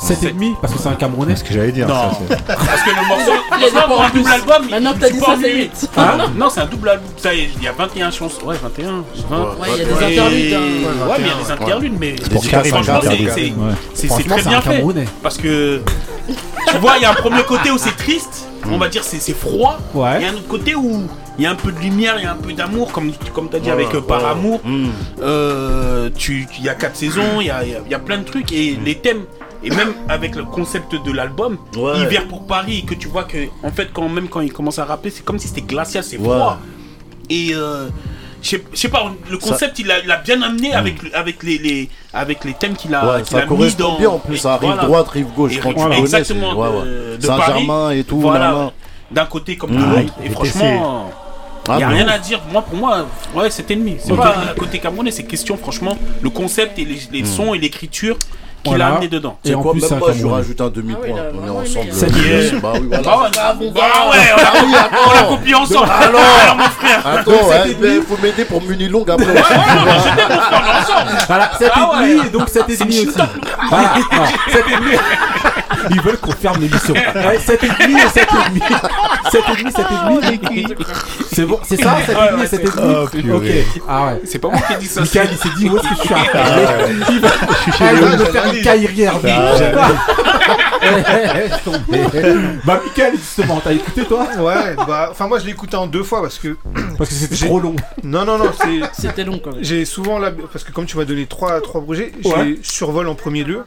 7,5 parce que c'est un Camerounais. Ce que j'allais dire. Non. ça, c'est- Parce que le morceau, Il y a un double album, Maintenant que t'as dit ça, c'est lui. 8. Hein Non, c'est un double album. Ça y est, il y a 21 chansons. Ouais, 21. 20. Ouais. Il y a des Et- interludes. hein. Ouais, mais il y a des interludes, mais franchement, c'est- très bien un fait. Camerounais. Parce que tu vois, il y a un premier côté où c'est triste, on va dire c'est c'est froid. Ouais. Il y a un autre côté où il y a un peu de lumière, il y a un peu d'amour, comme, comme tu as dit avec euh, Par Amour. Mm. Euh, tu- Il y a quatre saisons, il y a, y a- a plein de trucs et les thèmes. Et même avec le concept de l'album, Ouais. Hiver pour Paris, que tu vois que, en fait, quand même quand il commence à rapper, c'est comme si c'était glacial, c'est Ouais. froid. Et euh, je sais- pas, le concept il a, il a bien amené avec, avec, les, les, avec les thèmes qu'il a, Ouais, qu'il a ça mis correspond dans. bien en plus, ça rive voilà. droite, rive gauche. Et Quand tu connais, c'est exactement, ouais, de- ouais. de Saint-Germain et tout. Voilà. D'un côté comme de Mmh. l'autre. Et franchement, il Ah, n'y a rien à dire. Moi, pour moi, ouais, c'est ennemi. C'est Ok. pas côté camerounais, c'est question, franchement, le concept et les, les sons et l'écriture qu'il Voilà. a amené dedans. Et C'est en quoi, plus, même pas, je lui rajoute un demi-point. Ah oui, il on est ensemble. C'est euh, bien. Bah oui, voilà. Bah ouais, Ah bah ouais, on Ah a, oui, on l'a copié ensemble. Alors, Alors, mon frère. Attends, lui. faut m'aider pour Munilong après. Ouais, ouais, non, j'étais mon frère, on est ensemble. Voilà, 7,5 Ah ouais. et donc 7,5 aussi. Voilà, 7,5. Ils veulent qu'on ferme l'émission. Ouais, 7,5 et 7,5. 7,5, 7,5. C'est bon, c'est ça 7,5 et ouais, 7,5 Ok. Ah ouais. C'est pas moi qui ai dit ça. Michael, il s'est dit où est-ce que je suis arrivé Il va, ah, il va me faire une caillerie tomber. Bah, Michael, justement, t'as écouté toi? Ouais, bah, enfin moi je l'ai écouté en deux fois parce que Parce que c'était trop long. non non non c'est C'était long quand même. j'ai souvent la parce que comme tu m'as donné trois trois projets, Ouais. j'ai survole en premier lieu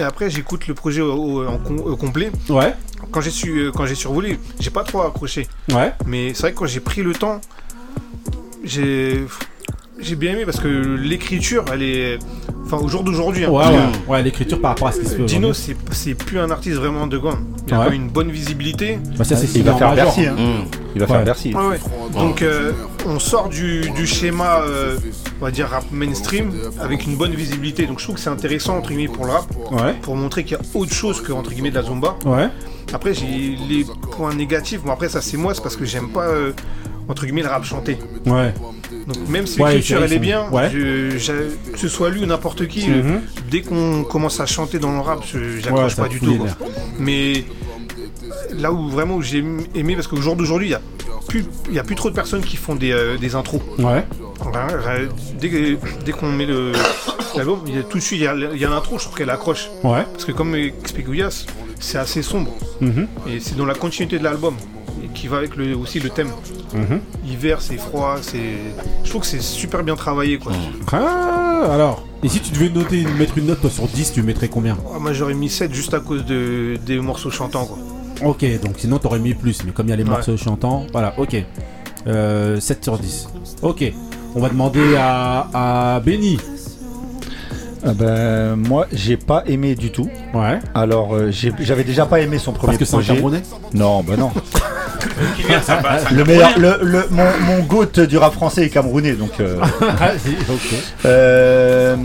et après j'écoute le projet au, au- en com- au complet. ouais, Quand j'ai su euh, quand j'ai survolé, j'ai pas trop accroché, ouais. mais c'est vrai que quand j'ai pris le temps, j'ai j'ai bien aimé parce que l'écriture elle est enfin au jour d'aujourd'hui. hein, Ouais, ouais, ouais, l'écriture par rapport à ce qui se fait. Dino, c'est c'est plus un artiste vraiment de gomme. Il a Ouais. quand même une bonne visibilité. Bah, ça, c'est Il signé va faire. Bercy. hein. Mmh. Il va Ouais. faire Bercy. Ouais, ouais. Donc euh, on sort du, du schéma, euh, on va dire rap mainstream, avec une bonne visibilité. Donc je trouve que c'est intéressant entre guillemets pour le rap, Ouais, pour montrer qu'il y a autre chose que entre guillemets de la zumba. ouais. Après j'ai les points négatifs. Bon après ça c'est moi, c'est parce que j'aime pas euh, entre guillemets le rap chanté. Ouais. Donc même si Ouais, l'écriture c'est elle est bien, que je- ce soit lui ou n'importe qui, Mhm. dès qu'on commence à chanter dans le rap, je Ouais, j'accroche ça pas du tout. quoi. Mais là où vraiment où j'ai aimé, parce qu'au jour d'aujourd'hui, il y a plus, il y a plus trop de personnes qui font des, euh, des intros. Ouais. Euh, dès qu'on met le l'album, tout de suite il y a, il y a l'intro, je trouve qu'elle accroche. Ouais. Parce que comme explique c'est assez sombre Mhm. et c'est dans la continuité de l'album qui va avec le, aussi le thème. Mhm. Hiver, c'est froid, c'est. Je trouve que c'est super bien travaillé quoi. Ah, alors. Et si tu devais noter, mettre une note toi, sur 10, tu mettrais combien? Ah, moi j'aurais mis 7 juste à cause de, des morceaux chantants quoi. Ok, donc sinon t'aurais mis plus, mais comme il y a les Ouais. morceaux chantants, voilà, ok. Euh, 7 sur 10. Ok. On va demander à, à Benny. Ah ben, moi, j'ai pas aimé du tout. Ouais. Alors, euh, j'ai- j'avais déjà pas aimé son premier que c'est un projet. Camerounais? Non, bah non. Le meilleur, le, le- mon, mon goat du rap français est camerounais, donc. euh, ok. euh,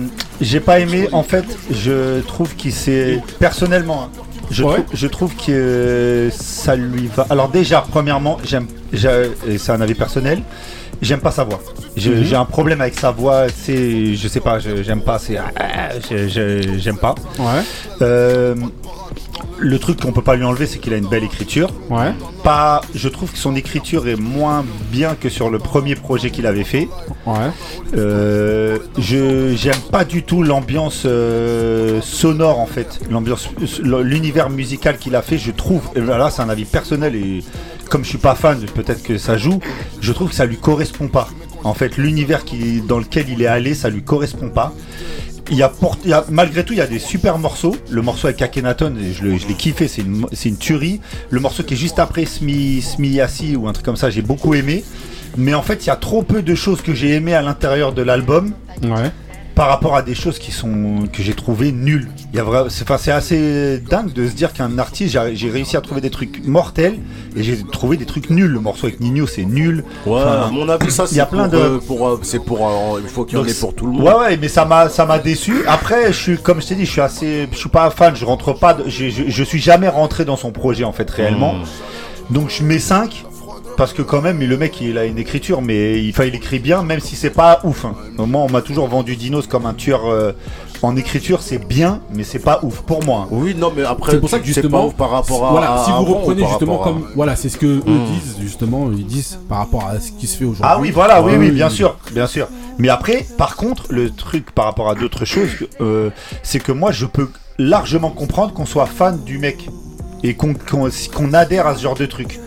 j'ai pas aimé. En fait, je trouve qu'il s'est personnellement. hein, Je, Ouais. trouve, je trouve que euh, ça lui va. Alors déjà, premièrement, j'aime, c'est un avis personnel, j'aime pas sa voix. Mhm. J'ai un problème avec sa voix. C'est, je sais pas, je- j'aime pas. C'est, ah, j'aime pas. Ouais. Le truc qu'on peut pas lui enlever, c'est qu'il a une belle écriture. Ouais. Pas, je trouve que son écriture est moins bien que sur le premier projet qu'il avait fait. Ouais. Euh, je j'aime pas du tout l'ambiance euh, sonore en fait, l'ambiance, l'univers musical qu'il a fait. Je trouve, là c'est un avis personnel et comme je suis pas fan, peut-être que ça joue. Je trouve que ça lui correspond pas. En fait, l'univers qui dans lequel il est allé, ça lui correspond pas. Il y a, malgré tout, il y a des super morceaux. Le morceau avec Akhenaton, et je, l'ai kiffé, c'est une, une tuerie. Le morceau qui est juste après Smi, ou un truc comme ça, j'ai beaucoup aimé. Mais en fait, il y a trop peu de choses que j'ai aimé à l'intérieur de l'album Ouais. Par rapport à des choses qui sont que j'ai trouvé nulles. Il y a vra- c'est, enfin, c'est assez dingue de se dire qu'un artiste, j'ai, j'ai réussi à trouver des trucs mortels et j'ai trouvé des trucs nuls. Le morceau avec Nino, c'est nul. Ouais, Enfin, à mon avis, ça, il y a c'est plein pour, de. euh, pour, euh, c'est pour, euh, il faut qu'il y en ait pour tout le monde. Ouais, ouais, mais ça m'a, ça m'a déçu. Après, je suis, comme je t'ai dit, je suis assez, je suis pas fan. Je rentre pas, de- je, je, je suis jamais rentré dans son projet en fait réellement. Hmm. Donc je mets 5 parce que quand même, le mec, il a une écriture, mais il, il écrit bien, même si c'est pas ouf. hein. Moi, on m'a toujours vendu Dinos comme un tueur euh, en écriture. C'est bien, mais c'est pas ouf pour moi. Oui, non, mais après, C'est pour ça que justement, pas par rapport à. voilà, si vous reprenez justement à- comme, voilà, c'est ce que eux Hmm. disent justement, ils disent par rapport à ce qui se fait aujourd'hui. Ah oui, voilà, oui, oui, bien sûr, bien sûr. Mais après, par contre, le truc par rapport à d'autres choses, euh, c'est que moi, je peux largement comprendre qu'on soit fan du mec et qu'on adhère à ce genre de truc.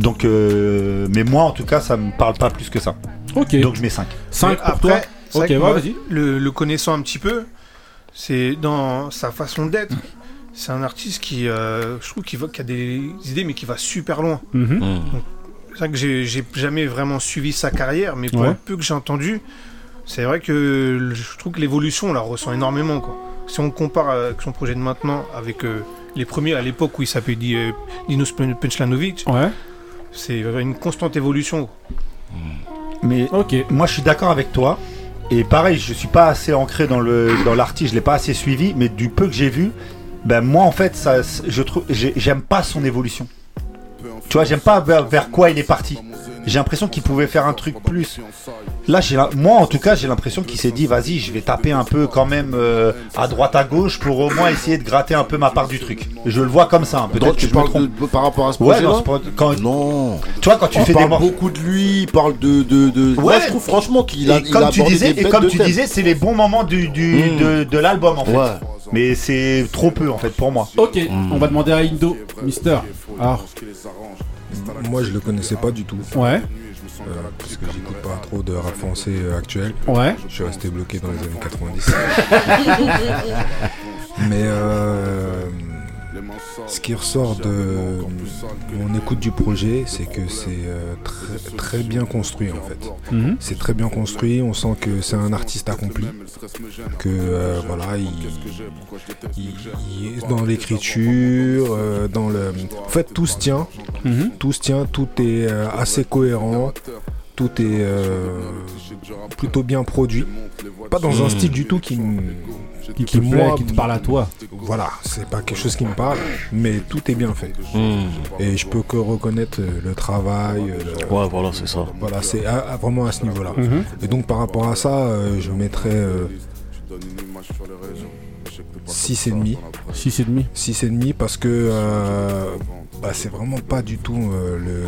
Donc, euh, mais moi, en tout cas, ça me parle pas plus que ça. Ok. Donc, je mets 5. 5 Mais pour après, toi. Ok, ouais, vas-y. Le, le connaissant un petit peu, c'est dans sa façon d'être. C'est un artiste qui, euh, je trouve, va- qui a des idées, mais qui va super loin. Mhm. Donc, C'est vrai que j'ai jamais vraiment suivi sa carrière, mais pour Ouais. le peu que j'ai entendu, c'est vrai que je trouve que l'évolution, on la ressent énormément. Quoi. Si on compare avec son projet de maintenant avec euh, les premiers à l'époque où il s'appelait Di- euh, Dinos Penchlanovic, Ouais. C'est une constante évolution. Mais Ok. moi, je suis d'accord avec toi. Et pareil, je suis pas assez ancré dans le dans l'artiste, je l'ai pas assez suivi. Mais du peu que j'ai vu, ben moi, en fait, ça, je trouve, j'ai- j'aime pas son évolution. Tu vois, j'aime pas vers, vers quoi il est parti. J'ai l'impression qu'il pouvait faire un truc plus. Là, j'ai, moi, en tout cas, j'ai l'impression qu'il s'est dit, vas-y, je vais taper un peu quand même euh, à droite à gauche pour au moins essayer de gratter un peu ma part du truc. Je le vois comme ça. hein. Peut-être que tu je me trompe. de, par rapport à ce Ouais, projet-là dans ce pro- quand, Non. tu vois, quand tu On fais des parle morceaux. beaucoup de lui, il parle de. de, de... Moi, Ouais. je trouve franchement qu'il a, Et il comme a tu disais, des et comme tu disais, c'est les bons moments du, du- Mm. de, de l'album en fait. Ouais. Mais c'est trop peu en fait pour moi. Ok. On va demander à Indo, Mister. Alors, Moi, je le connaissais pas du tout. ouais. euh, parce que j'écoute pas trop de rap français euh, actuel. Ouais. Je suis resté bloqué dans les années 90. Mais euh, ce qui ressort de mon écoute du projet, c'est que c'est euh, très, très bien construit en fait. Mhm. C'est très bien construit, on sent que c'est un artiste accompli. Que euh, voilà, il, il- il est dans l'écriture, euh, dans le. En fait, tout se tient. Mhm. Tout se tient, tout est assez cohérent, tout est euh, plutôt bien produit. Pas dans un Mm. style du tout qui me. Qui te plaît, qui te parle à toi. Voilà, c'est pas quelque chose qui me parle, mais tout est bien fait. Hmm. Et je peux que reconnaître euh, le travail. euh, le- Ouais, voilà, c'est ça. Voilà, c'est à- à- vraiment à ce niveau-là. Mhm. Et donc par rapport à ça, euh, je mettrais euh, 6,5. 6,5. 6,5 parce que euh, bah, c'est vraiment pas du tout euh, le,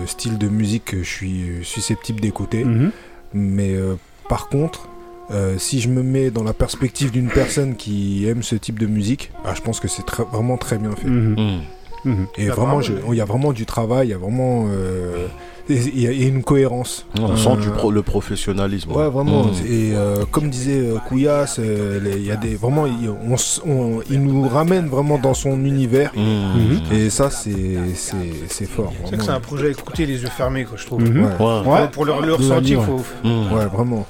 le style de musique que je suis susceptible d'écouter. Mhm. Mais euh, par contre, euh, si je me mets dans la perspective d'une personne qui aime ce type de musique, bah, je pense que c'est très- vraiment très bien fait. Mhm. Hmm. Mhm. Et Bah, vraiment, il y a vraiment du travail, il y a vraiment euh, il y a- il y a une cohérence. On Euh, sent du pro- le professionnalisme. Ouais, vraiment. Hmm. Et euh, comme disait euh, les- il y a des vraiment, il, on s- on- il nous ramène vraiment dans son univers. Hmm. Mhm. Et ça, c'est c'est c'est fort. C'est que c'est un projet à écouter les yeux fermés, quoi, je trouve. Ouais, Ouais. Ouais. Pour le, le De ressenti, il l'ami, faut. Ouais, vraiment.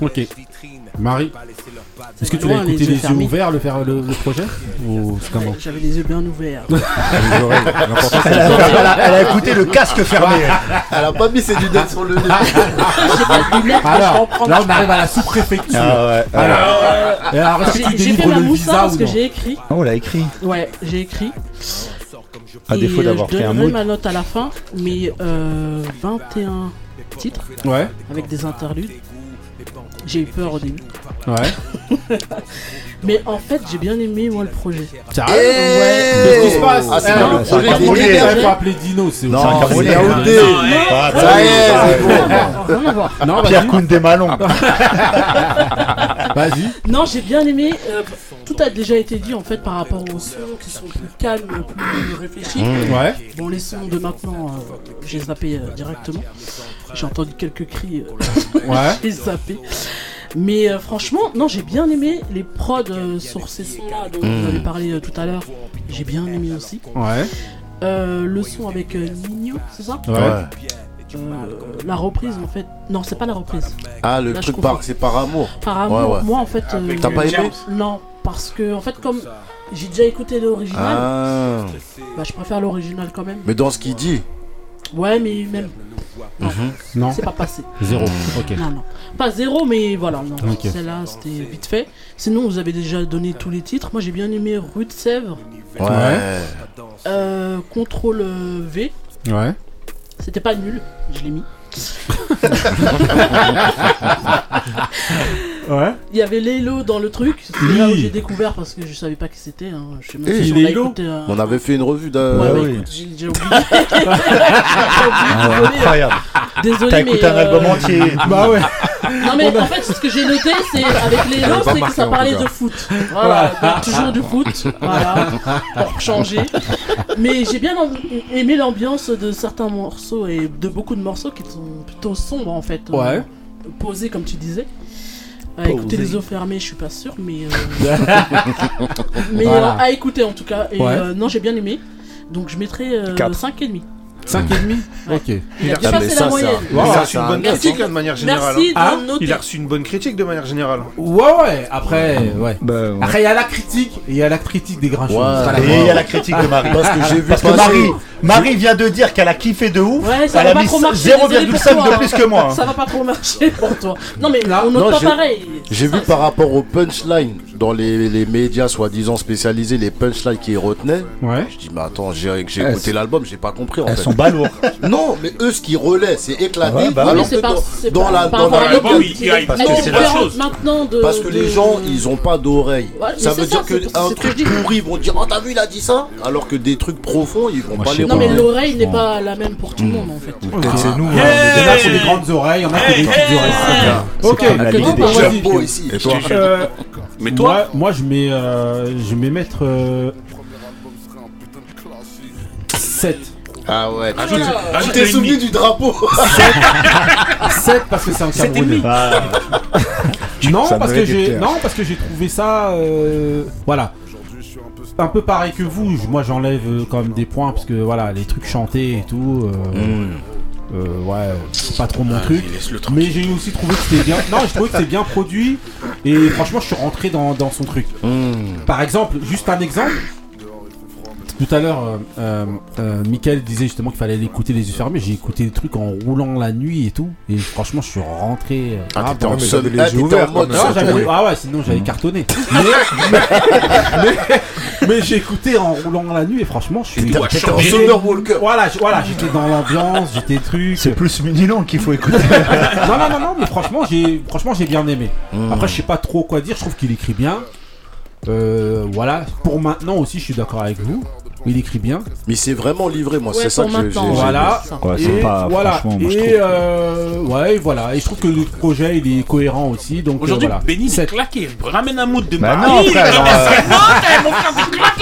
Ok. Marie. Est-ce que tu l'as écouté les yeux les yeux fermés. ouverts, le faire le, le projet Ou c'est comment J'avais les yeux bien ouverts. Elle a, elle a- elle a écouté le casque fermé. Elle a pas mis ses lunettes sur le nez. Alors, là on arrive à la sous-préfecture. Ah ouais. Alors, et alors, est-ce que J'ai tu j'ai fait délivres ma le moussa visa parce ou que non j'ai écrit. Oh, on l'a écrit. Ouais, j'ai écrit. À Et, défaut euh, d'avoir je pris un donnerai ma note à la fin, mais euh, 21 titres Ouais, avec des interludes. J'ai eu peur au. Ouais. Mais en fait, j'ai bien aimé moi le projet. Sérieux Ouais. Qu'est-ce qui se passe Ah, c'est Eh, le projet les- faut appeler Dino, c'est Non, c'est. Yaoundé. Ah, Ça y est, c'est bon. Pierre. Koundé Malon. Vas-y. Non, j'ai bien aimé. euh, tout a déjà été dit en fait par rapport aux sons qui sont plus calmes, plus réfléchis. Ouais. Bon, les sons de maintenant, euh, j'ai zappé euh, directement. J'ai entendu quelques cris. Ouais. j'ai zappé. Mais euh, franchement, non, j'ai bien aimé les prods euh, sur ces sons-là dont vous avez parlé euh, tout à l'heure. J'ai bien aimé aussi. Ouais. Euh, le son avec euh, Nino, c'est ça? Ouais. Euh, La reprise en fait. Non, c'est pas la reprise. Ah, le Là, je truc confonds. par, c'est par amour. Par amour, Ouais, ouais. moi en fait. euh, T'as pas aimé? Non, parce que en fait, comme j'ai déjà écouté l'original, Ah. bah, je préfère l'original quand même. Mais dans ce qu'il dit. Ouais, mais même. Non, Non. c'est pas passé. Zéro. Ok. Non, non. Pas zéro, mais voilà. Non, celle-là, c'était vite fait. Sinon, vous avez déjà donné tous les titres. Moi, j'ai bien aimé Rue de Sèvres, Ouais. euh, Contrôle V. Ouais. C'était pas nul, je l'ai mis. Ouais. Il y avait Lélo dans le truc. C'est Oui. là où j'ai découvert parce que je savais pas qui c'était. hein. Je sais même si on écouté, euh, avait fait une revue d'un. Ouais, Ah bah, oui. écoute, j'ai oublié. J'ai oublié, désolé. Incroyable. Désolé, T'as mais. écouté un euh, album entier. Bah ouais. Non mais en fait ce que j'ai noté c'est avec les lots c'est que ça parlait de foot. Voilà, donc toujours du foot. Voilà. Pour changer. Mais j'ai bien en- aimé l'ambiance de certains morceaux et de beaucoup de morceaux qui sont plutôt sombres en fait. euh, Ouais. posés comme tu disais. À écouter les eaux fermées, je suis pas sûr, mais euh, mais Voilà. euh, à écouter en tout cas. Et Ouais. euh, non, j'ai bien aimé. Donc je mettrais euh, Quatre. 5,5. 5 et demi Ouais. Ok. Il a Ah, mais ça, c'est reçu une bonne Merci. critique hein, de manière générale. Merci hein. de noter. Il a reçu une bonne critique de manière générale. Ouais, ouais. Après, ouais. Bah, Après, il y a la critique et il y a la critique des grincheux. Ouais. C'est pas la Et il y a la critique de Marie. Parce que j'ai vu Parce que passer- Marie, Marie vient de dire qu'elle a kiffé de ouf. Ouais, ça elle va a pas mis trop marcher, désolé pour 0,5 toi, de hein. plus que moi. hein. Ça va pas trop marcher pour toi. Non mais Non, on note non, pas j'ai- pareil. J'ai vu par rapport aux punchlines dans les, les médias soi-disant spécialisés, les punchlines qui retenaient. Ouais. Je dis, mais attends, j'ai j'ai Elles écouté l'album, j'ai pas compris en Elles fait. sont Non, mais eux, ce qui relaient, c'est éclaté. Ouais, bah alors que pas- dans, c'est dans pas- la, dans la maintenant de. Parce que de- les gens, ils ont pas d'oreilles. Ça veut dire que un truc pourri, ils vont dire Oh, t'as vu, il a dit ça? Alors que des trucs profonds, ils vont pas les Non mais l'oreille n'est pas la même pour tout le monde en fait. Peut-être c'est nous. Il y en a qui ont des grandes oreilles, il y en a qui ont des petites oreilles. Ok, vas-y. Ici. Et toi Euh, Mais toi, moi, moi, je mets, euh, je vais mettre euh, 7. Ah ouais, tu Ajoute- t'es- ajoute tu t'es souvenu du drapeau. 7 parce que c'est un Camerounais. Bah, Non Ça parce que j'ai non parce que j'ai trouvé ça euh, voilà. Un peu pareil que vous. Moi j'enlève euh, quand même des points parce que voilà les trucs chantés et tout euh, euh, ouais c'est pas trop mon truc. laisse-le mais j'ai aussi trouvé que c'était bien. Non je trouvais que c'était bien produit. Et franchement je suis rentré dans, dans son truc. Par exemple juste un exemple tout à l'heure, euh, euh, euh, Michael disait justement qu'il fallait l'écouter les yeux fermés. J'ai écouté des trucs en roulant la nuit et tout. Et franchement, je suis rentré. euh, Ah, grave t'étais en les ah, yeux ouverts, mode non, j'avais- ah ouais, sinon j'avais cartonné. Mais, mais, mais j'ai écouté en roulant la nuit et franchement, je suis. T'étais en Walker. Voilà, j- voilà, j'étais dans l'ambiance, j'étais truc. c'est plus Munilon qu'il faut écouter. Non, non, non, non, mais franchement, j'ai, franchement, j'ai bien aimé. Après, je sais pas trop quoi dire. Je trouve qu'il écrit bien. Euh, voilà. Pour maintenant aussi, je suis d'accord avec vous. Il écrit bien. Mais c'est vraiment livré, moi, Ouais, c'est ça que j'ai- ouais. Voilà. Ouais, Et pas voilà. moi et euh, ouais, voilà. Et je trouve que le projet, il est cohérent aussi. Donc euh, aujourd'hui, voilà. Benny est Sept. claqué. Ramène un mood de Bah frère. Non,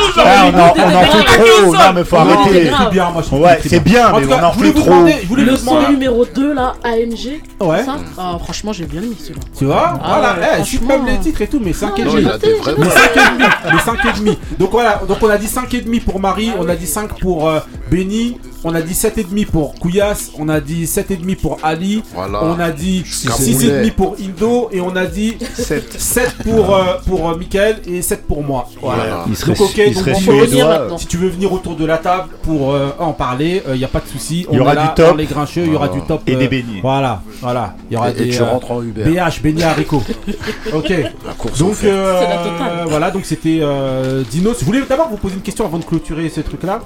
aujourd'hui. on en, on en fait trop. Non, mais faut Non, arrêter. écrit bien, moi je Ouais, c'est bien. bien, En mais on en je voulais fait vous trop. demander, je voulais Le son numéro 2 là, AMG. Ouais. Ça? Ah, franchement j'ai bien aimé celui-là. Tu vois? Ah Voilà, ouais, eh, je suis même les titres et tout, mais 5 et Ah, Non, demi. il a des vrais Mais 5 et demi, mais 5 et demi. Donc voilà, donc on a dit 5 et demi pour Marie, on a dit 5 pour euh, Benny, on a dit 7,5 pour Kouyas, on a dit 7,5 pour Ali, Voilà. on a dit Camerounais. 6,5 pour Indo et on a dit 7, pour, euh, pour euh, Michael et 7 pour moi. Voilà. Voilà. Il serait- Donc ok, il donc on peut venir maintenant. Si tu veux venir autour de la table pour euh, en parler, il n'y a pas de souci. Il y On aura est là du top. les grincheux, il y aura du top. Et euh, des beignets. Voilà, voilà. Il y aura Et, des et tu euh, rentres en Uber. BH, beignets haricots. ok. La course Donc euh, voilà, donc c'était euh, Dinos. Je voulais d'abord vous poser une question avant de clôturer ce truc-là.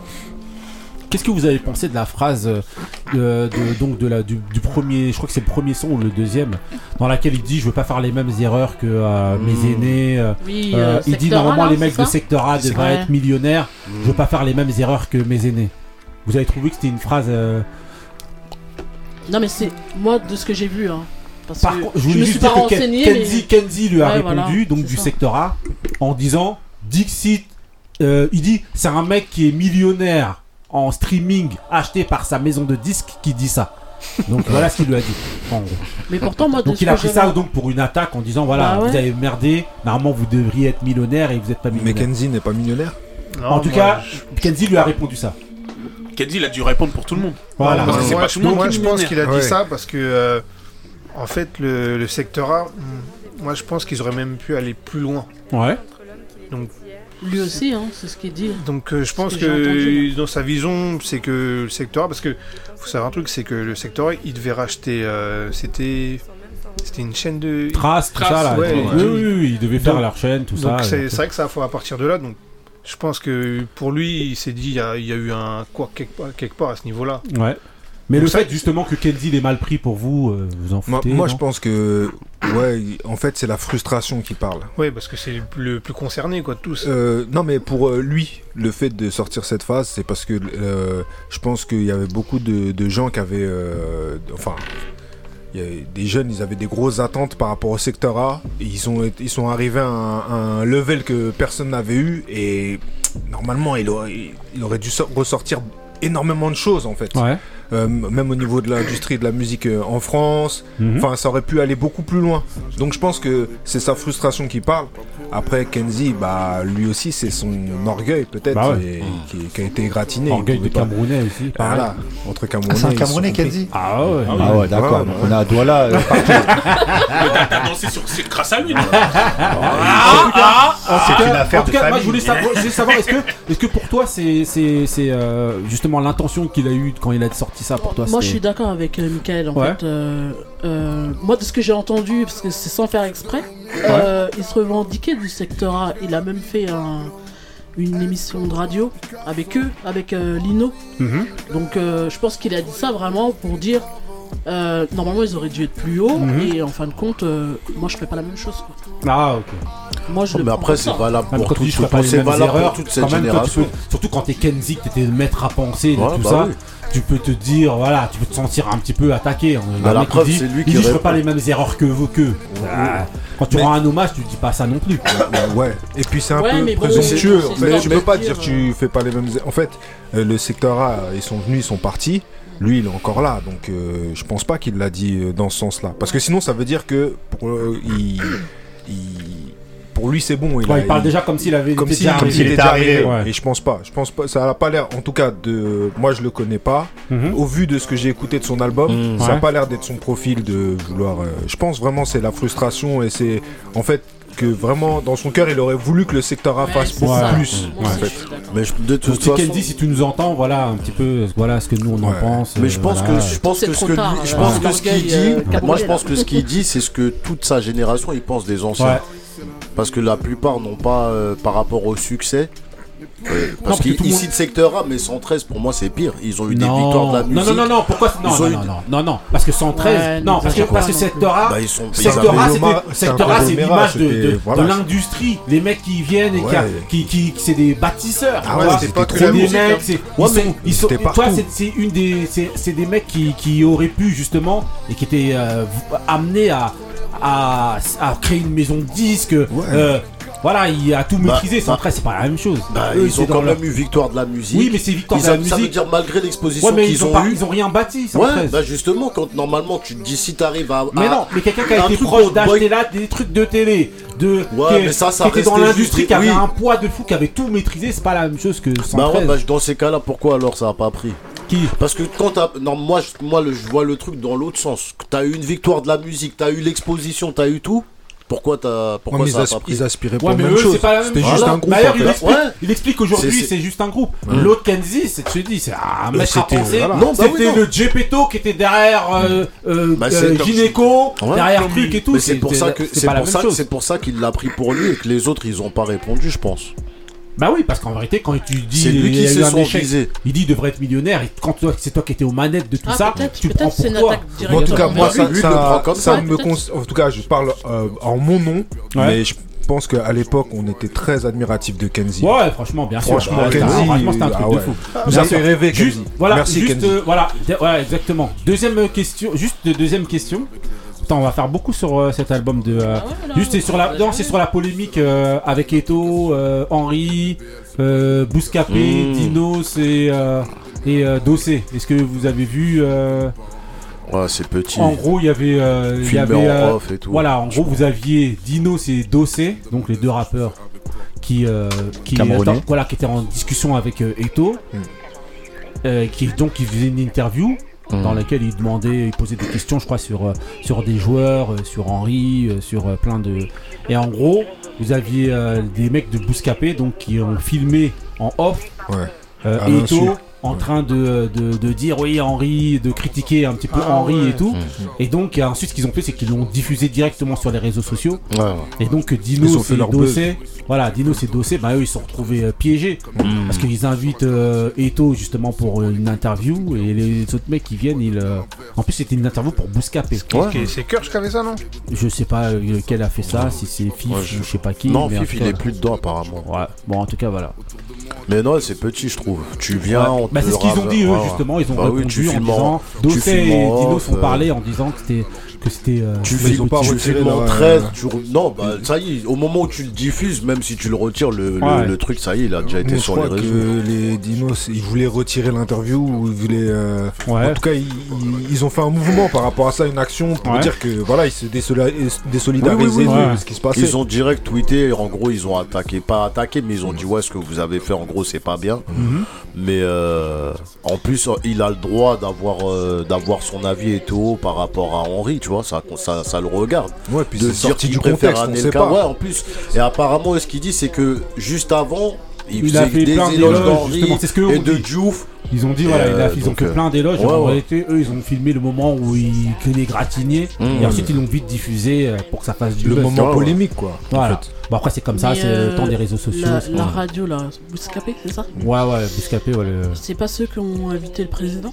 Qu'est-ce que vous avez pensé de la phrase euh, de, donc de la, du, du premier, je crois que c'est le premier son ou le deuxième, dans laquelle il dit je veux pas faire les mêmes erreurs que euh, Hmm. mes aînés. euh, Oui, euh, il dit normalement là, les mecs de secteur A devraient vrai. être millionnaires. Hmm. Je veux pas faire les mêmes erreurs que mes aînés. Vous avez trouvé que c'était une phrase Non, mais c'est moi de ce que j'ai vu. Hein. Parce Par que contre, je je voulais me suis pas Ken- renseigné. Kenzie, lui a Ouais, répondu, voilà, donc du ça. secteur A, en disant Dixit, il dit c'est un mec qui est millionnaire en streaming acheté par sa maison de disques qui dit ça. Donc voilà ce qu'il lui a dit. en gros. mais pourtant, moi, Donc il a pris ça donc pour une attaque en disant voilà Bah ouais. vous avez merdé, normalement vous devriez être millionnaire et vous n'êtes pas Mais millionnaire. Kenzie n'est pas millionnaire. Non, en tout moi, cas, je- Kenzie lui a répondu ça. Kenzie, il a dû répondre pour tout le monde. Voilà. Parce que c'est moi, pas je, tout le monde moi, qui je pense qu'il a Ouais. dit ça parce que, euh, en fait, le, le secteur A, hmm, moi, je pense qu'ils auraient même pu aller plus loin. Ouais. Lui aussi, hein, c'est ce qu'il dit. Donc, euh, je pense que que, j'ai entendu, dans sa vision, c'est que le secteur A, parce que faut savoir un truc, c'est que le secteur A, il devait racheter, euh, c'était, c'était une chaîne de. Trace, tout Trace, ça là. ouais, oui, ouais. oui, oui, ils devaient faire Donc- leur chaîne, tout Donc ça. c'est vrai que ça faut à partir de là. Donc je pense que pour lui, il s'est dit il y a, il y a eu un quoi quelque part, quelque part à ce niveau-là. Ouais. Mais Donc le ça- fait justement que Kenzie l'ait mal pris pour vous, euh, vous en foutez moi, je pense que, ouais, en fait, c'est la frustration qui parle. Oui, parce que c'est le plus, concerné quoi de tous. Euh, non, mais pour euh, lui, le fait de sortir cette phase, c'est parce que euh, je pense qu'il y avait beaucoup de, de gens qui avaient, euh, enfin, il y avait des jeunes, ils avaient des grosses attentes par rapport au secteur A. Et ils sont, ils sont arrivés à un, à un level que personne n'avait eu et normalement, il aurait, il aurait dû sor- ressortir énormément de choses en fait. Ouais. Euh, même au niveau de l'industrie de la musique euh, en France. Mhm. Enfin, ça aurait pu aller beaucoup plus loin. Donc je pense que c'est sa frustration qui parle. Après, Kenzie, bah, lui aussi, c'est son orgueil peut-être Bah ouais. qui, qui a été égratiné. Orgueil Il de pas- Camerounais aussi. Voilà, entre Camerounais. Ah, c'est un Camerounais. Kenzie Ah ouais. Ah ouais, d'accord. Ouais, ouais. on a un doigt là. euh. T'as dansé sur c'est grâce à lui. non Ah, en tout C'est cas- une affaire en tout de cas, moi, famille. je voulais savoir, est-ce que, est-ce que pour toi c'est, c'est, c'est euh, justement l'intention qu'il a eue quand il a sorti ça pour toi Moi, je suis d'accord avec euh, Michael. En Ouais. fait, euh, euh, moi, de ce que j'ai entendu, parce que c'est sans faire exprès, euh, il se revendiquait du secteur A. Il a même fait un- une émission de radio avec eux, avec euh, Lino. Mhm. Donc, euh, je pense qu'il a dit ça vraiment pour dire. euh, normalement, ils auraient dû être plus haut, Mhm. et en fin de compte, euh, moi je fais pas la même chose. quoi. Ah ok. Moi, je Oh, le mais après, c'est valable pour tu pas les c'est mêmes valable pour toute cette génération. surtout quand t'es Kenzie, que t'étais maître à penser, Ouais, tout bah ça, oui. Tu peux te dire, voilà, tu peux te sentir un petit peu attaqué. hein. Bah, la il preuve, dit, c'est lui il qui dit, je fais pas les mêmes erreurs que vous, que. Ah, Quand tu Mais- rends un hommage, tu dis pas ça non plus. Ouais, et puis c'est un Ouais, peu mais bon, présomptueux. c'est mais tu peux pas dire, dire tu fais pas les mêmes. En fait, euh, le secteur A, ils sont venus, ils sont partis. Lui, il est encore là, donc euh, je pense pas qu'il l'a dit euh, dans ce sens-là. Parce que sinon, ça veut dire que pour, euh, il, il- pour lui, c'est bon. Il, Ouais, a- il parle il- déjà comme s'il avait comme était si, déjà comme arrivé. s'il était arrivé. Ouais. Et je pense pas. Je pense pas. Ça a pas l'air. En tout cas, de moi, je le connais pas. Mhm. Au vu de ce que j'ai écouté de son album, Mhm. ça Ouais. a pas l'air d'être son profil de vouloir. euh, je pense vraiment c'est la frustration et c'est en fait que vraiment dans son cœur, il aurait voulu que le secteur A Ouais, fasse beaucoup plus. Moi En fait. Mais je- de toute si façon. Kenzie, si tu nous entends, voilà un petit peu, voilà ce que nous on en Ouais. pense. Mais euh, je pense voilà. que je pense C'est que ce que tard, je euh, pense ouais. que ce qu'il dit, euh, moi je pense que ce qu'il dit, c'est ce que toute sa génération il pense des anciens. Parce que la plupart n'ont pas euh, par rapport au succès. Euh, parce monde- de secteur A, mais 113 pour moi c'est pire. Ils ont eu des Non. victoires de la non, musique. non, non, non, pourquoi Non, ont non, eu- non, non, non, non, parce que 113, Ouais, non, parce que, parce que secteur A, Bah, ils sont secteur A, c'est c'est l'image de, de, c'était- voilà. de l'industrie, les mecs qui viennent et qui, Ouais. qui, qui, qui- c'est des bâtisseurs, Ah ouais, c'était pas que c'est la des musique, mecs, c'est, Ouais, ils mais sont, ils sont, c'était toi, c'est, c'est une des, c'est, c'est des mecs qui, qui auraient pu justement et qui étaient euh, amenés à, à, à créer une maison de disques, euh, voilà, il a tout Bah, maîtrisé. bah, 113, c'est pas la même chose. Bah, Eux, ils ont quand leur- même eu victoire de la musique. Oui, mais c'est victoire Ils de la a- Ça veut musique. dire malgré l'exposition Ouais, mais qu'ils ils ont, ont, pas- eu. ils ont rien bâti. Ouais, 113. bah justement, quand normalement tu te dis si t'arrives à. Mais à- non, mais quelqu'un qui a été proche d'acheter là des trucs de télé, de Ouais, qui, mais ça, ça qui était dans l'industrie, qui avait un poids de fou, qui avait tout maîtrisé, c'est pas la même chose que 113. Bah ouais, bah, dans ces cas-là, pourquoi alors ça a pas pris? Qui? Parce que quand t'as. Non, moi, je, moi le, je vois le truc dans l'autre sens. T'as eu une victoire de la musique, t'as eu l'exposition, t'as eu tout. Pourquoi t'as. Pourquoi Ouais, mais ça ils a pas pris ils aspiraient pas Ouais, mais mêmes eux, choses. c'est pas la même C'était juste Voilà. un groupe. D'ailleurs, il explique, Ouais. il explique qu'aujourd'hui C'est- juste un groupe. Ouais. L'autre Kenzie, c'est tu dis, c'est un mec à c'était- penser. voilà. Non, bah oui, C'était le Gepetto qui était derrière euh, euh, Bah, euh, Ouais. derrière truc et tout. C'est pour ça que c'est c'est pas la pour même ça chose. c'est pour ça qu'il l'a pris pour lui et que les autres ils ont pas répondu, je pense. Bah oui, parce qu'en vérité, quand tu dis C'est lui il qui y a eu s'est un son échec, il dit il devrait être millionnaire. Et quand toi, c'est toi qui étais aux manettes de tout Ah, ça, tu le prends pour toi. attaque Bon, directe. en tout cas, moi, ça, ça, ça me En tout cas, je parle euh, en mon nom, Ouais. mais je pense qu'à l'époque, on était très admiratif de Kenzie. Ouais, franchement, bien sûr. Franchement, Bah, Kenzie, c'était un- franchement, c'était un truc ah de fou. Nous a D'accord. fait rêver, Juste, Kenzie. voilà, Merci, juste, Kenzie. euh, voilà, de- voilà, exactement. Deuxième question, juste de- deuxième question. Attends, on va faire beaucoup sur euh, cet album de. euh, Ah ouais, là, juste, c'est sur la, non, c'est sur la polémique euh, avec Eto, euh, Henri, euh, Bouscapé, Mm. Dinos et euh, et euh, Dossé. Est-ce que vous avez vu euh, Ouais, c'est petit. En gros, il y avait, euh, il y Filmé avait, en euh, off et tout. voilà, en gros, vous aviez Dinos et Dossé, donc les deux rappeurs qui, euh, qui, Camerounais. attends, voilà, qui étaient en discussion avec euh, Eto, Mm. euh, qui donc il faisait une interview Mm. dans laquelle il demandait, il posait des questions, je crois, sur euh, sur des joueurs, euh, sur Henry, euh, sur plein de. Et en gros, vous aviez euh, des mecs de Bouscapé donc qui ont filmé en off Ouais. euh, l'insu. Eto en train de, de, de dire oui Henri, de critiquer un petit peu Ah Henri ouais. et tout. Mm. Et donc ensuite ce qu'ils ont fait c'est qu'ils l'ont diffusé directement sur les réseaux sociaux. Ouais, ouais. Et donc Dino c'est leur Dossé. Voilà, Dino c'est Dossé, bah eux ils se sont retrouvés euh, piégés. Mm. Parce qu'ils invitent euh, Eto justement pour euh, une interview et les autres mecs qui viennent, ils, euh, en plus c'était une interview pour Bouscapé. Ok, C'est Kirsch qui avait ça, non? Je sais pas lequel a fait ça, si c'est Fif Ouais, ou je- sais pas qui. Non, mais Fif, il cas, est plus dedans apparemment. Ouais, bon en tout cas voilà. Mais non, c'est petit, je trouve. Tu viens, Ouais. on Bah, te c'est ce qu'ils ont dit eux justement, ils ont Bah répondu tu en disant filmes et Dino sont euh, parlé en disant que c'était que c'était euh, Tu c'était ils ont filmes, pas retiré leur, 13, euh, tu re- non, bah ça y est, au moment où tu le diffuses, même si tu le retires, le, le- Ouais. le truc, ça y est, il a déjà été je sur les réseaux. que les dinos, ils voulaient retirer l'interview ou ils voulaient. euh, Ouais. En tout cas, ils, ont fait un mouvement par rapport à ça, une action pour Ouais. dire que voilà, ils se désolidarisaient Oui, oui, oui, de ce qui se passait. Ils ont direct tweeté, en gros, ils ont attaqué, pas attaqué, mais ils ont dit ouais, ce que vous avez fait, en gros, c'est pas bien. Mhm. Mais euh, en plus, il a le droit d'avoir euh, d'avoir son avis et tout par rapport à Henri, tu vois, ça, ça, ça le regarde. Ouais, puis de c'est dire sorti qu'il du préfère Anelka. Ouais, en plus. Et apparemment, ce qu'il dit, c'est que juste avant, il, Il a fait des plein éloges d'éloges, d'Henri et de. Diouf. Ils ont dit voilà, il a- euh, ils ont donc, fait euh, plein d'éloges. ouais, en ouais. réalité, eux, ils ont filmé le moment où ils que les gratignés Mmh. et ensuite ils l'ont vite diffusé euh, pour que ça fasse du Le buzz. moment polémique, quoi. en Voilà. fait. Bon après c'est comme ça, c'est le euh, temps des réseaux sociaux. La, radio, là, Bouscapé, c'est ça? Ouais ouais, Bouscapé, ouais, le- C'est pas ceux qui ont invité le président?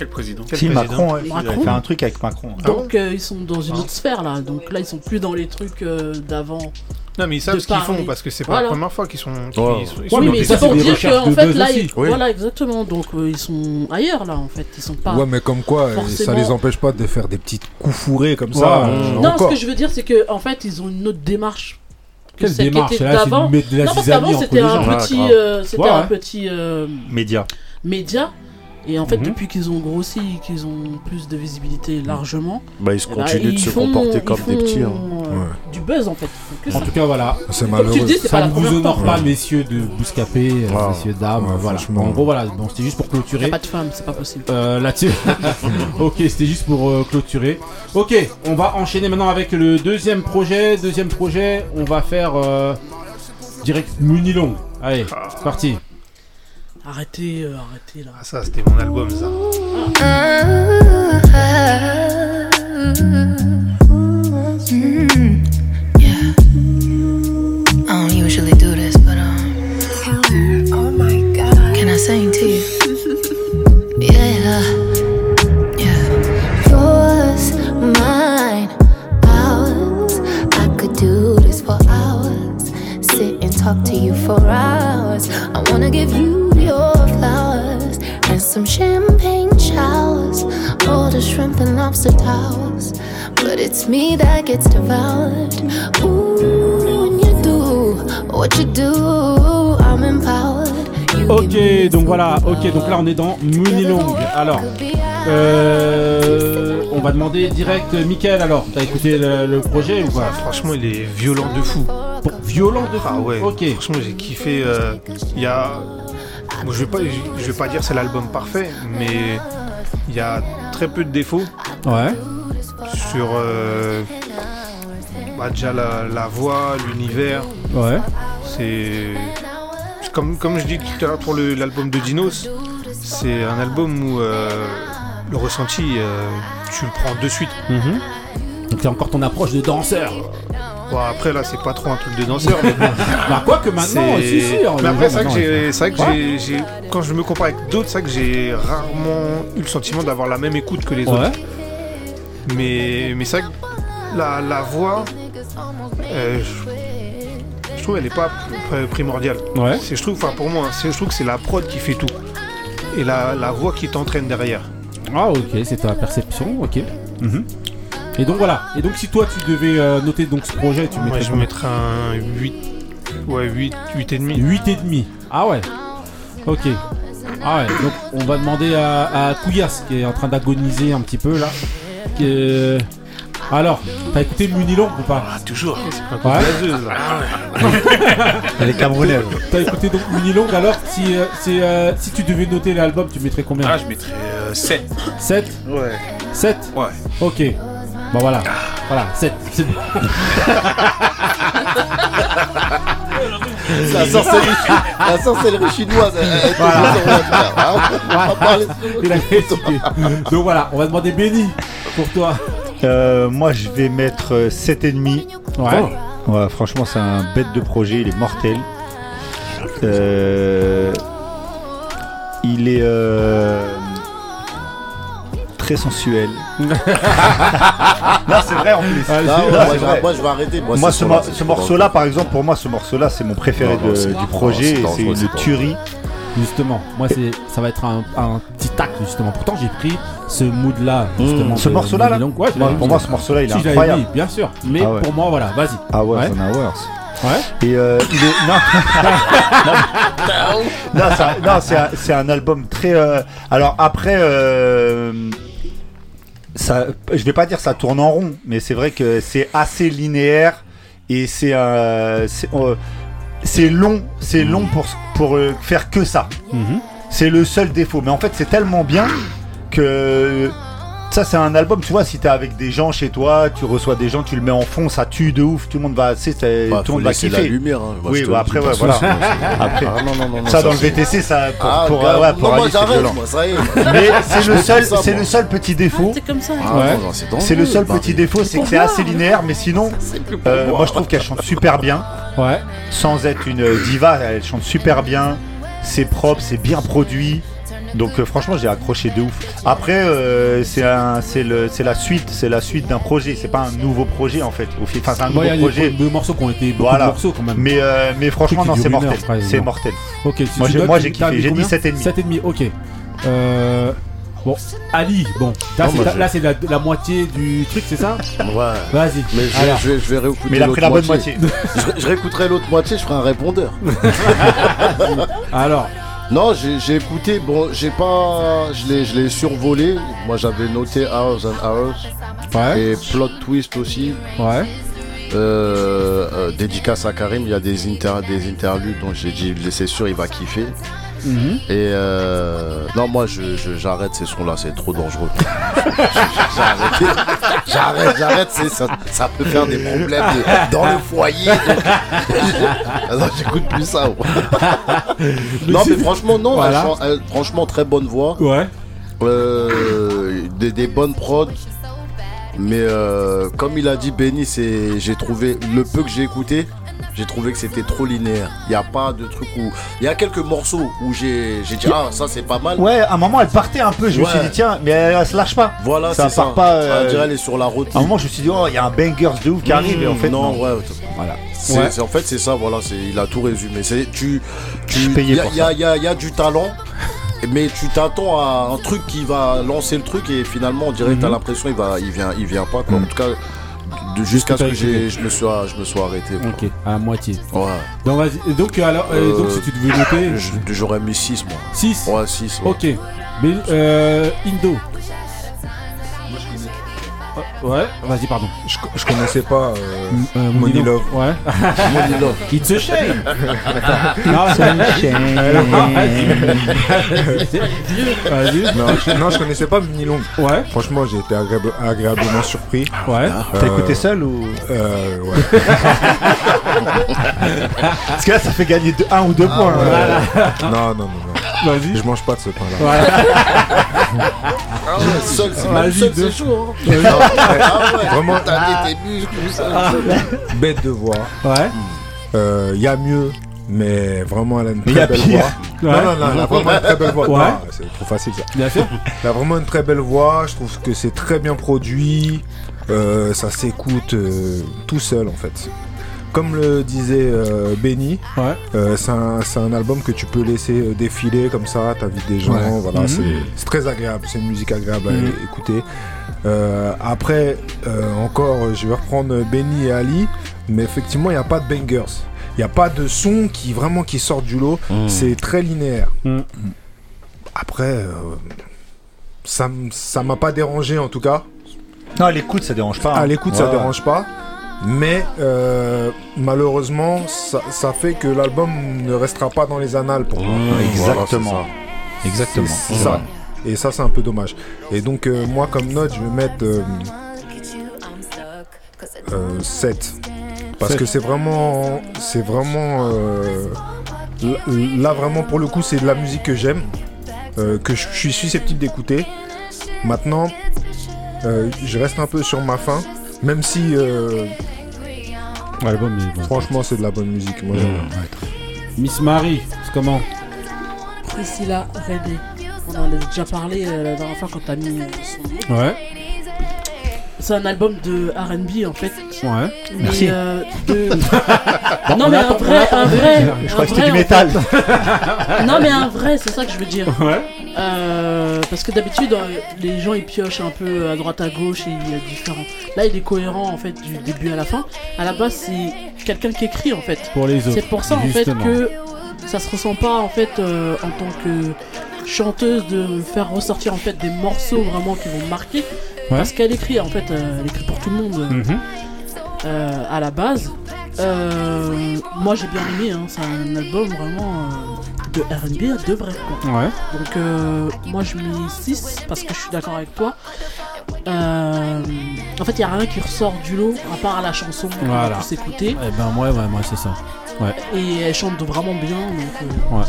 Quel président Quel Si, président Macron, ouais, il avait fait un truc avec Macron. Ah Donc euh, ils sont dans une autre sphère là, donc là ils sont plus dans les trucs euh, d'avant. Non, mais ils savent de ce qu'ils font parce que c'est pas Voilà. la première fois qu'ils sont. qu'ils- Ouais. ils sont- ils Ouais, sont mais dans oui, des- mais ça, c'est pour des dire recherches qu'en de fait buzz là, aussi. ils... Oui. voilà exactement, donc euh, ils sont ailleurs là en fait, ils sont pas. Ouais, mais comme quoi, euh, ça forcément- les empêche pas de faire des petites coups fourrés comme ça. Non, euh, non, encore. ce que je veux dire c'est que en fait ils ont une autre démarche. que Quelle celle qui démarche était là, c'est d'avant. de mettre de la Non, parce zizanie qu'avant entre c'était un gens. Ouais, petit, grave. euh, c'était Ouais, un ouais. petit euh, Média. média. Et en fait, Mhm. depuis qu'ils ont grossi, qu'ils ont plus de visibilité largement, Bah, ils eh ben, continuent de ils se font- comporter comme des petits. hein. euh, Ouais. Du buzz en fait. En ça. tout cas voilà, C'est malheureux. dis, c'est pas ça ne vous honore pas messieurs de Bouscapé, euh, Ouais. messieurs dames, Ouais, voilà. franchement. En gros voilà, bon c'était juste pour clôturer. pas de femme, c'est pas possible. Euh, là-dessus. ok, c'était juste pour euh, clôturer. Ok, on va enchaîner maintenant avec le deuxième projet. Deuxième projet, on va faire euh, direct Munilong. Allez, c'est parti. Arrêtez, euh, arrêtez là. Ah, ça, c'était mon album, ça. Mm, yeah. I don't usually do this, but um, oh my god, can I sing to you? yeah, yeah. Yours, mine, ours. I could do this for hours. Sit and talk to you for hours. I wanna give you your flowers and some champagne showers, all the shrimp and lobster towers. But it's me that gets devoured. Ooh, you do. I'm empowered. You Ok, donc voilà, ok, donc là on est dans Moonilong. Alors, euh, on va demander direct, Mickaël alors, t'as écouté le, le projet ou quoi? Franchement, il est violent de fou. Bon, violent de fou? Ah ouais. Ok. Franchement, j'ai kiffé. euh, Il y a. Je vais pas, je vais pas dire c'est l'album parfait, mais il y a très peu de défauts Ouais. sur. euh, bah, déjà la, la voix, l'univers. Ouais. C'est comme comme je dis tout à l'heure pour l'album de Dinos, c'est un album où euh, le ressenti, euh, tu le prends de suite. Mhm. Donc c'est encore ton approche de danseur. Bon, après là, c'est pas trop un truc de danseur. mais bon. Bah quoi que maintenant, C'est- si, si. Mais après, c'est vrai que j'ai- c'est vrai que j'ai- j'ai- quand je me compare avec d'autres, c'est vrai que j'ai rarement eu le sentiment d'avoir la même écoute que les Ouais. autres. Mais, mais c'est vrai que la, la voix, euh, je, je trouve elle est pas pr- primordiale. Ouais. C'est- Je trouve, enfin pour moi, hein, c'est- je trouve que c'est la prod qui fait tout. Et la, la voix qui t'entraîne derrière. Ah ok, c'est ta perception, ok. Mhm. Et donc voilà. Et donc si toi tu devais euh, noter donc ce projet, tu Moi, mettrais je mettrais un 8. Ouais, 8, 8 et demi. 8 et demi. Ah ouais. Ok. Ah ouais. Donc on va demander à, à Couillasse qui est en train d'agoniser un petit peu là. Qui est- Alors, t'as écouté Munilong ou pas? Ah, toujours. Ouais. Elle est camerounaise. T'as écouté donc Munilong alors si, euh, c'est, euh, si tu devais noter l'album, tu mettrais combien? Ah, je mettrais euh, 7. 7 Ouais. 7 Ouais. Ok. Bon voilà. Voilà, 7. C'est bon. La sorcellerie, la sorcellerie chinoise, elle- elle te Voilà. sur hein. On va parler sur- Il a expliqué. Donc voilà, on va demander Benny pour toi. Euh, moi, je vais mettre euh, 7,5. Ouais. Ouais, franchement, c'est un bête de projet, il est mortel. Euh, il est euh, très sensuel. non, c'est vrai en plus. Ah, Non, moi, je- vrai. moi, je vais arrêter. Moi, Moi, ce ce, morceau-là, par exemple, pour moi, ce morceau-là, c'est mon préféré Non, non, de- du projet. c'est une tuerie. Justement, moi c'est ça va être un, un petit tac justement. Pourtant j'ai pris ce mood là justement. Ce de morceau-là, là Munilong. Ouais, pour mis. moi, ce morceau-là, il est Si, incroyable. mis, bien sûr. Mais Ah ouais. pour moi, voilà, vas-y. Ah ouais, Ouais. c'est un hours. Ouais. Et euh, il est. Non, non, c'est un- non, c'est un, c'est un album très. euh, Alors après. euh, Ça, je vais pas dire ça tourne en rond, mais c'est vrai que c'est assez linéaire et c'est euh, c'est euh, c'est long, c'est long pour pour euh, faire que ça. Mhm. C'est le seul défaut. Mais en fait, c'est tellement bien que ça, c'est un album. Tu vois, si t'es avec des gens chez toi, tu reçois des gens, tu le mets en fond, ça tue de ouf. Tout le monde va, c'est- Bah, tout le monde va kiffer. la lumière. hein. Moi, oui, bah après, ouais, voilà. Après, Ah, non, non, non, non, ça, dans le VTC, ça pour, Ah, pour, ouais, pour non, moi, aller, c'est j'arrête, violent. moi, ça y est. Mais c'est le seul, ça, c'est le seul petit défaut. C'est comme ça. Ouais. non, non, c'est le seul petit défaut, c'est que c'est assez linéaire, mais sinon, euh, moi. moi je trouve qu'elle chante super bien, Ouais. sans être une diva, elle chante super bien, c'est propre, c'est bien produit. Donc euh, franchement j'ai accroché de ouf. Après euh, c'est un, c'est le, c'est la suite, c'est la suite d'un projet. C'est pas un nouveau projet en fait. Enfin c'est un Bon, il y a nouveau des, projet. des morceaux qui ont été beaucoup Voilà. de morceaux quand même. Mais euh, mais franchement non c'est mortel. C'est mortel. Ok. Si Moi, j'ai- kiffé, j'ai dit combien 7,5. 7,5, ok. Euh, Bon, Ali, bon, là c'est la, je- là, c'est la, la moitié du truc, c'est ça Ouais. Vas-y. Mais je vais, je vais, je vais réécouter Mais il a l'autre pris la bonne moitié. je, je réécouterai l'autre moitié, je ferai un répondeur. Alors, Non, j'ai écouté, bon, j'ai pas. Je l'ai je l'ai survolé. Moi, j'avais noté Hours and Hours. ouais, Et Plot Twist aussi. ouais. Euh, euh, dédicace à Karim, il y a des, inter- des interludes, donc j'ai dit, c'est sûr, il va kiffer. Mhm. Et euh, non, moi, j'arrête ces sons-là, c'est trop dangereux. J'arrête, j'arrête, ça, ça peut faire des problèmes de- dans le foyer. Ah non, j'écoute plus ça. non, mais franchement, non, Voilà. elle chante- elle- franchement, très bonne voix. Ouais. Euh, des, des bonnes prods. Mais euh, comme il a dit Benny, c'est j'ai trouvé le peu que j'ai écouté, j'ai trouvé que c'était trop linéaire. Il n'y a pas de truc où il y a quelques morceaux où j'ai j'ai dit ah ça c'est pas mal. Ouais, à un moment elle partait un peu. Je me suis dit tiens, mais elle, elle se lâche pas. Voilà, Ça c'est ça. part pas, euh, On dirait elle est sur la route. À un moment je me suis dit oh il y a un bangers de ouf qui arrive et en fait non, non. ouais. Voilà. C'est, Ouais. c'est- en fait c'est ça, voilà, c'est il a tout résumé. C'est tu tu il y, y a- y a- y a du talent. Mais tu t'attends à un truc qui va lancer le truc et finalement on dirait que t'as Mhm. l'impression il va il vient il vient pas quoi. En tout cas Jusqu'à ce que je me sois, je me sois arrêté. quoi. Ok, à moitié. Ouais. Donc vas-y. Donc alors, euh, Euh, donc si tu devais noter je- J'aurais mis 6 moi. 6 Ouais, 6. Ok. Mais euh, Indo. Ouais, vas-y, pardon. Je, je connaissais pas euh, M- euh, Money Money Love. Ouais. Money Love. It's a shame. Vas-y. Vas-y. Non, je, non, je connaissais pas Mini Long. Ouais. Franchement, j'ai été agréable- agréablement surpris. Ouais. T'as écouté seul ou? euh, ouais. Parce que là, ça fait gagner 1 ou 2 points. Voilà. Non, non, non, non. Vas-y. Je mange pas de ce pain-là. Voilà. Ah ouais, seul, c'est Vas-y, même seul, deux. c'est chaud. hein. Ah ouais, Vraiment. T'as des muscles, ça. Bête de voix. Ouais. Euh, y a mieux, mais vraiment elle a une très y a belle pire. voix. Ouais. Non, non, non, elle a vraiment une très belle voix. Ouais. C'est trop facile ça. Bien sûr. Elle a vraiment une très belle voix. Je trouve que c'est très bien produit. Euh, ça s'écoute euh, tout seul en fait. Comme le disait euh, Benny, Ouais. euh, c'est un, c'est un album que tu peux laisser euh, défiler comme ça, t'invites des gens, Ouais. voilà, Mhm. c'est- c'est très agréable, c'est une musique agréable à Mhm. écouter. Euh, après, euh, encore, je vais reprendre Benny et Ali, mais effectivement, il n'y a pas de bangers. Il n'y a pas de son qui vraiment qui sort du lot, c'est très linéaire. Mhm. Après, euh, ça ça m'a pas dérangé en tout cas. Non, à l'écoute, ça dérange pas. hein. À l'écoute, ça dérange pas. Mais euh, malheureusement, ça, ça fait que l'album ne restera pas dans les annales pour moi. Exactement. Voilà, Exactement. c'est ça. Et ça, c'est un peu dommage. Et donc, euh, moi, comme note, je vais mettre euh, euh, 7. Parce que c'est vraiment. C'est vraiment. euh, là, vraiment, pour le coup, c'est de la musique que j'aime. euh, que je suis susceptible d'écouter. Maintenant, euh, je reste un peu sur ma faim. Même si, euh, bon. franchement, c'est de la bonne musique. Moi. Miss Marie, c'est comment? Priscilla René. On en a déjà parlé euh, la dernière fois quand t'as mis son. Ouais. C'est un album de R&B en fait. Ouais. Mais, Merci. euh, de... Bon, non on mais un vrai, un vrai. Je crois que c'était du métal. fait. Non mais un vrai, c'est ça que je veux dire. Ouais. Euh, parce que d'habitude, les gens ils piochent un peu à droite à gauche et il est différent. Là, il est cohérent en fait du début à la fin. À la base, c'est quelqu'un qui écrit en fait. Pour les autres. C'est pour ça en fait que ça se ressent pas en fait euh, en tant que chanteuse de faire ressortir en fait des morceaux vraiment qui vont marquer. Parce qu'elle écrit en fait, euh, elle écrit pour tout le monde euh, Mhm. euh, à la base. Euh, moi j'ai bien aimé, hein, c'est un album vraiment euh, de RB de vrai quoi. Ouais. Donc euh, moi je mets 6 parce que je suis d'accord avec toi. Euh, en fait il n'y a rien qui ressort du lot à part la chanson qu'on Voilà. va tous écouter. Eh ben, ouais, ouais, moi, c'est ça. Ouais. Et elle chante vraiment bien donc euh, Ouais.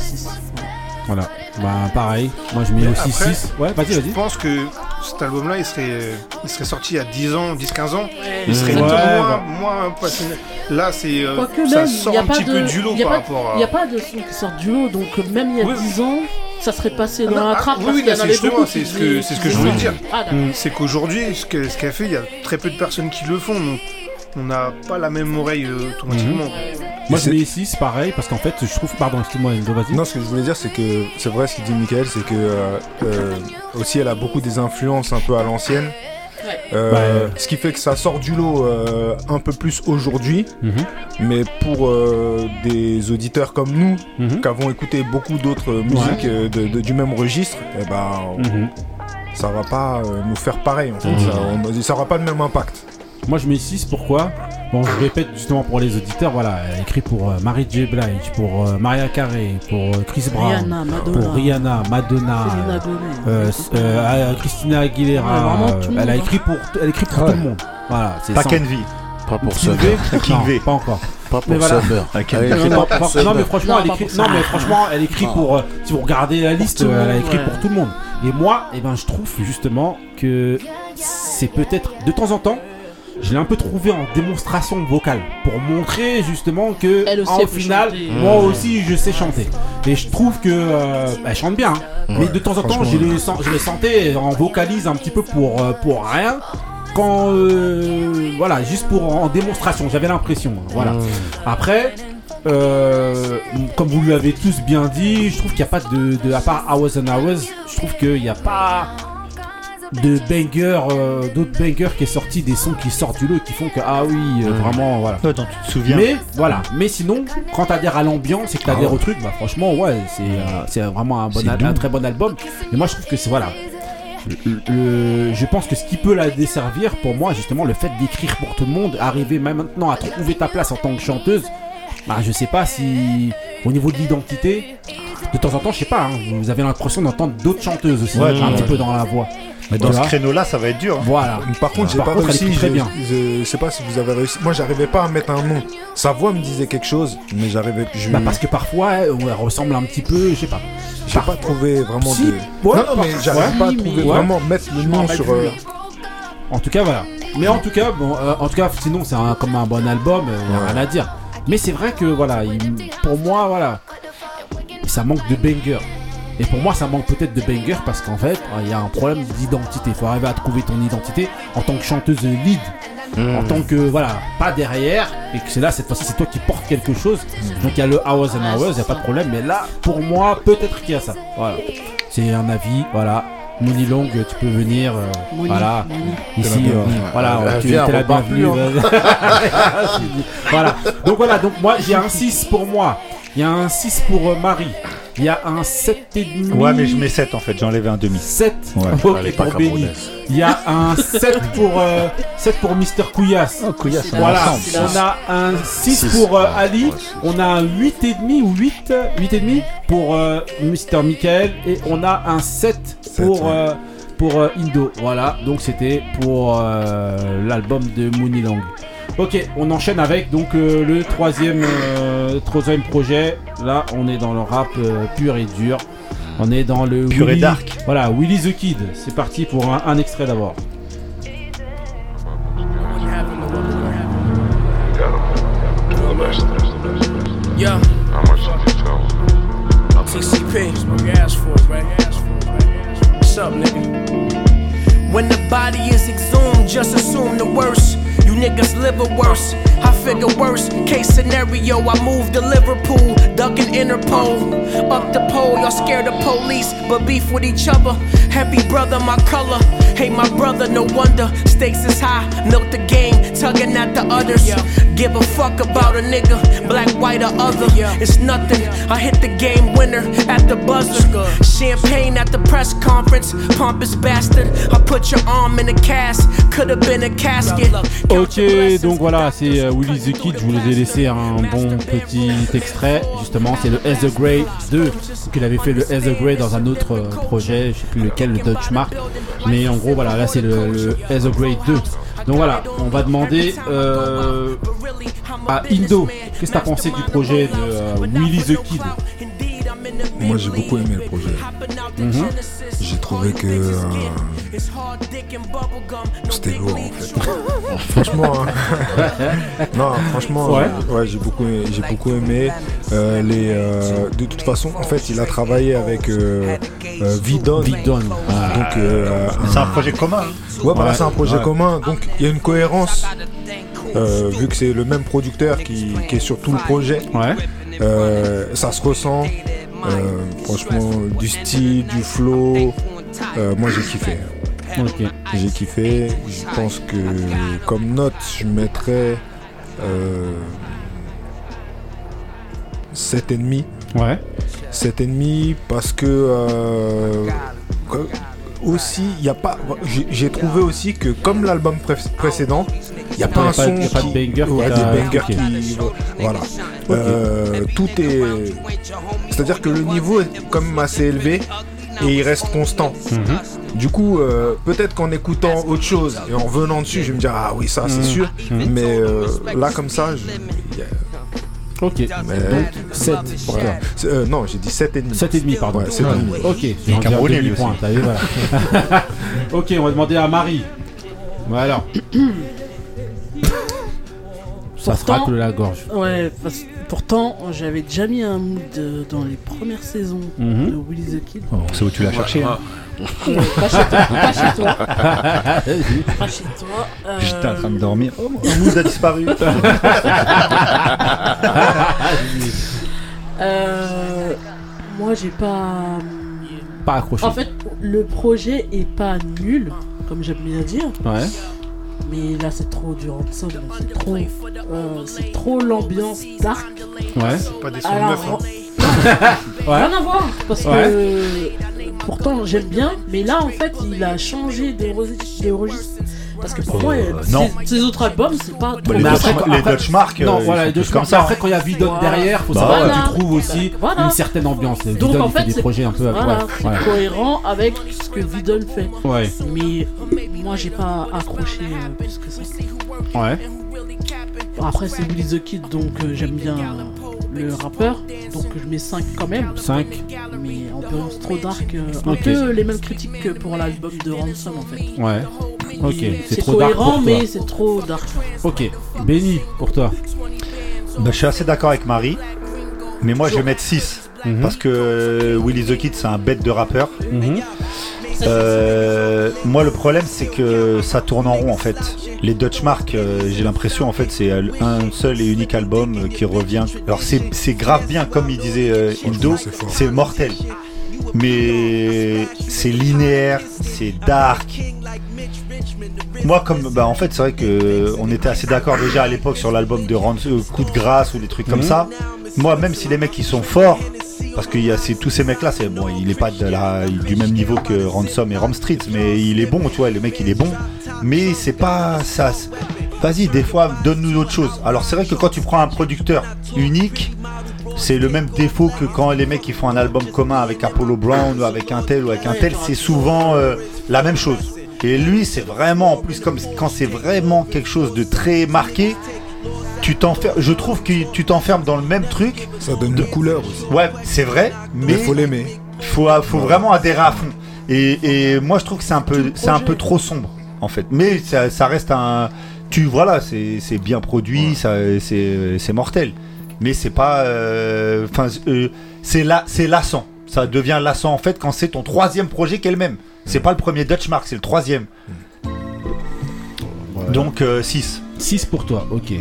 Voilà. Bah, pareil. Moi, je mets aussi Après, 6. Ouais, vas-y, Je pense que cet album-là, il serait, il serait sorti il y a 10 ans, 10-15 ans. Il serait Ouais, moins, bah. moins passionné. Là, c'est, euh, ça sort un petit de, peu du lot par pas- rapport à. y a pas de son qui sort du lot, donc euh, même il y a Oui. 10 ans, ça serait passé dans Ah non, la ah, trappe oui, parce oui, c'est justement, ce que- c'est ce que je voulais dire. Ah, d'accord. C'est qu'aujourd'hui, ce que- ce qu'elle fait, il y a très peu de personnes qui le font. Donc, on n'a pas la même oreille euh, automatiquement. Moi, je c'est- mets 6, pareil, parce qu'en fait, je trouve. Pardon, excuse-moi, vas-y. Non, ce que je voulais dire, c'est que c'est vrai ce qu'il dit Michael, c'est que euh, euh, aussi elle a beaucoup des influences un peu à l'ancienne. Ouais. Euh, Bah, Ce qui fait que ça sort du lot euh, un peu plus aujourd'hui, Mhm. mais pour euh, des auditeurs comme nous, Mhm. qui avons écouté beaucoup d'autres musiques de- de- du même registre, eh ben, Mhm. ça va pas euh, nous faire pareil en fait. Ça, on- ça aura pas le même impact. Moi, je mets 6, pourquoi Bon, je répète justement pour les auditeurs, voilà, elle a écrit pour euh, Mary J. Blige, pour euh, Maria Carey, pour euh, Chris Brown, Rihanna, Madonna. pour Rihanna, Madonna, euh, euh, euh, Christina Aguilera, Ouais, vraiment euh, tout le elle a écrit pour, elle écrit pour Ouais. tout le monde. Voilà, c'est Pas. Kenvy. Pas pour King Summer. Non, pas encore. Pas pour voilà. Summer. Elle Non, mais Summer. franchement, Non, elle écrit, pour non, mais franchement, elle écrit pour. euh, si vous regardez la liste, euh, elle a écrit ouais. pour tout le monde. Et moi, eh ben, je trouve justement que c'est peut-être de temps en temps. Je l'ai un peu trouvé en démonstration vocale pour montrer justement que Elle aussi, en elle peut final, chanter. moi aussi je sais chanter. Et je trouve que euh, elle chante bien. hein. mais de temps en temps, je les, sens- je les sentais en vocalise un petit peu pour euh, pour rien. Quand euh, voilà, juste pour en démonstration, j'avais l'impression. hein, Voilà. Après, euh, comme vous l'avez tous bien dit, je trouve qu'il n'y a pas de, de à part Hours and Hours, je trouve qu'il n'y a pas de bangers, euh, d'autres bangers qui est sorti, des sons qui sortent du lot qui font que ah oui, euh, vraiment voilà. Tu te souviens Mais voilà, mais sinon, quand t'adhères à l'ambiance et que t'adhères Ah ouais. au truc, bah franchement, ouais, c'est euh, c'est vraiment un, bon un très bon album. Mais moi, je trouve que c'est voilà. Le- le- je pense que ce qui peut la desservir, pour moi, justement, le fait d'écrire pour tout le monde, arriver même maintenant à trouver ta place en tant que chanteuse, bah, je sais pas si au niveau de l'identité, de temps en temps, je sais pas, hein, vous avez l'impression d'entendre d'autres chanteuses aussi, Ouais, un ouais. petit peu dans la voix. Mais dans Tu ce créneau-là, ça va être dur. hein. Voilà. Par contre, j'ai pas contre, réussi. très je- bien. Je, je sais pas si vous avez réussi. Moi, j'arrivais pas à mettre un nom. Sa voix me disait quelque chose, mais j'arrivais. Je Bah, parce que parfois, elle, ressemble un petit peu, je sais pas. j'ai pas trouvé vraiment Si. de. Ouais, non, non, mais j'arrive ouais. pas à trouver vraiment ouais. mettre le nom sur. euh. En tout cas, voilà. Mais en tout cas, bon, euh, en tout cas, sinon c'est un, comme un bon album, il y a rien à dire. Mais c'est vrai que voilà, il- pour moi, voilà, ça manque de banger. Et pour moi, ça manque peut-être de banger parce qu'en fait, il y a un problème d'identité. Il faut arriver à trouver ton identité en tant que chanteuse lead. En tant que, voilà, pas derrière. Et que c'est là, cette fois-ci, c'est toi qui portes quelque chose. Donc il y a le Hours and Hours, il n'y a pas de problème. Mais là, pour moi, peut-être qu'il y a ça. Voilà. C'est un avis, voilà. Moni Long, tu peux venir. euh, voilà. Moni. Ici, la euh, voilà, Elle tu vient, es la bienvenue. plus, voilà. Donc voilà, donc moi j'ai un 6 pour moi. Il y a un 6 pour euh, Marie. Il y a un 7,5. Ouais, mais je mets 7 en fait, j'ai enlevé un demi. 7 Ouais. Ok, Elle est pas pour Benny. Il y a un 7 pour, euh, 7 pour Mister Couillasse. Oh, Couillasse, on est Voilà, on a un 6 Six. pour euh, Ouais, Ali, ouais, on a un 8,5 ou 8, 8,5 pour euh, Mister Michael et on a un 7 pour, ouais. euh, pour euh, Indo. Voilà, donc c'était pour euh, l'album de Mooney Long. Ok, on enchaîne avec donc euh, le troisième, euh, troisième projet. Là, on est dans le rap euh, pur et dur. On est dans le Pur et dark. Voilà, Willy the Kid. C'est parti pour un, un extrait d'abord. Yeah. TCP. What's up, nigga? When the body is exhumed, just assume the worst. You niggas live or worse. I figure worse. Case scenario, I move to Liverpool, ducking Interpol. Up the pole, y'all scared of police, but beef with each other. Happy brother, my color. Hey, my brother, no wonder. Stakes is high, milk the game, tugging at the others. Give a fuck about a nigga, black, white, or other. It's nothing. I hit the game winner at the buzzer. Champagne at the press conference, pompous bastard. I put your arm in a cast, could have been a casket. Ok, donc voilà, c'est euh, Willy the Kid. Je vous ai laissé un bon petit extrait. Justement, c'est le As the Grey 2. Donc, il avait fait le As the Grey dans un autre euh, projet, je sais plus lequel, le Dutch Mark. Mais en gros, voilà, là c'est le, le As the Grey 2. Donc voilà, on va demander euh, à Indo, qu'est-ce que t'as pensé du projet de euh, Willy the Kid? Moi, j'ai beaucoup aimé le projet. Mhm. J'ai trouvé que euh, c'était lourd en fait. franchement, hein. non, franchement, Ouais. euh, ouais, j'ai beaucoup, j'ai beaucoup aimé. Euh, les, euh, de toute façon, en fait, il a travaillé avec euh, euh, Vidon. Vidon. Ah. Donc, euh, C'est un un- projet commun. hein. Ouais, voilà, Ouais, c'est un projet ouais. commun. Donc, il y a une cohérence. euh, vu que c'est le même producteur qui, qui est sur tout le projet, Ouais. euh, ça se ressent. Euh, franchement, du style, du flow. euh, moi, j'ai kiffé. J'ai kiffé. Je pense que comme note, je mettrais euh, 7,5. Ouais. 7,5 parce que euh, que- aussi il y a pas j'ai- trouvé aussi que comme l'album pré- précédent il n'y a pas un son y a pas de banger qui ouais, t'a- des bangers ok. qui voilà Euh, tout est c'est à dire que le niveau est quand même assez élevé et il reste constant Mhm. du coup euh, peut-être qu'en écoutant autre chose et en revenant dessus je vais me dire ah oui ça c'est Mhm. sûr Mhm. mais euh, là comme ça je- Ok. mais- Donc 7 pour toi. voilà. Euh, non j'ai dit 7,5 7,5 pardon. Ouais, 7,5. Ok, Il est j'ai enlevé un Camerounais, lui t'as vu, voilà. ok, on va demander à Marie. Alors. Ça se Pourtant- racle la gorge. Ouais, parce- pourtant, j'avais déjà mis un mood euh, dans les premières saisons Mhm. de Willy the Kid. Oh, c'est où tu l'as cherché. hein. Euh, pas chez toi. Pas chez toi. Pas chez toi. euh, J'étais en train de dormir. Oh, mon mood a disparu. euh, moi, j'ai pas. Pas accroché. En fait, le projet est pas nul, comme j'aime bien dire. Ouais. Mais là, c'est trop du ransom. C'est trop, euh, c'est trop l'ambiance dark. Ouais. Pas des sons de meufs, hein. ro- Rien à voir. Parce Ouais. que pourtant j'aime bien, mais là en fait il a changé de registre. de registre. Parce que pour moi, non. ses, ses autres albums, c'est pas. Bah, les après, les après- Dutch Mark, Non, euh, voilà, les Dutch comme ça. Après, quand il y a Vidon Voilà. derrière, faut Bah savoir ouais. que tu trouves aussi Voilà. une certaine ambiance. Donc Vidon, en il fait fait, des c'est- projets un peu. voilà, ouais, c'est ouais. cohérent avec ce que Vidal fait. Ouais. Mais moi, j'ai pas accroché euh, plus que ça. Ouais. Après, c'est Willy the Kid, donc euh, j'aime bien euh, le rappeur. Donc je mets 5 quand même. 5. Mais ambiance trop dark. euh, un peu les mêmes critiques que pour l'album de Ransom en fait. Ouais. Ok. Mais C'est trop dark cohérent, pour toi. mais c'est trop dark. Ok. Benny, pour toi. Bah, je suis assez d'accord avec Marie. Mais moi, je vais mettre 6. Mhm. Parce que euh, Willy the Kid, c'est un bête de rappeur. Mhm. Euh, moi, le problème, c'est que ça tourne en rond en fait. Les Dutch Mark, euh, j'ai l'impression en fait, c'est un seul et unique album euh, qui revient. Alors, c'est c'est grave bien, comme il disait euh, Indo, c'est mortel. Mais c'est linéaire, c'est dark. Moi, comme bah, en fait, c'est vrai que on était assez d'accord déjà à l'époque sur l'album de euh, Coup de grâce ou des trucs comme Mhm. ça. Moi, même si les mecs ils sont forts, parce qu'il y a tous ces mecs-là, c'est il est pas du même niveau que Ransom et Ram Street, mais il est bon, tu vois, le mec il est bon, mais c'est pas ça. Vas-y, des fois, donne-nous autre chose. Alors c'est vrai que quand tu prends un producteur unique, c'est le même défaut que quand les mecs ils font un album commun avec Apollo Brown ou avec un tel ou avec un tel, c'est souvent euh, la même chose. Et lui, c'est vraiment, en plus, quand c'est vraiment quelque chose de très marqué, tu t'enfermes. Je trouve que tu t'enfermes dans le même truc. Ça donne de couleur aussi. Ouais, c'est vrai, mais Mais faut l'aimer. faut, faut vraiment adhérer à fond. Et, et moi, je trouve que c'est un peu, c'est un peu trop sombre, en fait. Mais ça, ça reste un, tu voilà, c'est c'est bien produit, ça, c'est c'est mortel. Mais c'est pas, euh, enfin, euh, c'est là, c'est lassant. Ça devient lassant en fait quand c'est ton troisième projet qu'elle même. C'est pas le premier Dutch Mark, c'est le troisième. Donc 6. 6 pour toi, ok.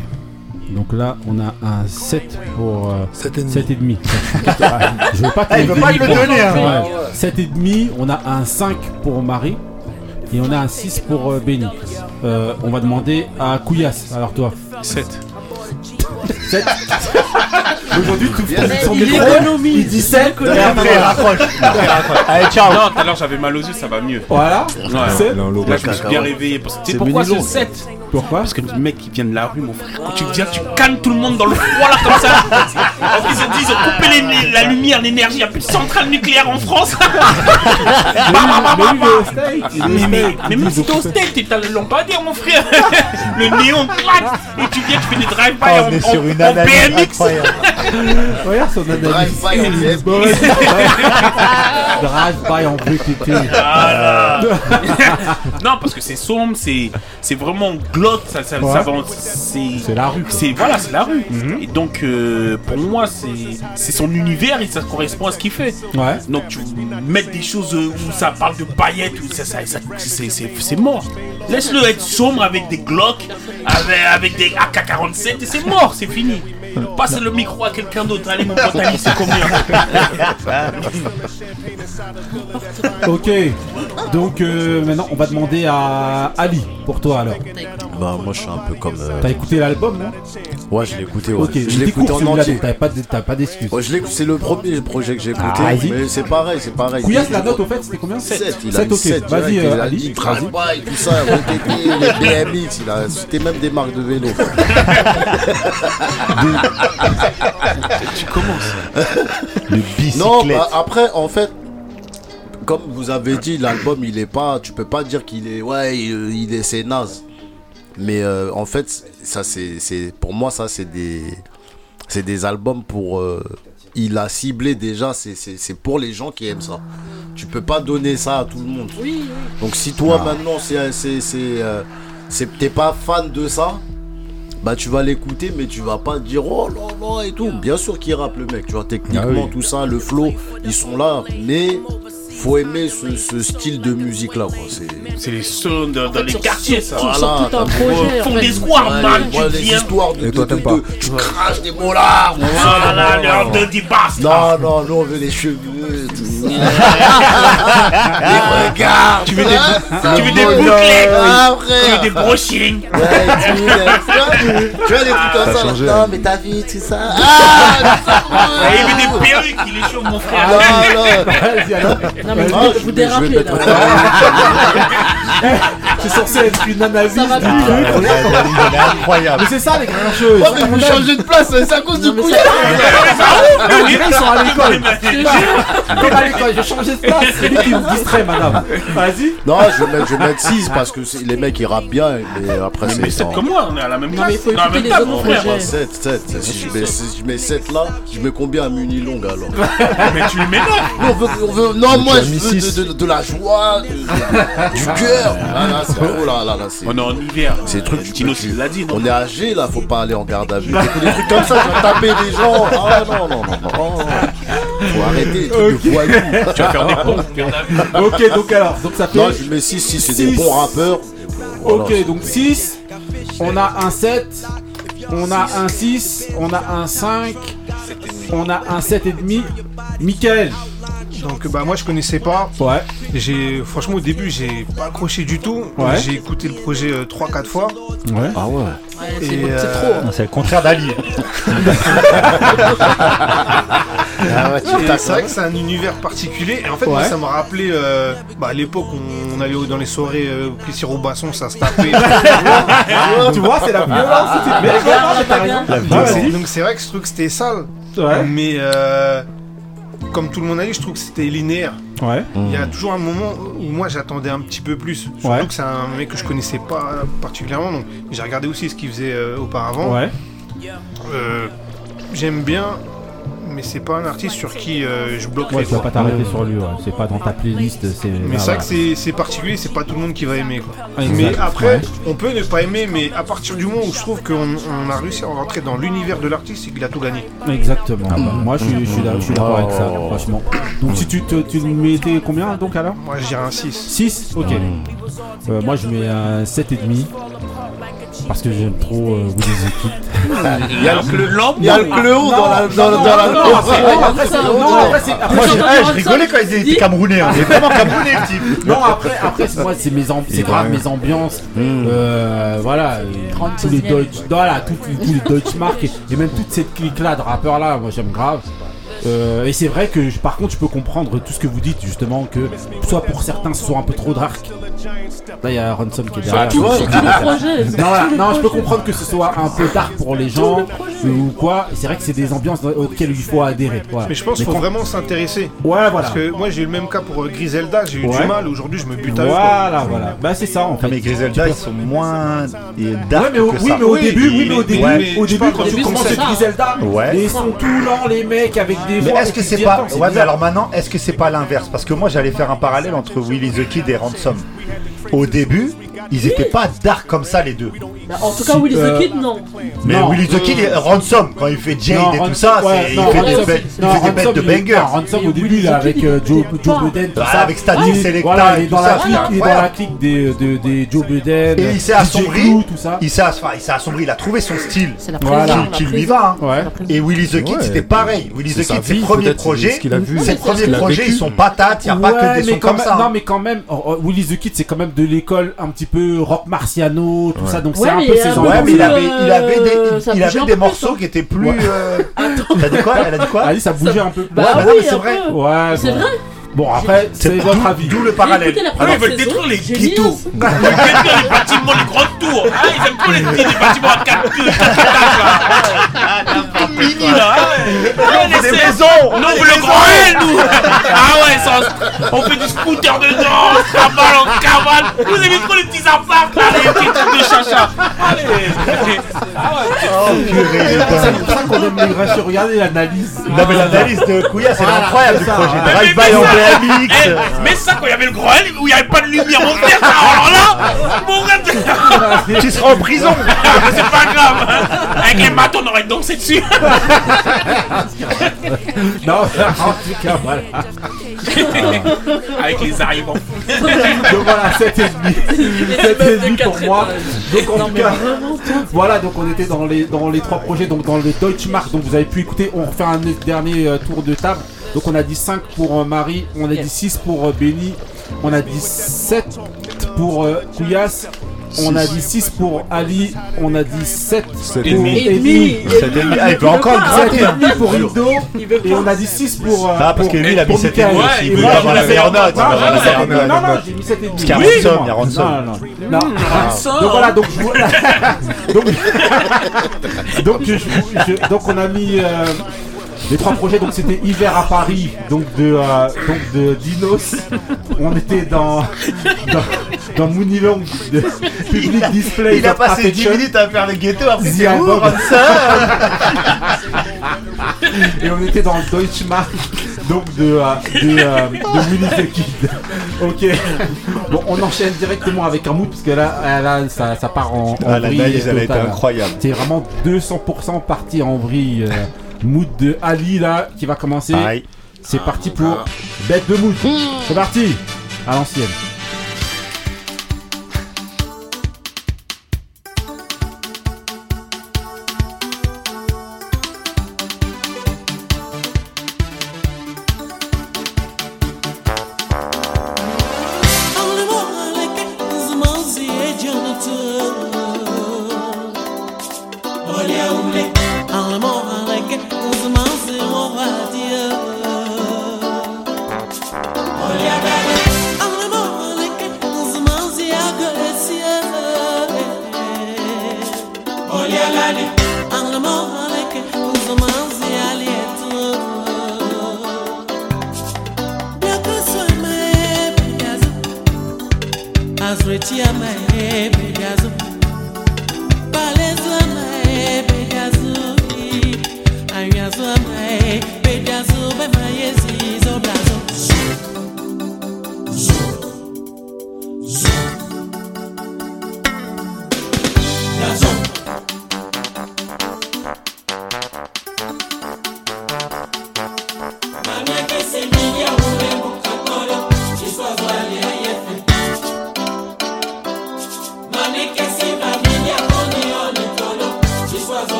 Donc là, on a un 7 pour. Euh, 7,5. demi. Je veux pas te Ah, il veut pas le donner, hein. 7,5, on a un 5 pour Marie. Et on a un 6 pour euh, Benny. Euh, on va demander à Couillasse. Alors toi 7. 7 Aujourd'hui, tout son économise. micro, il dit 7. Il économise. Après, il raccroche. Allez, ciao. Non, tout à l'heure j'avais mal aux yeux, ça va mieux. Voilà. Ouais. C'est- Là, je me suis bien réveillé. C'est pourquoi ce Benny Long. 7 Pourquoi Parce que le mec qui vient de la rue, mon frère, quand tu viens, tu calmes tout le monde dans le froid là comme ça. En plus, ils ont dit, ils ont coupé les- les- la lumière, l'énergie, il n'y a plus de centrale nucléaire en France. Mais même si t'es au state, t'as le lampadaire, mon frère. Le néon claque. Et tu viens, tu fais des drive-by Ah, en, on est en- sur une en BMX. Regarde son analyse. Drive-by en. Drive-by en VTT. Voilà. non, parce que c'est sombre, c'est c'est vraiment glauque, ça, ça, Ouais. ça va- c'est C'est la rue. C'est voilà, c'est la rue. Et donc euh, pour moi, c'est c'est son univers et ça correspond à ce qu'il fait. Ouais. Donc tu mettre des choses euh, où ça parle de paillettes, où ça, ça, ça- c'est- c'est c'est mort. Laisse-le être sombre avec des Glock, avec, avec des AK-47 et c'est mort, c'est fini. Passe le micro à quelqu'un d'autre. Allez mon pote Ali, c'est combien? Ok. Donc euh, maintenant, on va demander à Ali pour toi alors. Bah, moi, je suis un peu comme. euh, T'as écouté l'album, non Ouais, je l'ai écouté. Ouais. Ok. je il l'ai écouté en celui-là, entier. donc T'as pas, t'as pas d'excuses. Ouais, je l'ai- c'est le premier projet que j'ai écouté, Ah, vas-y. mais c'est pareil, c'est pareil. Couillasse, Il- la note au fait, c'était combien 7, il a Sept, mis ok. 7 Vas-y, euh, Ali, vas-y. drive-by, tout ça, VTT, les BMX, il a cité même des marques de vélo. Tu commences. Le Non, bicyclette. bah, après, en fait, comme vous avez dit, l'album, il est pas, tu peux pas dire qu'il est, ouais, il, il est, c'est naze. Mais euh, en fait, ça, c'est, c'est, pour moi, ça, c'est des, c'est des albums pour, euh, il a ciblé déjà, c'est, c'est, c'est pour les gens qui aiment ça. Tu peux pas donner ça à tout le monde. Oui, oui. Donc si toi maintenant c'est c'est c'est euh, c'est- t'es pas fan de ça, bah tu vas l'écouter mais tu vas pas dire oh là là et tout. Bien sûr qu'il rappe le mec, tu vois techniquement Ah oui. tout ça, le flow, ils sont là, mais faut aimer ce, ce style de musique là. C'est les sons dans, dans les quartiers, ça. sur tout un projet, fait. des squares, Ouais, man, les- ouais, tu les viens. histoires de, Et toi, de- t'aimes de- pas de- tu craches des mots là. Ah là là, leur dirty bastard. Non, non, nous on veut les cheveux. tout. les regards. Tu veux des, ça tu veux des bouclettes, Ah, tu veux des brushings. Ouais, tu vois, tu vois des trucs comme Ça a ça. Non, hein. mais ta vie, tout ça. Ah, il veut des perruques, il est chaud, mon frère. non, non. Non, mais Ah, vous, je- vous dérapez là. C'est censé être une analyse Ça va du plus, truc. Elle est incroyable. Mais c'est ça les grincheux. Oh, mais vous changez de place, c'est à cause du coup. On dirait qu'ils sont à l'école. Comme à l'école, je vais changer de place. C'est lui qui me distrait, madame. Vas-y. Non, je vais mettre, je vais mettre 6 parce que les mecs ils rappent bien, mais après c'est. Mais c'est comme moi, on est à la même Non, mais les autres mon frère. projets. 7, 7. Si je mets, si je mets 7 là, je mets combien à Muni Long alors? Mais tu le mets là. Nous, on veut, on veut- Non, moi je veux de, la joie, du cœur. Oh là là là, c'est. On est en hiver. C'est des trucs, Tino, peux- tu l'as dit, non On est âgé là, faut pas aller en garde à vue. Des des trucs comme ça, tu vas taper des gens. Ah non, non, non, non. Faut arrêter les trucs de voyous. Tu vas faire des vue. Ok, donc alors, donc ça fait. Non, je mets 6, 6, c'est des bons rappeurs. Ok, donc 6. On a un 7. On a un 6. On a un 5. On a un 7,5. Michael. Donc bah moi je connaissais pas. Ouais. J'ai franchement au début j'ai pas accroché du tout. Ouais. J'ai écouté le projet 3-4 fois. Ouais. Ah ouais. Ouais, c'est euh, trop. hein. C'est le contraire d'Ali. Ah ouais, c'est vrai que c'est un univers particulier. Et en fait, Ouais. moi, ça m'a rappelé euh, bah, à l'époque où on allait dans les soirées euh, Plessis Robinson, ça se tapait. tu vois, c'est la violence. La Ah, Donc, c'est- vrai que trouve que c'était sale. Ouais. Mais euh, comme tout le monde a dit, je trouve que c'était linéaire. Ouais. Il y a toujours un moment où moi j'attendais un petit peu plus. Surtout Ouais. que c'est un mec que je connaissais pas particulièrement. Donc j'ai regardé aussi ce qu'il faisait euh, auparavant. Ouais. Euh, J'aime bien, mais c'est pas un artiste sur qui euh, je bloquerai. Ouais, tu vas quoi. pas t'arrêter sur lui. ouais. C'est pas dans ta playlist. C'est. Mais c'est vrai que c'est- particulier, c'est pas tout le monde qui va aimer. Quoi. Exact. Mais après, Ouais. on peut ne pas aimer, mais à partir du moment où je trouve qu'on on a réussi à rentrer dans l'univers de l'artiste, c'est qu'il a tout gagné. Exactement. Bah, Moi, je suis, je suis, d'ac- je suis d'accord avec ça, franchement. Donc, si tu, te, tu mettais combien donc alors? Moi, je dirais un 6. 6 Ok. Euh, moi, je mets un 7,5. Parce que j'aime trop euh, Woody the Kid. Il y a le clé- L'homme, il y a le cléo dans la. Dans, non, dans la non, après, c'est- c'est- c'est- je rigolais quand ils étaient camerounais. hein. Il est vraiment camerounais, le type. Non, après, après c'est- moi, c'est mes c'est grave mes ambiances. Euh, voilà, tous les Deutsch, voilà, tous, les Deutschmark et, et même toute cette clique-là de rappeurs-là, moi j'aime grave. Euh, et c'est vrai que par contre, je peux comprendre tout ce que vous dites, justement, que soit pour certains, ce soit un peu trop dark. Là, il y a Ransom qui est derrière. Tout- les projets. sur Non, voilà. non, je peux comprendre que ce soit un peu dark pour les gens ou quoi. C'est vrai que c'est des ambiances auxquelles il faut adhérer. Voilà. Mais je pense qu'il faut quand- vraiment s'intéresser. Ouais, voilà. Parce que moi, j'ai eu le même cas pour euh, Griselda, j'ai eu Ouais. du mal. Aujourd'hui, je me bute à eux. quoi. Voilà, voilà. Bah, c'est ça en fait. Mais Griselda, ils sont moins dark Ouais, mais au, que oui, ça. mais au Oui, début, oui, mais au début, au début, quand tu commences. Griselda, ils sont tout lents, les mecs, avec des Mais est-ce que c'est pas. Ouais, alors maintenant, est-ce que c'est pas l'inverse? Parce que moi, j'allais faire un parallèle entre Willy the Kid et Ransom. Au début, ils étaient pas dark comme ça, les deux. Bah, en tout cas, Willy Euh, the Kid, non. Mais Non. Willy the Kid et Ransom, quand il fait Jade Non, et tout Ransom, ça, ouais, c'est- non, il fait des Ransom, bêtes- il non, fait des bêtes Ransom, de banger. non, Ransom au début, là, avec euh, Joe, Joe Budden, tout ça. avec Static il- Selecta Voilà, il et est tout dans ça, la c'est clique, il est dans la clique des, de, des Joe Budden. Et il s'est DJ assombri, tout ça. il s'est as- enfin, il s'est assombri, il a trouvé son style C'est la Voilà. prison. qui, lui va. hein. Ouais. Et Willy the Kid, Ouais, c'était pareil. Willy c'est the sa Kid, ses vie, premiers peut-être, projets, ce qu'il a vu, ses ce premiers qu'il a projets, vécu. ils sont patates, il n'y a pas Ouais, que des mais sons quand comme même- ça. Non, mais quand même, oh, oh, Willy the Kid, c'est quand même de l'école un petit peu rock marciano, tout ça, donc c'est Ouais, un peu un ces peu ambiances. Ouais, mais il Euh, avait, il avait des, ça il avait des morceaux hein. qui étaient plus. Ouais. euh, T'as dit quoi Elle a dit quoi Ah, ça bougeait un peu plus. Ouais, Bah bah non, oui, mais c'est vrai. Ouais, C'est bon. vrai. Bon, après, c'est C'est votre avis. D'où le parallèle. la Ah, ils veulent détruire les ghettos. Ils veulent détruire les bâtiments, les grandes tours. Ah, ils aiment trop les, les bâtiments à 4 queues, 4 Tout mini là. Ah, ouais. on laissez- maisons, on le grand L, nous. Ah ouais, ça, on fait du scooter dedans, on se cabale, on cabale. Vous aimez trop les petits apparts là, les petits trucs de chacha. Allez. Ah ouais. C'est pour ça qu'on aime les grincheux. Regardez l'analyse. Non, mais l'analyse de Kouya, c'est incroyable du projet. Mais- Drive mais by en ça, BMX. mais ça, quand il y avait le grand L, où il n'y avait pas de lumière, mon frère, alors là, mon frère, Tu seras en prison. c'est pas grave. Avec les matos, on aurait dansé dessus. Non, en tout cas, voilà. Avec les arrivants. donc voilà, 7,5 7,5 pour moi. Donc en tout cas, voilà, donc on était dans les, dans les trois projets, donc dans le Deutschmark, donc vous avez pu écouter, on refait un dernier euh, tour de table. Donc on a dit 5 pour euh, Marie, on a dit 6 pour euh, Benny, on a dit 7 pour Kouyas, on a dit 6 pour Ali, on a dit 7 Sept pour. Ah, il peut encore gratter. et demi pour Indo, et on a dit 6 pour. Ah, parce que lui, il a mis pour 7 et demi aussi. il veut avoir la meilleure note. Non, non, j'ai mis 7 et demi. Parce qu'il y a ransom, il y a ransom. Non, non. Donc voilà, donc je vous- donc, donc, je- je- donc on a mis euh, les trois projets. Donc c'était hiver à Paris, donc de euh, donc de Dinos. On était dans dans, dans Moonilong de Public Display. Il a passé 10 Affection. minutes à faire le ghetto, après c'est ça Et on était dans le Deutschmark, donc de, euh, de, euh, de Munich the Kid. Ok. Bon, on enchaîne directement avec un mood parce que là, euh, là ça, ça part en, en Ah, la vrille analyse, elle a été incroyable. C'est vraiment 200% parti en vrille. Mood de Ali là qui va commencer. C'est parti pour bête de mood. C'est parti à l'ancienne.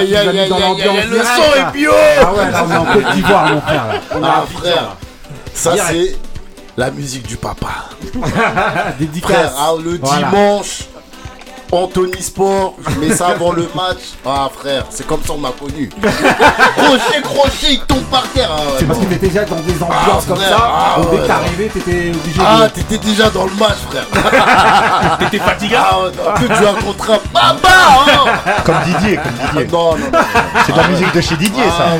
Aïe, aïe, aïe, aïe, le son est bio. Ah ouais, là, on est en Côte d'Ivoire, mon frère. Ah, frère, ça c'est la musique du papa. Dédicace. Frère, le dimanche, Anthony Sport, je mets ça avant le match. Ah frère, c'est comme ça on m'a connu. crochet, crochet, il tombe par terre. Ah, ouais, C'est parce non. que t'étais déjà dans des ambiances Ah, comme frère, ça. ah, dès ouais, que arrivé, t'étais obligé Ah, de. t'étais déjà dans le match, frère. T'étais fatigué Ah, non, que tu as contre un papa, hein. Comme Didier, comme Didier. Ah, non, non, non. C'est de la musique de chez Didier, Ah,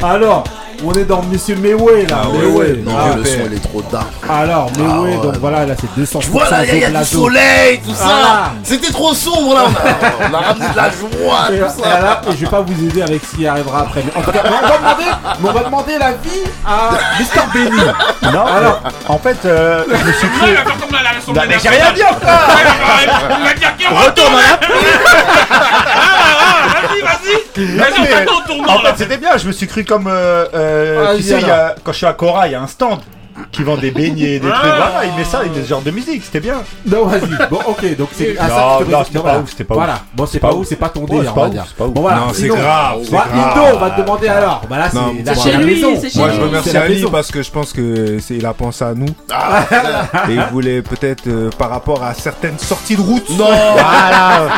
ça. Alors, on est dans Monsieur Mewé là. Ah, ouais, Mewé. non, Ah, le son il est trop dark. Alors, Mewé, Ah, ouais, donc voilà, là c'est 200 Tu vois là, il y a- y, a du Blazo. soleil, tout ça. Ah. C'était trop sombre là. On a, ramené de la joie, Et, tout et ça. là, et je vais pas vous aider avec ce qui arrivera après. Mais en tout cas, on va demander, mais on va demander l'avis à Mister Benny. Non, Alors, en fait, euh, je me suis cru. Non, mais j'ai rien dit encore. Il va dire qu'il Retourne à la Vas-y, vas-y mais- En fait, c'était bien. Je me suis cru comme. euh, euh, Vas-y, tu sais, il y alors. a- quand je suis à Cora, il y a un stand qui vend des beignets, des Ah. trucs. Voilà, il met ça, il met ce genre de musique. C'était bien. non, vas-y. Bon, ok, donc c'est à ça Non, que tu te non, réfères. c'était pas ouf, c'était pas Voilà, bon, c'est C'est pas pas ouf, c'est pas ton délire, on va dire. c'est pas ouf. Bon, voilà. Non, c'est grave, c'est bah, grave. Indo, on va te demander alors. Bah là, Non, c'est chez lui, maison. c'est chez Moi, je remercie Ali parce que je pense que c'est il a pensé à nous Ah, et il voulait peut-être euh, par rapport à certaines sorties de route. Non. Voilà.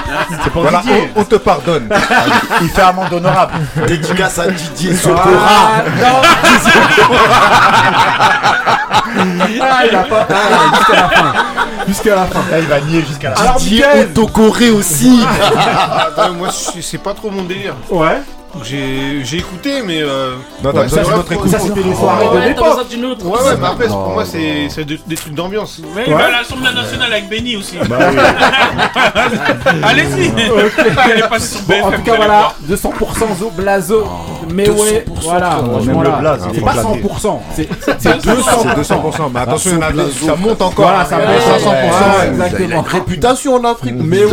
C'est pour Voilà, Didier. on, te pardonne. Il fait amende honorable. Dédicace à Didier Ah, Sokora. Ah, il a pas. Ah, jusqu'à la fin. Jusqu'à la fin. Là, il va nier jusqu'à la fin. Alors, Didier. Autocoré aussi. Ah, moi, je- c'est pas trop mon délire. Ouais. J'ai j'ai écouté, mais. Euh... Non, t'as ouais, besoin ça, d'une autre écoute. Ça, c'était les soirées de Ouais, t'as l'époque. besoin d'une autre. Ouais, ouais, mais après, pour moi, non. c'est c'est de- des trucs d'ambiance. Mais il va à l'Assemblée nationale avec Benny aussi. Bah Allez-y Elle est passée sur Bon, en tout cas, voilà, voir. 200% Zo Blazo. Mais 200%, ouais, voilà, franchement même le là, c'est est pas éclaté. 100%, c'est c'est C'est 200%. 200%. Mais attention, il y en a des- Blazo, ça monte encore. Voilà, ça monte, 500%. ouais, Ouais, exactement. Réputation en Afrique. Mais ouais.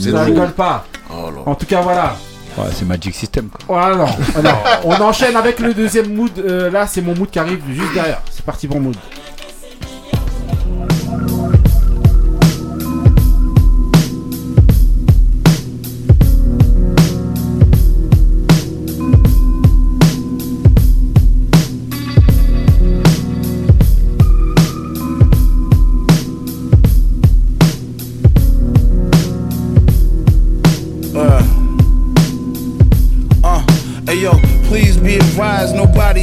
je rigole pas. Oh. En tout cas, voilà. Ouais, c'est Magic System quoi. On enchaîne avec le deuxième mood. euh, là, c'est mon mood qui arrive juste derrière. C'est parti pour mood.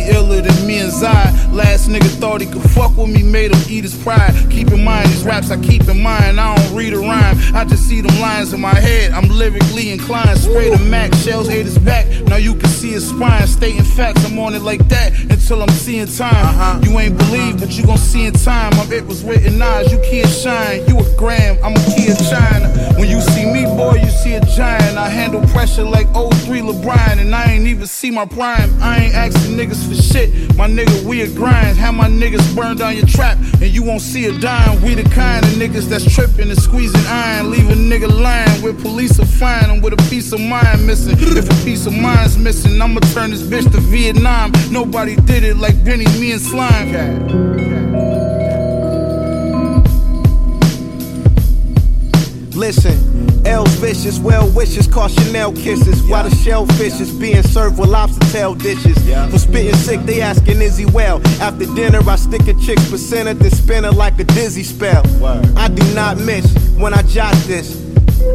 Nobody iller than me and Zai. Last nigga thought he could fuck with me, made him eat his pride. Keep in mind, these raps I keep in mind, I don't read a rhyme. I just see them lines in my head, I'm lyrically inclined. Spray the Mac, shells hate his back. Now you can see his spine, stating facts, I'm on it like that until I'm seeing time. Uh-huh. You ain't believe, but you gon' see in time. My it was written eyes, you can't shine. You a gram, I'm a key of China. When you see me, boy, you see a giant. I handle pressure like 03 LeBron, and I ain't even see my prime. I ain't asking niggas shit. My nigga, we a grind. Have my niggas burn down your trap, and you won't see a dime. We the kind of niggas that's tripping and squeezing iron. Leave a nigga lying where police will find him with a piece of mind missing. If a piece of mind's missing, I'ma turn this bitch to Vietnam. Nobody did it like Benny, me and Slime. Listen, L's vicious, well wishes, call Chanel kisses. While the shellfish is being served with lobster tail dishes. For spitting sick, they asking is he well. After dinner, I stick a chick's placenta, then spin her like a dizzy spell. I do not miss when I jot this.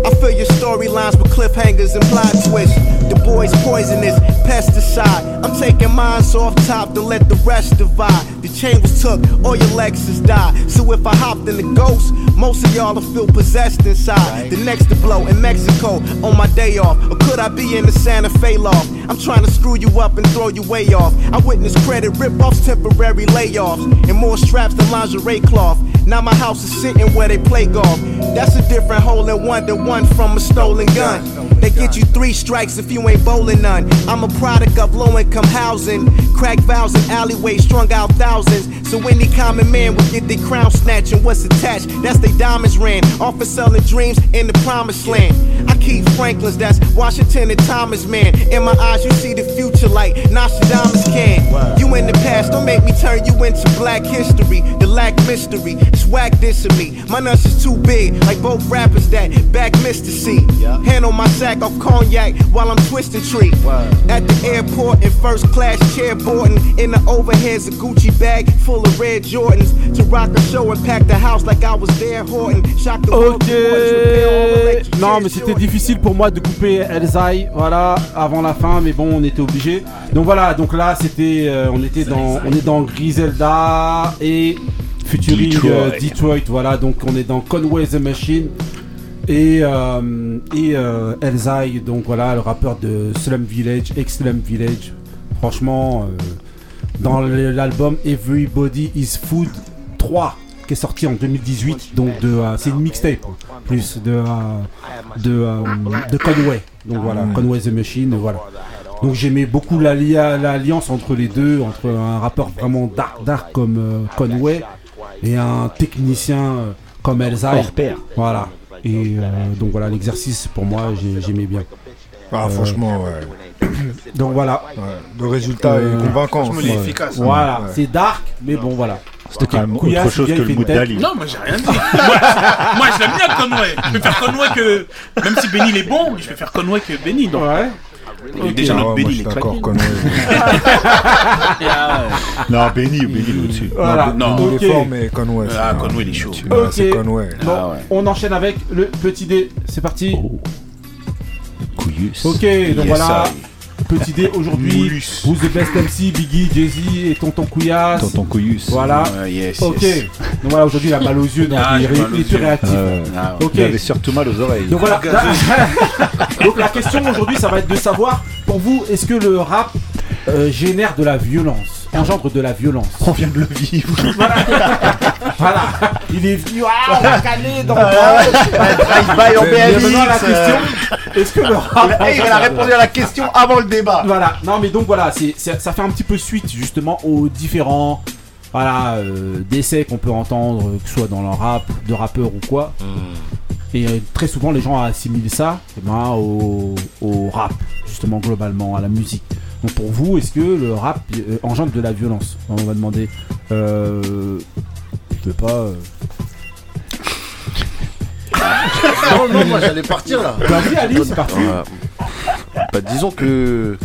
I fill your storylines with cliffhangers and plot twists. The boy's poisonous, pesticide. I'm taking mines off top to let the rest divide. The chain was took, all your Lexus died. So if I hopped in the ghost, Most of y'all will feel possessed inside. The next to blow in Mexico on my day off. Or could I be in the Santa Fe loft? I'm trying to screw you up and throw you way off. I witness credit rip-offs, temporary layoffs, and more straps than lingerie cloth. Now my house is sitting where they play golf. That's a different hole than one to one from a stolen gun. They get you three strikes if you ain't bowling none. I'm a product of low income housing. Crack vows in alleyways, strung out thousands. So any common man will get their crown snatched and what's attached. That's they diamonds ran. Off of selling dreams in the promised land. I keep Franklin's, that's Washington and Thomas, man. In my eyes, you see the future like Nostradamus can. You in the past, don't make me turn you into black history. The lack mystery, swag dissing me. My nuts is too big, like both rappers that back Mr. C. Hand on my sack of cognac while I'm twisting tree. At the airport in first class chair boarding. In the overheads, a Gucci bag full of red Jordans. To rock a show and pack the house like I was there, Ok. Non, mais c'était difficile pour moi de couper Elzai, voilà, avant la fin, mais bon, on était obligé. Donc voilà, donc là, c'était, euh, on était dans, on est dans Griselda et featuring Detroit. euh, Detroit, voilà. Donc on est dans Conway the Machine et euh, et euh, Elzai, donc voilà, le rappeur de Slum Village, ex Slum Village. Franchement, euh, dans l'album Everybody Is Food 3 qui est sorti en 2018 donc de euh, c'est une mixtape plus de euh, de, euh, de Conway donc voilà Conway the Machine voilà donc j'aimais beaucoup l'alli- l'alliance entre les deux entre un rappeur vraiment dark dark comme euh, Conway et un technicien euh, comme pair. voilà et euh, donc voilà l'exercice pour moi j'ai- j'aimais bien Ah, Euh, franchement, ouais. donc voilà Le résultat Euh, est convaincant. franchement, il est Ouais. efficace. voilà Ouais. c'est dark mais bon voilà C'était quand même Couillasse, autre chose que le fait mood une tête. d'Ali. Non, moi j'ai rien dit. moi, moi, je l'aime bien Conway. Je préfère Conway que. Même si Benny il est bon, je préfère Conway que Benny. Donc. Ouais. Et Déjà Ah notre Benny je il suis est d'accord. Conway. Ah ouais. Non, Benny, Benny, est au-dessus. Voilà. Non, Ok. il est fort, mais Conway. Ah, Conway il est chaud. Ouais, Ok. C'est Conway. Bon, Ah ouais. on enchaîne avec le petit dé. C'est parti. Couillus. Ok, donc Yes, voilà. sir. Petit dé aujourd'hui. Who's the best MC Biggie, Jay-Z et Tonton Couillasse? Tonton Couillus. Voilà. Yes, Ok. yes. Donc voilà, aujourd'hui il a mal aux yeux, donc Ah, il, est il plus yeux. réactif. Euh, Ah. Il avait surtout mal aux oreilles. Donc voilà. donc la question aujourd'hui, ça va être de savoir, pour vous, est-ce que le rap euh, génère de la violence, engendre de la violence On vient de le vivre. Voilà. Il est venu, ah, on va caler dans le Drive-by en Mais BMX. maintenant la euh, question, est-ce que le rap Il a- il a répondu à la question avant le débat. Voilà, non mais donc voilà, c'est, ça fait un petit peu suite justement aux différents voilà, euh, décès qu'on peut entendre, que ce soit dans le rap, de rappeurs ou quoi. Et euh, très souvent les gens assimilent ça eh ben, au, au rap, justement globalement, à la musique. Donc pour vous, est-ce que le rap euh, engendre de la violence? On va demander. Euh, je sais pas. euh, Non, non, moi j'allais partir là. Vas-y, Ali, c'est parti. Bah, disons que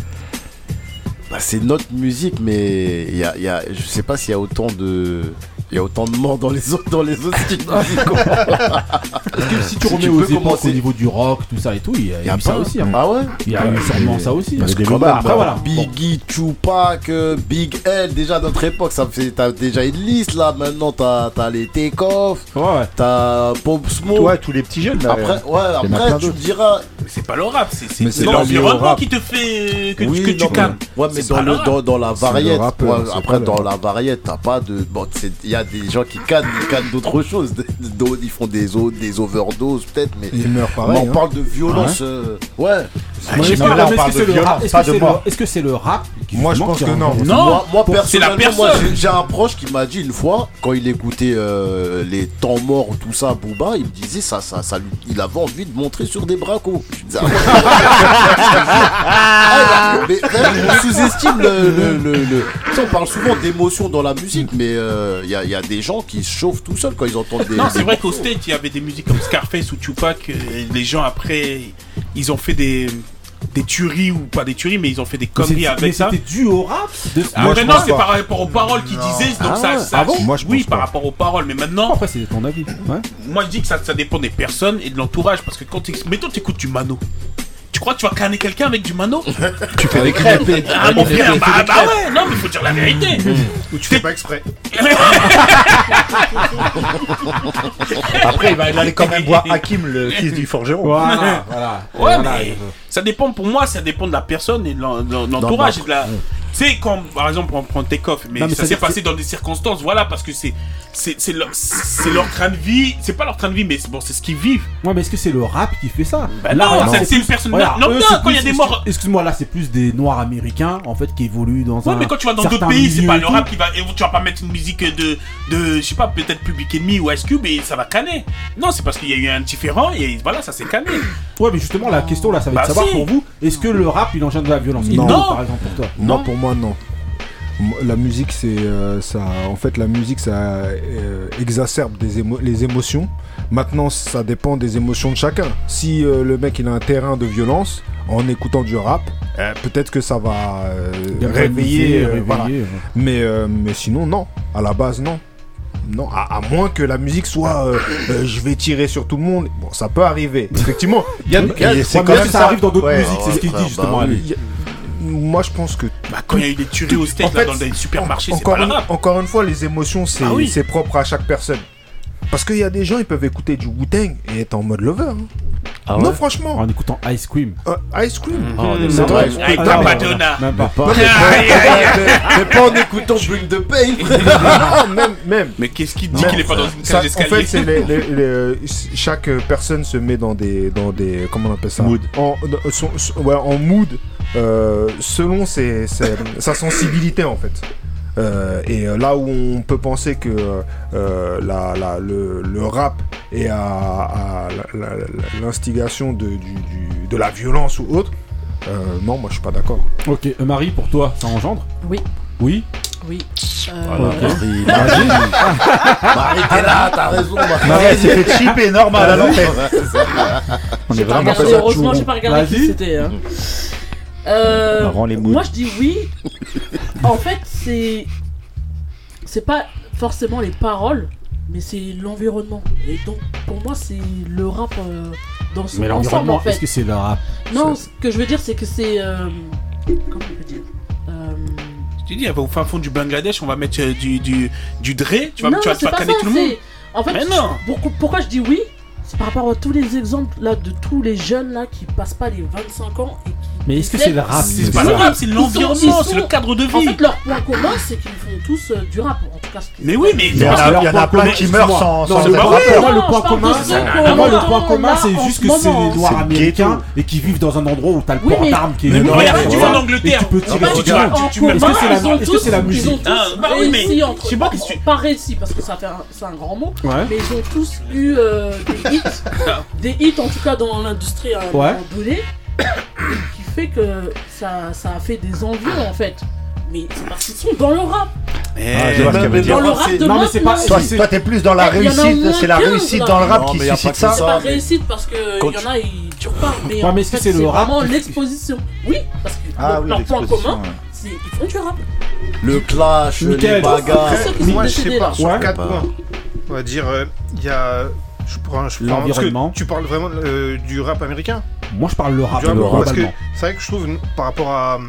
bah, c'est notre musique, mais y a, y a- je sais pas s'il y a autant de. Il y a autant de morts dans les autres, dans les autres styles musicaux. Est-ce que si tu Si remets tu aux époques commencer. au niveau du rock, tout ça et tout, il y a, il y a Y a eu ça aussi. hein. Ah ouais Il y a eu sûrement ça aussi. Parce que Après voilà. Biggie, Tupac, euh, Big L, déjà à notre époque, ça fait, t'as déjà une liste là. Maintenant, t'as as les Takeoff, Ouais. t'as Pop Smoke. Ouais, tous les petits jeunes. Là, Après, ouais, en a après tu me diras. C'est pas le rap, c'est, l'environnement qui te fait que, Oui, que tu calmes. Ouais, mais dans, dans, la ouais, c'est après, dans la variette, t'as pas de. Bon, c'est- il y a des gens qui cannent, ils cannent d'autres choses. Ils font des, o- des overdoses, peut-être, mais. Il meurt Mais pareil. on hein. parle de violence. euh, ouais. Je sais pas, là, pas, on parle est-ce que de c'est le violence, rap Est-ce pas que de c'est le- mort. est-ce que c'est le rap qui, Moi, je pense que non. Non, moi, personnellement, j'ai- un proche qui m'a dit une fois, quand il écoutait euh, les temps morts, tout ça, Booba, il me disait ça, ça, ça lui- il avait envie de montrer sur des bracos. Je disais, ah. Ah, mais, on sous-estime le, le, on parle souvent d'émotion dans la musique, mais euh, il y, a, y a des gens qui se chauffent tout seuls quand ils entendent des. Non, c'est vrai qu'au. State, il y avait des musiques comme Scarface ou Tupac. et les gens, après, ils ont fait des, des tueries, ou pas des tueries, mais ils ont fait des conneries avec mais ça. c'était dû au rap de... Ah, Moi, maintenant, c'est par rapport aux paroles qu'ils disaient. Donc Ah ça, ça- Ah bon Moi, je oui, par pas. rapport aux paroles. Mais maintenant, Après, c'est ton avis. Ouais. moi, je dis que ça, ça dépend des personnes et de l'entourage. Parce que quand tu mettons, t'écoutes du Mano. Tu crois que tu vas canner quelqu'un avec du mano Tu fais des crêpes. Ah mon frère, bah, bah ouais, non mais faut dire la vérité. Ou tu fais pas exprès. Après, il va allait quand même voir Hakim, le fils du forgeron. Voilà, voilà. Ouais, Voilà, mais ça dépend pour moi, ça dépend de la personne et de l'en- de l'entourage. et de la... Tu sais, quand par exemple on prend Takeoff, mais, Non, mais ça ça s'est passé dans des circonstances, voilà, parce que c'est c'est c'est leur, c'est leur train de vie, c'est pas leur train de vie, mais c'est bon, c'est ce qu'ils vivent. Ouais, mais est-ce que c'est le rap qui fait ça? Bah non, c'est- c'est une personne- regarde, non, eux, non, c'est quand il y a des morts- Excuse-moi, là, c'est plus des noirs américains, en fait, qui évoluent dans Ouais, un. mais quand tu vas dans d'autres pays, c'est pas le rap qui va. et Tu vas pas mettre une musique de, de je sais pas, peut-être Public Enemy ou Ice Cube et ça va canner. Non, c'est parce qu'il y a eu un différent et voilà, ça s'est canné. Ouais, mais justement, la question là, ça va être de Bah savoir si. pour vous, est-ce que le rap il engendre de la violence Non. Non, par exemple, pour toi. Moi, pour moi, non. La musique, c'est euh, ça. En fait, la musique, ça euh, exacerbe des émo- les émotions. Maintenant, ça dépend des émotions de chacun. Si euh, le mec il a un terrain de violence en écoutant du rap, euh, peut-être que ça va euh, réveiller. euh, réveiller, voilà. ouais. Mais euh, mais sinon, non. À la base, non. Non, à, à moins que la musique soit euh, euh, je vais tirer sur tout le monde. Bon, ça peut arriver. Effectivement, il y a, il y a- Ouais, c'est quand même ça arrive dans d'autres Ouais, musiques, c'est ce qu'il dit bah justement. oui. A- Moi, je pense que Bah, quand il y a eu des tueries au States, En là, fait, dans les supermarchés, c'est encore pas une, encore une fois, les émotions, c'est Ah oui. propre à chaque personne. Parce qu'il y a des gens, ils peuvent écouter du Wu-Tang et être en mode lover. hein. Ah non, franchement. En écoutant Ice Cream. Euh, Ice Cream. Oh, on est C'est vrai. Ice Cream. Ah, non, Madonna. Même pas. Pas, mais, Aïe, aïe, aïe. mais- mais pas en écoutant Bring the Pain. Non, même, même. Mais qu'est-ce qu'il dit qu'il est pas dans une Ça, cage en d'escalier fait, c'est les- les- les, euh, chaque euh, personne se met dans des, dans des, comment on appelle ça? Mood. En, dans- son- son- ouais, en mood, euh, selon ses- ses- sa sensibilité en fait. Euh, et euh, là où on peut penser que euh, la, la- le, le rap est à, l'instigation de, la violence ou autre, euh, non, moi je suis pas d'accord. Ok, euh, Marie, pour toi, ça engendre? Oui, Oui? Oui. Euh, Voilà, Marie, Marie. Marie, t'es là, t'as raison. Marie. Marie, elle s'est fait chipper normal à l'antenne. On est vraiment pas heureusement, j'ai pas regardé qui c'était. hein. Euh, les moi, je dis oui. en fait, c'est c'est pas forcément les paroles, mais c'est l'environnement. Et donc, pour moi, c'est le rap euh, dans son Mais ensemble, l'environnement, en fait. est-ce que c'est le rap? Non, ce que je veux dire, c'est que c'est euh, comment on peut dire? Euh, Tu dis, au fin fond du Bangladesh, on va mettre euh, du, du, du Dre, tu vas, non, tu vas, tu c'est vas pas canner ça. tout le monde. En fait, Mais non. pourquoi, pourquoi je dis oui? C'est par rapport à tous les exemples là de tous les jeunes là qui passent pas les 25 ans et qui. Mais est-ce que c'est le rap C'est pas le rap, c'est l'environnement, c'est le cadre de En vie. fait, leur point commun, c'est qu'ils font tous euh, du rap. En tout cas, Mais oui, mais Il y en a, il y en a plein qui meurent sans, Non, sans le point rappeurs. commun, le point commun, moi, le point commun, c'est en juste que c'est les noirs le américains et qui vivent dans un endroit où t'as le port mais- d'armes qui est Mais énorme, regarde, tu vas en Angleterre. et tu peux tirer bah, sur des en Est-ce que c'est la- ils ont est-ce que c'est la tous- musique Ils ont tous Ah, bah oui, mais réussi entre je sais pas qu'est-ce que tu- pas réussi parce que ça fait un- c'est un grand mot, mais ils ont tous eu euh, des hits, des hits en tout cas dans l'industrie à un Ouais. moment donné, qui fait que ça, ça a fait des envieux en fait. Mais c'est parce qu'ils sont dans le rap. Ah, je vois ce qu'elle veut Dans le rap de Non, mais c'est pas-. Toi, toi, t'es plus dans la réussite, c'est la 15, réussite dans le rap Non, qui mais y a pas suscite ça. C'est pas mais- réussite parce que Quand il y en a ils durent pas. Mais Ouais, en mais fait, c'est vraiment l'exposition. Oui, parce que Ah leur- oui, leur point commun, ouais. c'est ils font du rap. Le clash, Nickel. les bagarres. Moi, je sais pas, là. sur Ouais. quatre Bah. points. On va dire, euh, il y a. Je prends, je prends- L'environnement. Tu parles vraiment euh, du rap américain Moi, je parle le rap, Du rap. Parce que c'est vrai que je trouve, par rapport à.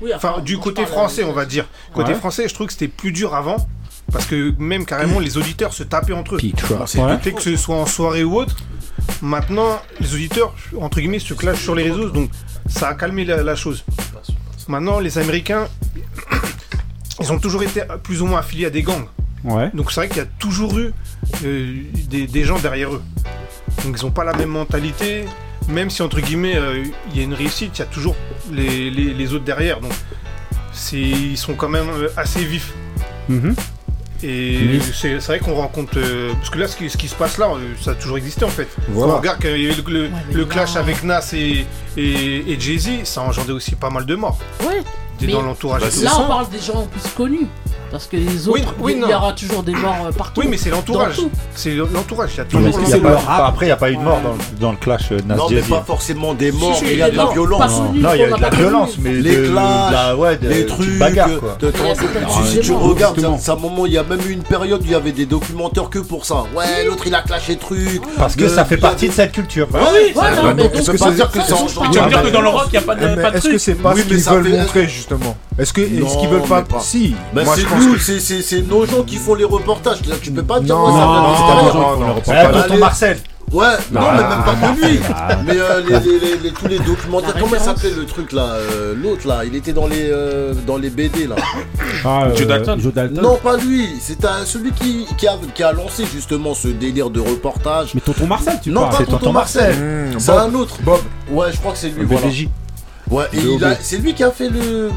Oui, Enfin, du côté français, on va dire. Côté Ouais. français, je trouve que c'était plus dur avant. Parce que même carrément, les auditeurs se tapaient entre eux. C'est Ouais. fait que ce soit en soirée ou autre. Maintenant, les auditeurs, entre guillemets, se clashent sur les réseaux. Donc, ça a calmé la, la chose. Maintenant, les Américains, ils ont toujours été plus ou moins affiliés à des gangs. Ouais. Donc c'est vrai qu'il y a toujours eu euh, des, des gens derrière eux. Donc ils n'ont pas la même mentalité. Même si entre guillemets euh, il y a une réussite, il y a toujours les, les- les autres derrière. Donc c'est, ils sont quand même euh, assez vifs. Mhm. Et Oui. c'est, c'est vrai qu'on rencontre... euh, parce que là ce qui, ce qui se passe là, ça a toujours existé en fait. Voilà. On regarde qu'il y avait le, le- mais le là- clash avec Nas et, et, et Jay-Z, ça a engendré aussi pas mal de morts. Ouais. Des- Mais dans l'entourage. Là, on parle des gens plus connus. Parce que les autres, il y aura toujours des morts euh, partout. Oui, mais c'est l'entourage. C'est l'entourage. Après, il n'y a pas eu de mort dans, le, clash Nas Non, mais pas forcément des morts, il y a de la violence. Non, il y a de la violence, mais les clashs, les trucs, si, tu regardes, à un moment, il y a même eu une période où il y avait des documentaires que pour ça. Ouais, l'autre il a clashé truc. Parce que ça fait partie de cette culture. Oui, mais tu peux pas dire que dire que dans le rock, il n'y a pas de truc. Est-ce que c'est pas ce qu'ils veulent montrer, justement Est-ce qu'ils veulent pas Si, c'est nos gens qui font les reportages. Tu peux pas dire non, non, non, Marcel. Ouais, non, mais même pas que lui. Mais euh, tous les documentaires. Comment il s'appelait le truc là euh, L'autre là, il était dans les, euh, dans les BD là. Ah, Joe Dalton Non, pas lui. C'est celui qui, qui, a, lancé justement ce délire de reportage. Mais Tonton Marcel, tu Non, pas Tonton Marcel. C'est un autre. Bob. Ouais, je crois que c'est lui. BBJ. Ouais, c'est lui qui a fait le,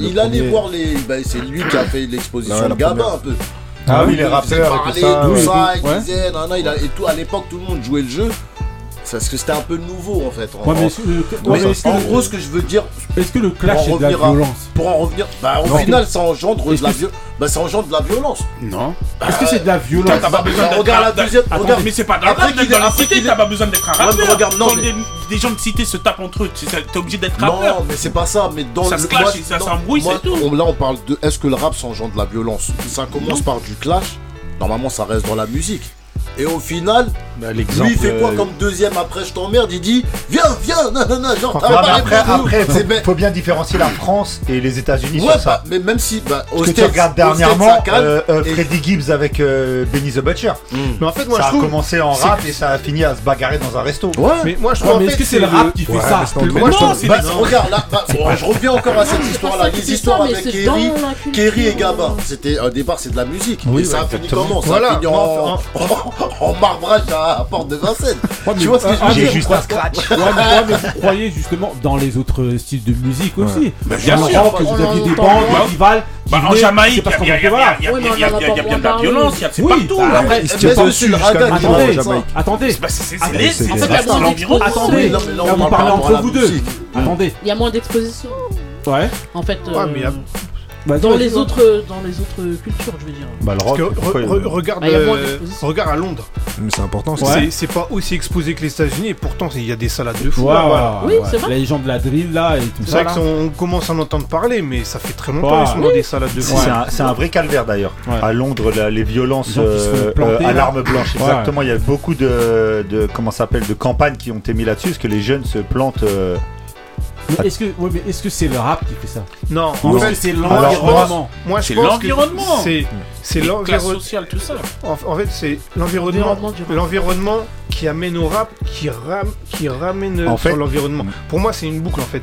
il allait voir les. Ben, c'est lui qui a fait l'exposition de Gabin un peu. Ah, oui, les rappeurs. Il tout ça, il disait. Non, il et tout, à l'époque, tout le monde jouait le jeu. Parce que c'était un peu nouveau en fait. En, ouais, mais, euh, mais en gros, euh, ce que je veux dire. Est-ce que le clash est de la violence à, Pour en revenir. Bah, au non, final, ça engendre, de la, bah, ça engendre de la violence. Non. Bah, Est-ce que c'est de la violence T'as pas besoin d'être Regarde la deuxième. Regarde. Mais c'est pas grave d'être dans la cité, t'as pas besoin d'être un rappeur. Regarde, non. Des gens de cité se tapent entre eux, t'es obligé d'être rappeur. Non, mais c'est pas ça. Mais dans Ça se clash, ça s'embrouille, c'est tout. Là, on parle de. Est-ce que le rap s'engendre de la violence? Ça commence par du clash normalement ça reste dans la musique. Et au final, bah, lui il fait quoi euh, comme deuxième après je t'emmerde Il dit viens, viens, nanana, genre non, pas après, après faut, faut, bien différencier la France et les États-Unis sur ça. Bah, mais même si bah, au que tu regardes dernièrement euh, euh, Freddy Gibbs avec Benny the Butcher. Mm. Mais en fait, moi ça je trouve a commencé en rap et ça a fini à se bagarrer dans un resto. Ouais. Mais moi je trouve que c'est le rap qui fait ça Moi je bah, regarde là, je reviens encore à cette histoire là, les histoires avec Kerry, Kerry et Gaba. C'était un départ, c'est de la musique. Oui, ça a fini comment? Ça a fini en marbrage à, à Porte de Vincennes. Ouais, tu vois ce que je veux dire J'ai juste un scratch. Ouais, mais, vous croyez justement dans les autres styles de musique aussi. Bien sûr, que vous aviez des bandes, des festivals. Bah, en Jamaïque, il y a bien de la violence, il y a c'est partout. Après, bah, c'est pas dessus Attendez, c'est l'environnement. Attendez, on parle entre vous deux. Attendez. Il y a moins d'exposition. Ouais. En fait. Ouais, mais bah, dans, les autres, dans les autres cultures, je veux dire. Regarde, ah, euh, regarde à Londres. C'est important. C'est- C'est pas aussi exposé que les États-Unis et pourtant il y a des salades de fou. Oui, c'est vrai. Les gens de la drill là et tout C'est ça. vrai qu'on commence à en entendre parler, mais ça fait très longtemps Ouais. qu'ils sont dans des salades de fou. C'est un, vrai calvaire d'ailleurs. À Londres, les violences se euh, euh, à l'arme blanche, exactement. Il y a beaucoup de, de campagnes qui ont été mises là-dessus, parce que les jeunes se plantent est-ce que mais est-ce que c'est le rap qui fait ça? Non, en fait c'est l'environnement? Moi, c'est l'environnement. C'est l'environnement social tout ça. En, fait, c'est l'environnement l'environnement qui amène au rap qui qui ramène sur l'environnement. Pour moi, c'est une boucle en fait.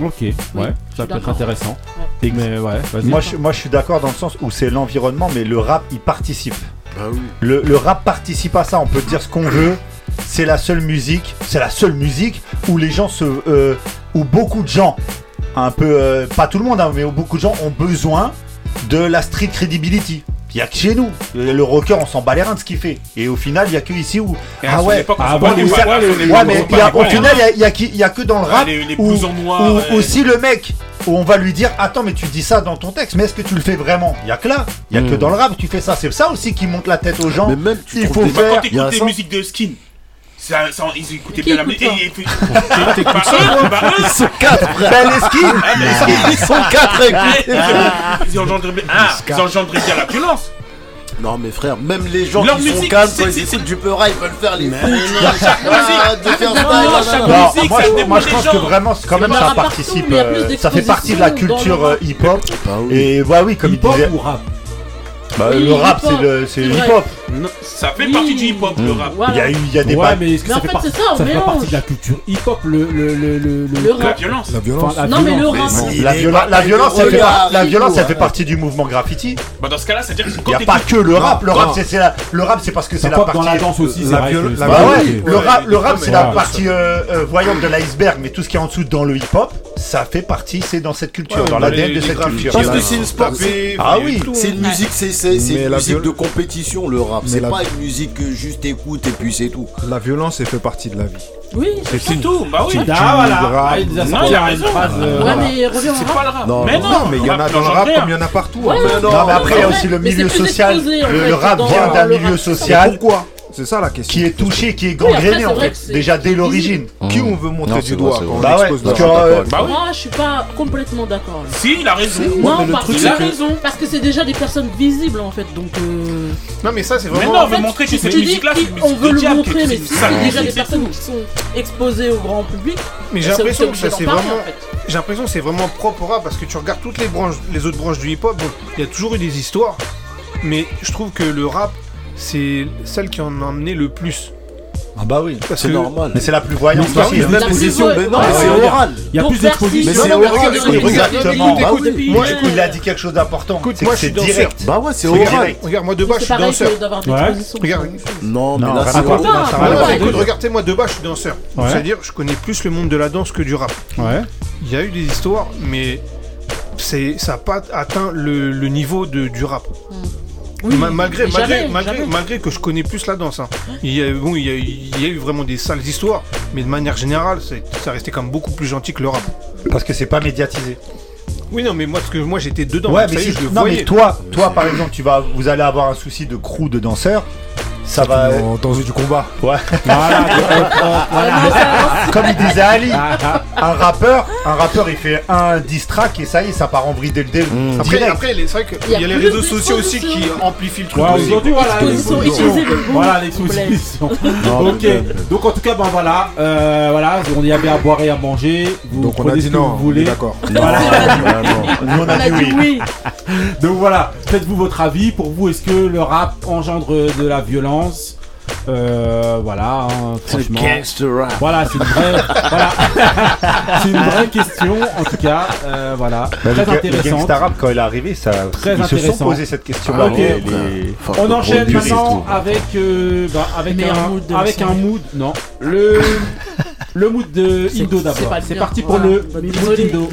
Ok, ouais, ça peut être intéressant. Mais ouais, moi, moi, je suis d'accord dans le sens où c'est l'environnement, mais le rap, il participe. Bah le, rap participe à ça, on peut dire ce qu'on veut. C'est la seule musique, c'est la seule musique où les gens se. Euh, où beaucoup de gens, un peu. Euh, pas tout le monde, hein, mais où beaucoup de gens ont besoin de la street credibility. Il y a que chez nous. Le rocker, on s'en bat les reins de ce qu'il fait. Et au final, il y a que ici où. Ah ouais, ah, les ouais, ouais mais au final, il y, a, que dans le rap. Les, où, aussi le mec où on va lui dire attends mais tu dis ça dans ton texte mais est-ce que tu le fais vraiment? Il y a que là il y a que dans le rap tu fais ça c'est ça aussi qui monte la tête aux gens mais même tu il faut faire des musiques de skin ils écoutaient bien la musique. Ils sont quatre ben, ils sont quatre Ils engendraient bien, la violence. Non mais frère, même les gens qui sont calmes quand ils écoutent du peur, ils veulent faire les fous. Moi je pense que vraiment quand même ça participe, euh, ça fait partie de la culture euh, hip-hop. Et bah oui, comme il disait. Bah, le rap, c'est le, c'est hip hop. Ça fait partie du hip hop, le rap. Il y a, y a des ouais, mais, mais ça en fait, ça, fait partie de la culture hip hop, le, le, rap. La violence. La violence. Enfin, non, mais le rap. La, la, violence, fait, la violence, ça fait partie du mouvement graffiti. Bah, dans ce cas-là, c'est-à-dire que Il n'y a pas que le rap. Le rap, c'est, la... le rap, c'est parce que c'est la partie. dans la danse aussi, c'est la violence. Bah le rap, c'est la partie euh, euh, voyante de l'iceberg, mais tout ce qui est en dessous dans le hip hop ça fait partie, c'est dans cette culture, Ouais, dans l'ADN de cette culture. Parce que c'est une sport. Ah oui. C'est une musique, c'est c'est- c'est Mais une la musique viol- de compétition le rap. C'est la- pas une musique que juste écoute et puis c'est tout. La violence, elle fait partie de la vie. Oui, C'est c'est tout, bah oui. Ah voilà. Ah, Non, il a une raison. phrase, euh, Ouais, voilà. mais reviens C'est pas le rap. Non, mais non, non, mais il y en a dans le rap comme il y en a partout. Hein. Non, mais après, il y a aussi le milieu social. Le, rap vient d'un milieu social Pourquoi C'est ça la question. qui est touché, qui est gangréné en fait, déjà dès l'origine. Qui on veut montrer Non, du doigt vrai, on. Bah ouais, expose parce le que, rap euh, Bah oui. Moi, je suis pas complètement d'accord. Si, il a raison. Non, mais le parce Il a que- raison. parce que c'est déjà des personnes visibles en fait, donc. euh, Non, mais ça, c'est Mais vraiment. non, en on veut fait, montrer que tu- cette musique-là, c'est une qu'on musique veut le montrer, mais c'est si déjà des personnes qui sont exposées au grand public. Mais j'ai l'impression que ça, c'est vraiment. J'ai l'impression que c'est vraiment propre au rap parce que tu regardes toutes les branches, les autres branches du hip-hop, il y a toujours eu des histoires, mais je trouve que le rap, c'est celle qui en a emmené le plus. Ah bah oui, C'est que- normal. mais c'est la plus voyante aussi. c'est hein. la La position, plus- mais non, c'est oral. Il y a plus d'exposition. Mais Non, c'est oral. Exactement. écoute, Bah moi, Écoute, il a dit quelque chose d'important. C'est moi, que je suis c'est danseur. direct. Bah ouais, c'est oral. direct. regarde, moi de bas, je suis danseur. Regarde. Non, mais Non, là, c'est oral. Non, Ah, ça ouais, va pas, écoute, écoute. regarde, moi de bas, je suis danseur. C'est-à-dire, je connais plus le monde de la danse que du rap. Ouais. Il y a eu des histoires, mais c'est ça n'a pas atteint le, le niveau de, du rap. Oui, Ma- malgré, mais malgré, jamais, malgré, jamais. malgré que je connais plus la danse. hein. Il, y a, bon, il, y a, il y a eu vraiment des sales histoires, mais de manière générale, c'est- ça restait quand même beaucoup plus gentil que le rap. Parce que c'est pas médiatisé. Oui, non, mais moi, parce que moi j'étais dedans. Ouais, mais si- je le non, voyais. mais toi, toi par exemple, tu vas, vous allez avoir un souci de crew de danseurs. Ça va. Dans, dans du combat. Ouais. Voilà, donc, euh, voilà. Comme il disait Ali, un rappeur, un rappeur, il fait un diss track et ça y est, ça part en vrille dès le début. Après, Direct. après les- c'est vrai qu'il Il y y a les réseaux sociaux aussi qui amplifient le truc. Ouais, aujourd'hui, voilà, Voilà, l'exposition. Ok, mais- donc en tout cas, ben voilà, euh, voilà, on y avait à boire et à manger. Vous Donc on a prenez dit ce que non, vous voulez. d'accord. Voilà. Nous, on a dit oui. Donc voilà, faites-vous votre avis. Pour vous, est-ce que le rap engendre de la violence? Euh, Voilà, hein, franchement. Voilà, c'est une vraie, voilà. c'est une vraie question, en tout cas. euh, voilà, Bah, le, très le intéressante. gangsta rap, quand il est arrivé, ça, Très ils se sont intéressant. posé cette question-là. Ok. les- les- Fuck On enchaîne maintenant avec, euh, bah, avec, un, mood avec un mood, non, le, le mood de Indo d'abord. C'est parti pour Voilà. le mood d'Indo.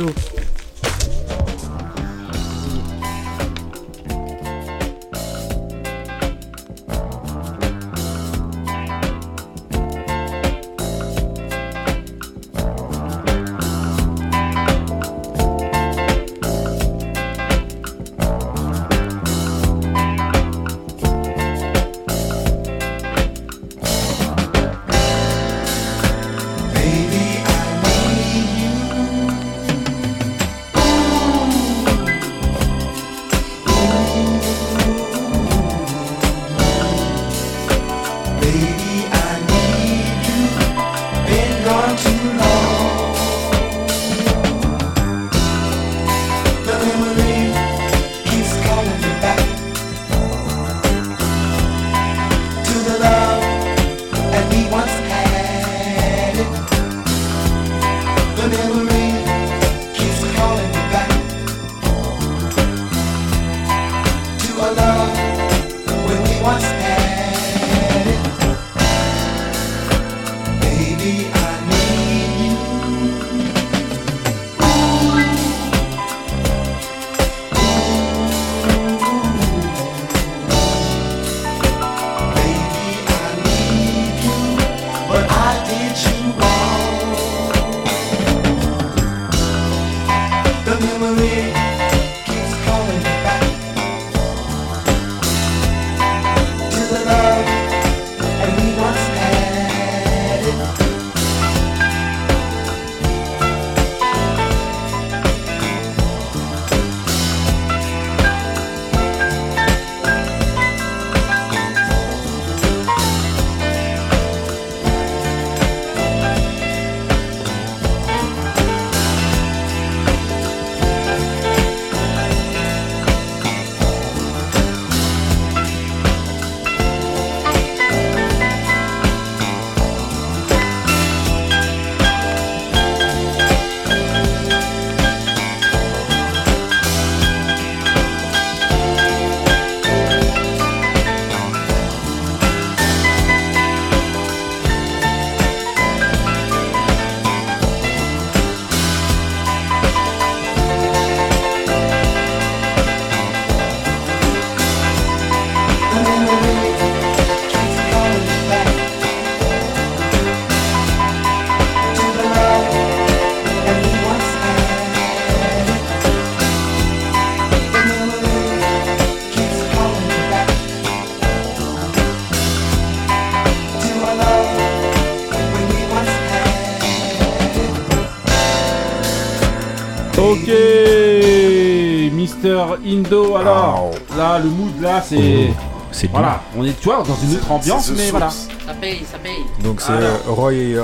Là, le mood là, c'est. c'est Voilà, on est, tu vois, dans une autre ambiance, mais voilà. Ça paye, ça paye. Donc c'est euh, Roy Ayers.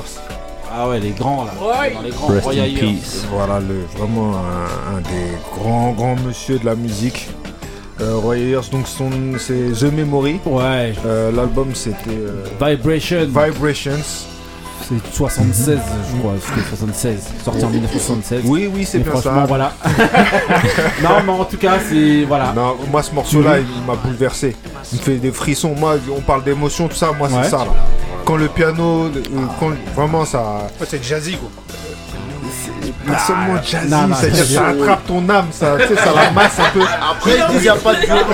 Ah ouais, les grands là. Ouais. Dans les grands Rest in Ayers. peace. Voilà, le, vraiment un, un des grands, grands monsieur de la musique. Euh, Roy Ayers, donc son, c'est The Memory. Ouais, Euh, L'album c'était euh, Vibration. Vibrations. C'est 76, je crois, c'était 76. Sorti en 1976. Oui, oui, c'est bien franchement, ça. voilà. non, mais en tout cas, c'est. Voilà. Non, moi ce morceau-là, il, il m'a bouleversé. Il me fait des frissons. Moi, on parle d'émotion, tout ça. Moi, Ouais. c'est ça. Là. Quand le piano, euh, quand vraiment ça, Ouais, c'est jazzy quoi. pas seulement jazzy, non, non, ça jazzy. attrape ton âme, ça, tu sais, ça la masse un peu. Après, qu'il n'y a pas de violence.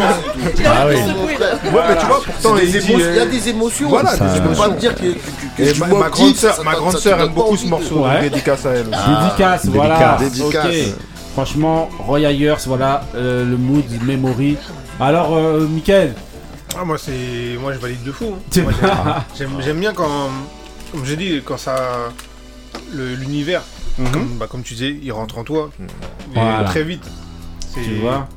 Ah oui. Ouais, mais tu vois, pourtant, il des dit, émotions- euh, Il y a des émotions. Voilà, tu peux pas me dire que, que, ma, grande sœur, ma grande sœur aime beaucoup ce morceau, Ouais. dédicace à elle. aussi. Dédicace, voilà. Dédicace. Ok. Franchement, Roy Ayers, voilà, euh, le mood, memory. Alors, euh, Mickaël, Ah, moi, c'est. Moi, je valide de fou. hein. J'aime- bien quand. Comme j'ai dit, quand ça. le- L'univers, comme, bah, comme tu disais, il rentre en toi. Voilà. Très vite. C'est- tu vois,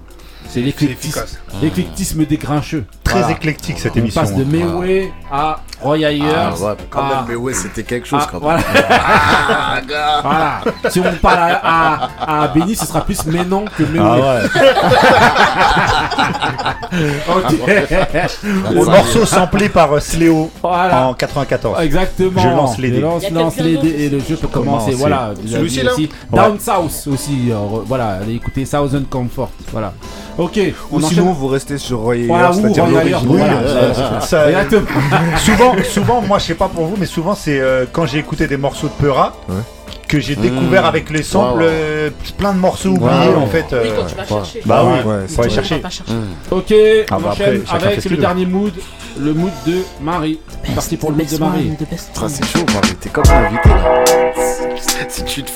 c'est l'éclectisme, efficace. l'éclectisme des grincheux. Très Voilà. éclectique cette On émission. passe de hein. Meway à Roy Ayers. Ah ouais, quand à- même, ouais, c'était quelque chose Ah, quand voilà. même. Ah. Voilà. Si on parle à, à, à Benny, ce sera plus Ménon que Meway. Ah Ok. Le morceau samplé par euh, Sléo Voilà. en 94. Exactement. Je lance les dés. Je lance, lance les dés et le jeu peut commencer. Commencer. Voilà. Celui-ci, là aussi. Down South aussi. euh, voilà. Allez écouter Thousand Comfort. Voilà. Ok. Ou on sinon, enchaîne. vous restez sur Roy Ayers, c'est-à-dire l'original. euh, ça- Exactement. souvent, souvent, moi je sais pas pour vous, mais souvent c'est euh, quand j'ai écouté des morceaux de Peura Ouais. que j'ai découvert avec les samples euh, plein de morceaux oubliés en fait. euh, Oui, quand tu vas chercher. Bah oui, Ouais, faut aller Mmh. Tu chercher. pas chercher. Ok. Ah on bah enchaîne après, avec le dernier mood. Le mood de Marie. C'est parti pour le mood de Marie. Putain, c'est chaud, Marie, t'es comme un invité là. Si tu te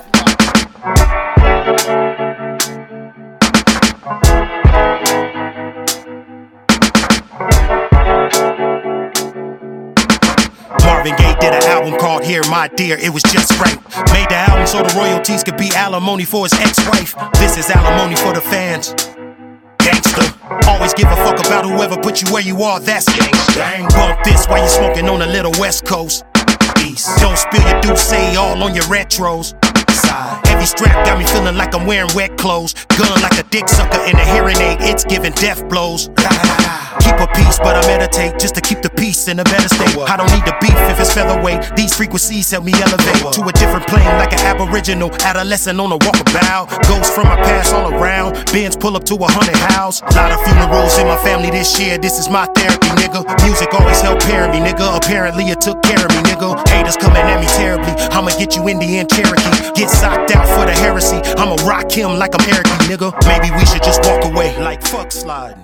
Marvin Gaye did an album called Here My Dear, it was just right. Made the album so the royalties could be alimony for his ex wife. This is alimony for the fans. Gangster. Always give a fuck about whoever put you where you are, that's gangster. Bump this while you smoking on the little West Coast. East. Don't spill your Douce all on your retros. Heavy strap got me feeling like I'm wearing wet clothes. Gun like a dick sucker in a hearing aid, it's giving death blows. Keep a peace, but I meditate just to keep the peace in a better state. I don't need the beef if it's featherweight. These frequencies help me elevate to a different plane like an aboriginal adolescent on a walkabout. Ghosts from my past all around. Benz pull up to a hundred house. A lot of funerals in my family this year. This is my therapy, nigga. Music always helped parent me, nigga. Apparently it took care of me, nigga. Haters coming at me terribly. I'ma get you Indian Cherokee. Get socked out for the heresy. I'ma rock him like I'm Eric, nigga. Maybe we should just walk away like fuck slide.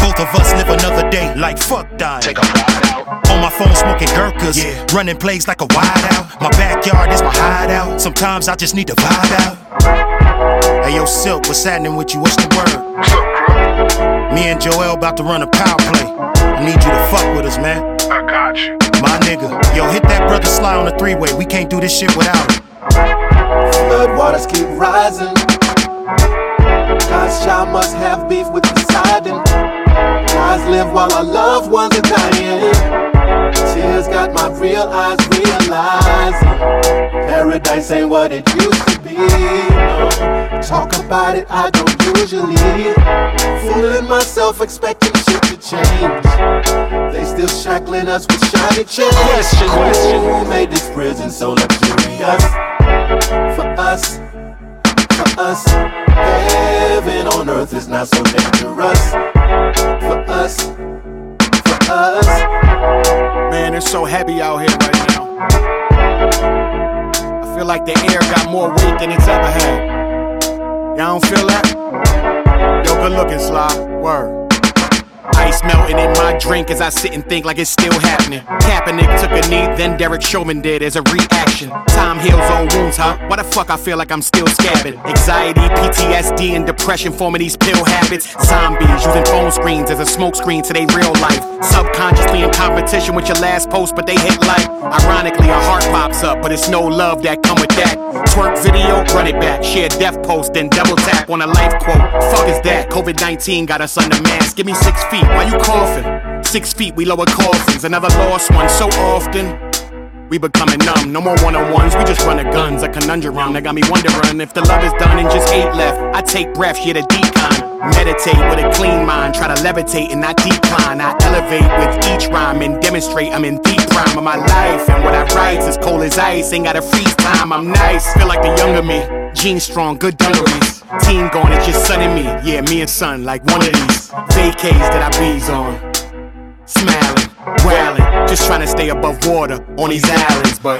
Both of us live another day like fuck dying. Take a ride out. On my phone smoking Gurkhas. Yeah. Running plays like a wide out. My backyard is my hideout. Sometimes I just need to vibe out. Hey yo, Silk, what's happening with you? What's the word? Me and Joel about to run a power play. I need you to fuck with us, man. I got you. My nigga. Yo, hit that brother Sly on the three way. We can't do this shit without him. Flood waters keep rising. Cause y'all must have beef with Poseidon. Guys live while our loved ones are dying. Tears got my real eyes realizing paradise ain't what it used to be. No. Talk about it, I don't usually. Fooling myself, expecting shit to change. They still shackling us with shiny chains. Question, question. Who made this prison so luxurious? For us, for us. Heaven on earth is not so dangerous. For us, for us. Man, it's so heavy out here right now. I feel like the air got more weight than it's ever had. Y'all don't feel that? Yo, good looking, Sly. Word. Ice melting in my drink as I sit and think like it's still happening. Kaepernick took a knee, then Derek Showman did as a reaction. Time heals all wounds, huh? Why the fuck I feel like I'm still scabbing? Anxiety, PTSD, and depression forming these pill habits. Zombies using phone screens as a smoke screen to their real life. Subconsciously in competition with your last post, but they hit like. Ironically, a heart pops up, but it's no love that come with that. Twerk video, run it back. Share death post, then double tap on a life quote. Fuck is that? COVID 19 got us under mask. Give me six feet. Why you coughing? Six feet, we lower coffins. Another lost one so often. We becoming numb, no more one on ones, we just run the guns. A conundrum that got me wondering if the love is done and just hate left. I take breaths, yeah, the decline. Meditate with a clean mind, try to levitate and not decline. I elevate with each rhyme and demonstrate I'm in deep prime of my life. And what I write's as cold as ice, ain't got a freeze time. I'm nice, feel like the younger me. Jeans strong, good dungarees. Team gone, it's just son and me. Yeah, me and son, like one of these vacays that I bees on. Smiling, wailing, just trying to stay above water on these islands, but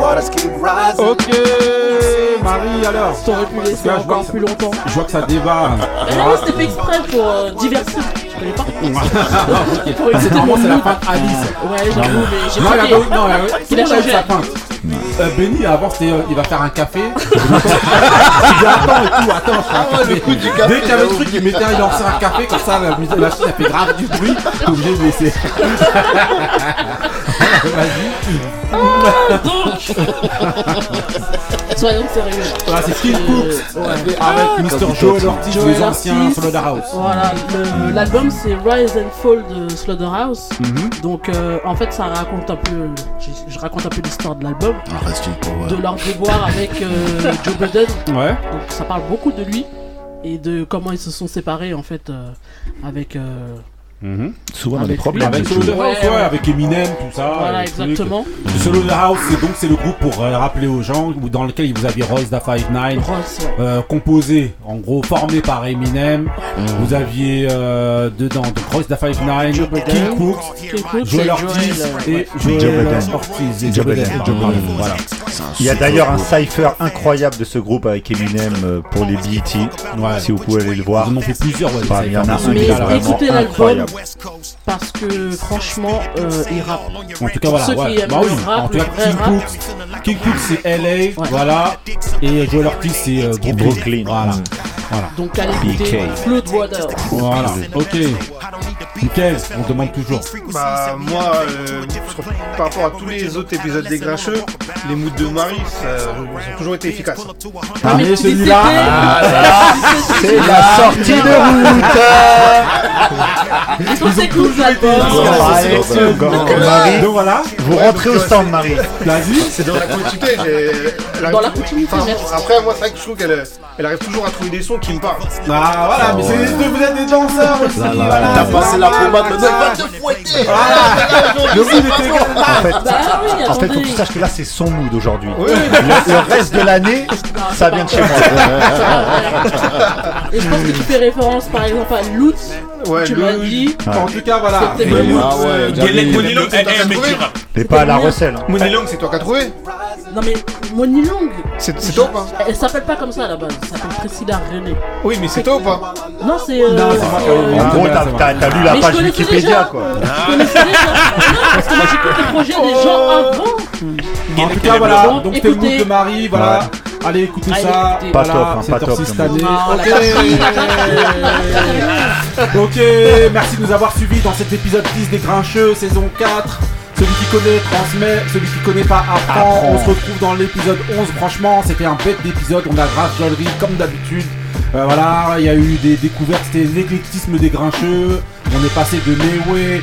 waters keep rising. Ok, Marie, alors T'aurais pu laisser Je vois- encore plus longtemps. Je vois que ça débat. Mais non, c'était fait exprès pour euh, diversifier. Je connais pas. Ok. Pour exciter Normalement, mon c'est la mood. Alice. Ouais, j'avoue, mais j'ai Non, il a non, il a- Il a tout le monde changé? sa feinte. Euh, Benny, avant, c'était euh, il va faire un café. Il dit attends et tout, attends, je fais un Ah ouais, café. le coup du café, Dès qu'il y avait le truc, il mettait, il lançait un café, comme ça, la, mus- la machine, elle fait grave du bruit. T'es obligé de laisser. Ah, donc Soyons sérieux. Voilà, c'est Euh, Cooks avec Mr. Joel Ortiz, Joel les anciens. Slaughterhouse. Voilà, l'album c'est Rise and Fall de Slaughterhouse. Mhm. Donc euh, en fait ça raconte un peu, je, je raconte un peu l'histoire de l'album, Ah, rest in power. de leur déboire avec euh, Joe Budden. Ouais. Donc ça parle beaucoup de lui et de comment ils se sont séparés en fait euh, avec. Euh, Souvent dans Avec des problèmes. Avec Ouais, ouais, ouais. avec Eminem, tout ça. Voilà, trucs. exactement. Le Slaughterhouse, c'est donc c'est le groupe pour euh, rappeler aux gens dans lequel vous aviez Royce da 59 Ross, ouais. euh, composé, en gros formé par Eminem. Vous aviez euh, dedans donc Royce da 59 Joe Budden. King Cooks, Joel et Ortiz et Joe Joel. Ortiz et. Voilà. Il y a d'ailleurs un cypher incroyable de ce groupe avec Eminem euh, pour les BET. Si vous pouvez aller le voir. Ils en ont fait plusieurs, il y en a un qui est vraiment incroyable. Parce que franchement euh, il rappe. En tout cas, voilà. ceux qui ouais. aiment Bah le oui, rap, en tout cas, King Cooks c'est LA, voilà. Et Joel Ortiz c'est euh, Brooklyn. Brooklyn. Voilà. Voilà. Donc allez écouter. Floodwater. Voilà. Ok. Nickel, on demande toujours. Bah moi, euh, sur- par rapport à tous les autres épisodes des Grincheux, les moods de Marie, ça, ils ont toujours été efficaces. Ah, mais celui-là, ah, C'est la sortie de route t'écoutes l'album, Allez, second. Marie, Donc voilà, vous rentrez au stand, Marie. vas-y. C'est dans la continuité. Dans la toujours- continuité. Après, moi, c'est vrai que je trouve qu'elle elle arrive toujours à trouver des sons qui me parlent. Ah voilà, mais c'est vous êtes des danseurs aussi. Voilà, T'as c'est passé la pommade, maintenant va te fouetter. Le mood était comme ça. En fait, en fait, faut que tu saches que là, c'est son mood aujourd'hui. Le, reste de l'année, ça vient de chez moi. Et je pense que tu fais référence par exemple à Loot. Ouais, tu le- m'as dit. En tout cas, voilà. C'était le Et- mood. Ah ouais, Galen Monilo, c'est trouver. tu rappes. T'es pas à la recelle. hein. Money Long, c'est toi qui as trouvé Non mais Money Long, C'est c'est toi ou pas elle s'appelle pas comme ça à la base. Elle s'appelle Priscilla René. Oui, mais c'est toi ou pas Non, c'est. euh, Non, c'est moi qui ai oublié. En Ah, gros, t'as t'as lu la Mais je page connaissais Wikipédia, déjà. quoi. Je connaissais déjà. Non, parce que moi j'écoute les projets des gens avant. En tout cas, voilà. Donc, c'était le mood de Marie, voilà. Allez, écoutez Allez, ça. écoutez. Pas Voilà, top, hein, cette pas top, cette année. La Ok. Ok, merci de nous avoir suivis dans cet épisode 10 des Grincheux, saison 4. Celui qui connaît transmet, celui qui connaît pas apprend. Apprend. On se retrouve dans l'épisode 11. Franchement, c'était un bête d'épisode. On a grave comme d'habitude. Euh, voilà, il y a eu des découvertes. C'était l'éclectisme des Grincheux. On est passé de Newe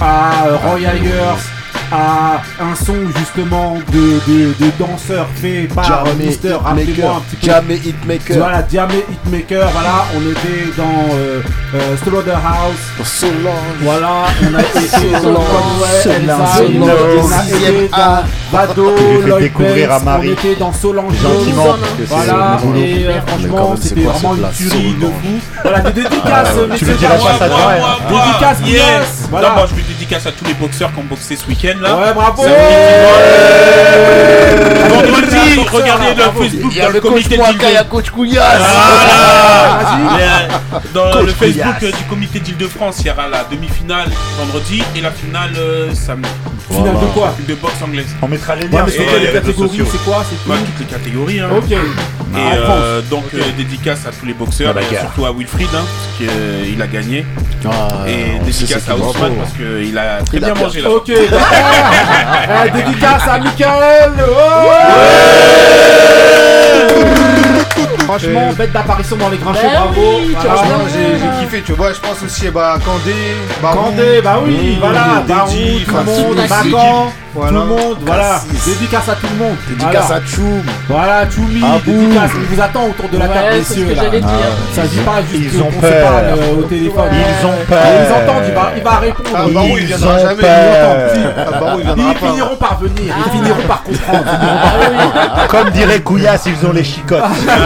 à euh, Roy Ayers à un son justement de, de, de danseurs fait par euh, Mister. Rappelez-moi Hitmaker. un petit peu. Jamais Hitmaker. Voilà, Diamé Hitmaker, voilà, on était dans euh, euh, Slaughterhouse, Solange. voilà, on a été dans Solange, Conway, Solange, Elsa. Vado, Lloyd découvrir Banks, à Marie. on était dans Solange Gentiment, voilà, et euh, franchement c'était vraiment une tuerie de Solange fou. Voilà, des dédicaces, messieurs, le diras dames. pas ça Moi, devrait. moi, moi, Dédicace, yes. Voilà. Moi, je vais dédicacer dédicace à tous les boxeurs qui ont boxé ce week-end là. Ouais, bravo. Vendredi, regardez le. Facebook dans le comité Moaka, d'Île- il y a coach. Vas-y. Et, Dans le Facebook euh, du comité d'Île-de-France, il y aura la demi-finale vendredi et la finale euh, samedi. Finale de quoi De boxe anglaise. On mettra les liens les catégories. C'est quoi Bah, toutes les catégories. Hein. Ok. Et Ah, euh, donc euh, dédicace à tous les boxeurs, et surtout à Wilfried, hein, parce qu'il a gagné. Ah, et dédicace à Ousmane parce qu'il a très bien mangé là. Ok, d'accord. Dédicace à Michael. Franchement, bête d'apparition dans les grands Bah bravo. j'ai j'ai kiffé, tu vois. Je pense aussi bah, Candé, Baron, Candé, bah oui, Mmh, voilà, Baron, tout le Cassis, monde, Voilà. tout le monde, voilà. Cassis. Dédicace à tout le monde. Dédicace Voilà. à Choum. Voilà, Choumi, Abou. dédicace. On vous attend autour de la Ouais, table, c'est ce messieurs. que là. j'allais dire. Ça se dit pas juste Ils ont se peur. parle euh, au téléphone. Ils ont peur. Ils entendent, il va, il va répondre. Ah, Ils- Baron, il Ils viendra ont jamais. peur. Ah, Baron, il viendra Ils pas. finiront par venir, ils finiront par comprendre. ils Ah Comme dirait Couillasse, ils ont les chicottes.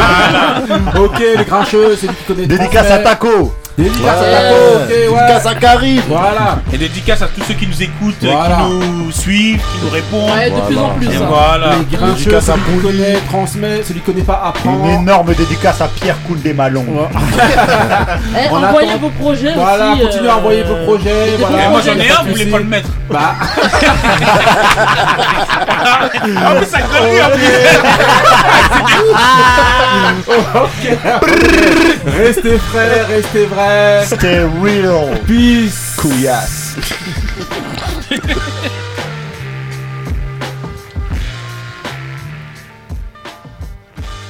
Ok, les grincheux, c'est lui qui connaît. Dédicace à. Taco. Dédicace à. Taco, ok, ouais. Dédicace à Karim. Voilà. Et dédicace à tous ceux qui nous écoutent, Voilà. qui nous suivent, qui nous répondent. Ouais, de plus en plus. Et hein. voilà. Les grincheux, Dédicace à qui connaît, transmet, celui qui connaît pas, apprend. Une énorme dédicace à Pierre Coul des Malons. Eh, On envoyez attend. vos projets Voilà, aussi. continuez à euh, envoyer vos projets. Voilà. Et moi j'en ai un, vous voulez pas le mettre Bah, Ah mais ça connerie en plus ok. restez frais, restez vrais. C'était real. Peace. Couillasse.